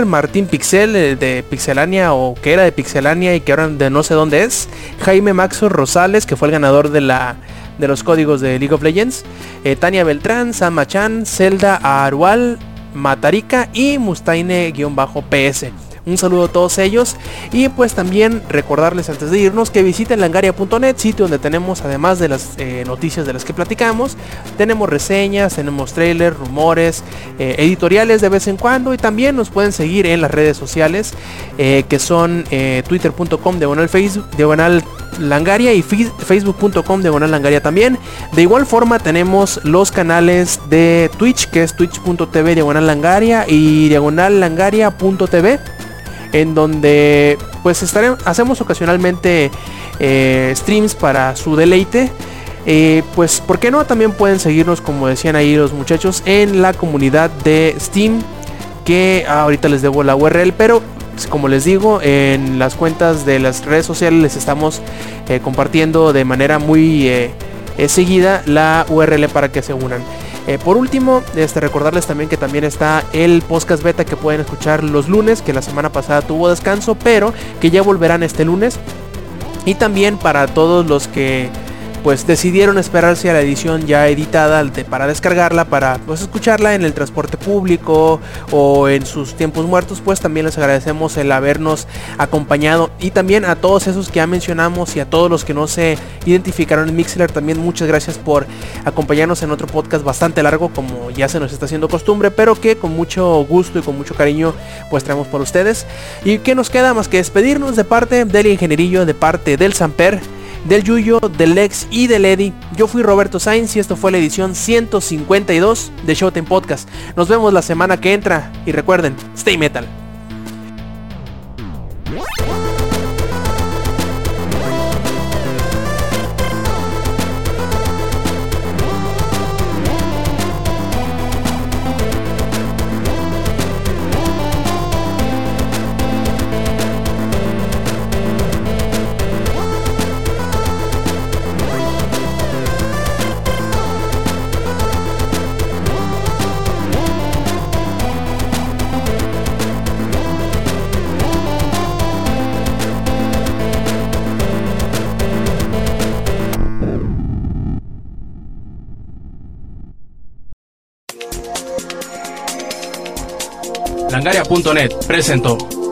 [SPEAKER 4] Martín Pixel eh, de Pixelania o que era de Pixelania y que ahora de no sé dónde es. Jaime Maxo Rosales, que fue el ganador de la de los códigos de League of Legends. eh, Tania Beltrán, Sam Machan, Zelda Arual, Matarica y Mustaine-PS. Un saludo a todos ellos y pues también recordarles antes de irnos que visiten langaria.net, sitio donde tenemos además de las eh, noticias de las que platicamos, tenemos reseñas, tenemos trailers, rumores, eh, editoriales de vez en cuando y también nos pueden seguir en las redes sociales que son twitter.com diagonal facebook langaria y facebook.com diagonal langaria también. De igual forma tenemos los canales de Twitch que es twitch.tv diagonal langaria y diagonal langaria.tv en donde pues hacemos ocasionalmente eh, streams para su deleite Eh, pues por qué no también pueden seguirnos como decían ahí los muchachos en la comunidad de Steam que ahorita les debo la URL pero como les digo en las cuentas de las redes sociales les estamos eh, compartiendo de manera muy eh, eh, seguida la URL para que se unan por último, este, recordarles también que también está el podcast beta que pueden escuchar los lunes, que la semana pasada tuvo descanso, pero que ya volverán este lunes. Y también para todos los que pues decidieron esperarse a la edición ya editada para descargarla, para pues escucharla en el transporte público o en sus tiempos muertos, pues también les agradecemos el habernos acompañado y también a todos esos que ya mencionamos y a todos los que no se identificaron en Mixler también muchas gracias por acompañarnos en otro podcast bastante largo como ya se nos está haciendo costumbre, pero que con mucho gusto y con mucho cariño pues traemos por ustedes. Y que nos queda más que despedirnos de parte del ingenierillo, de parte del Samper, del Yuyo, del Lex y del Eddie. Yo fui Roberto Sainz y esto fue la edición 152 de Showtime Podcast. Nos vemos la semana que entra y recuerden, stay metal.
[SPEAKER 7] Langaria.net presentó.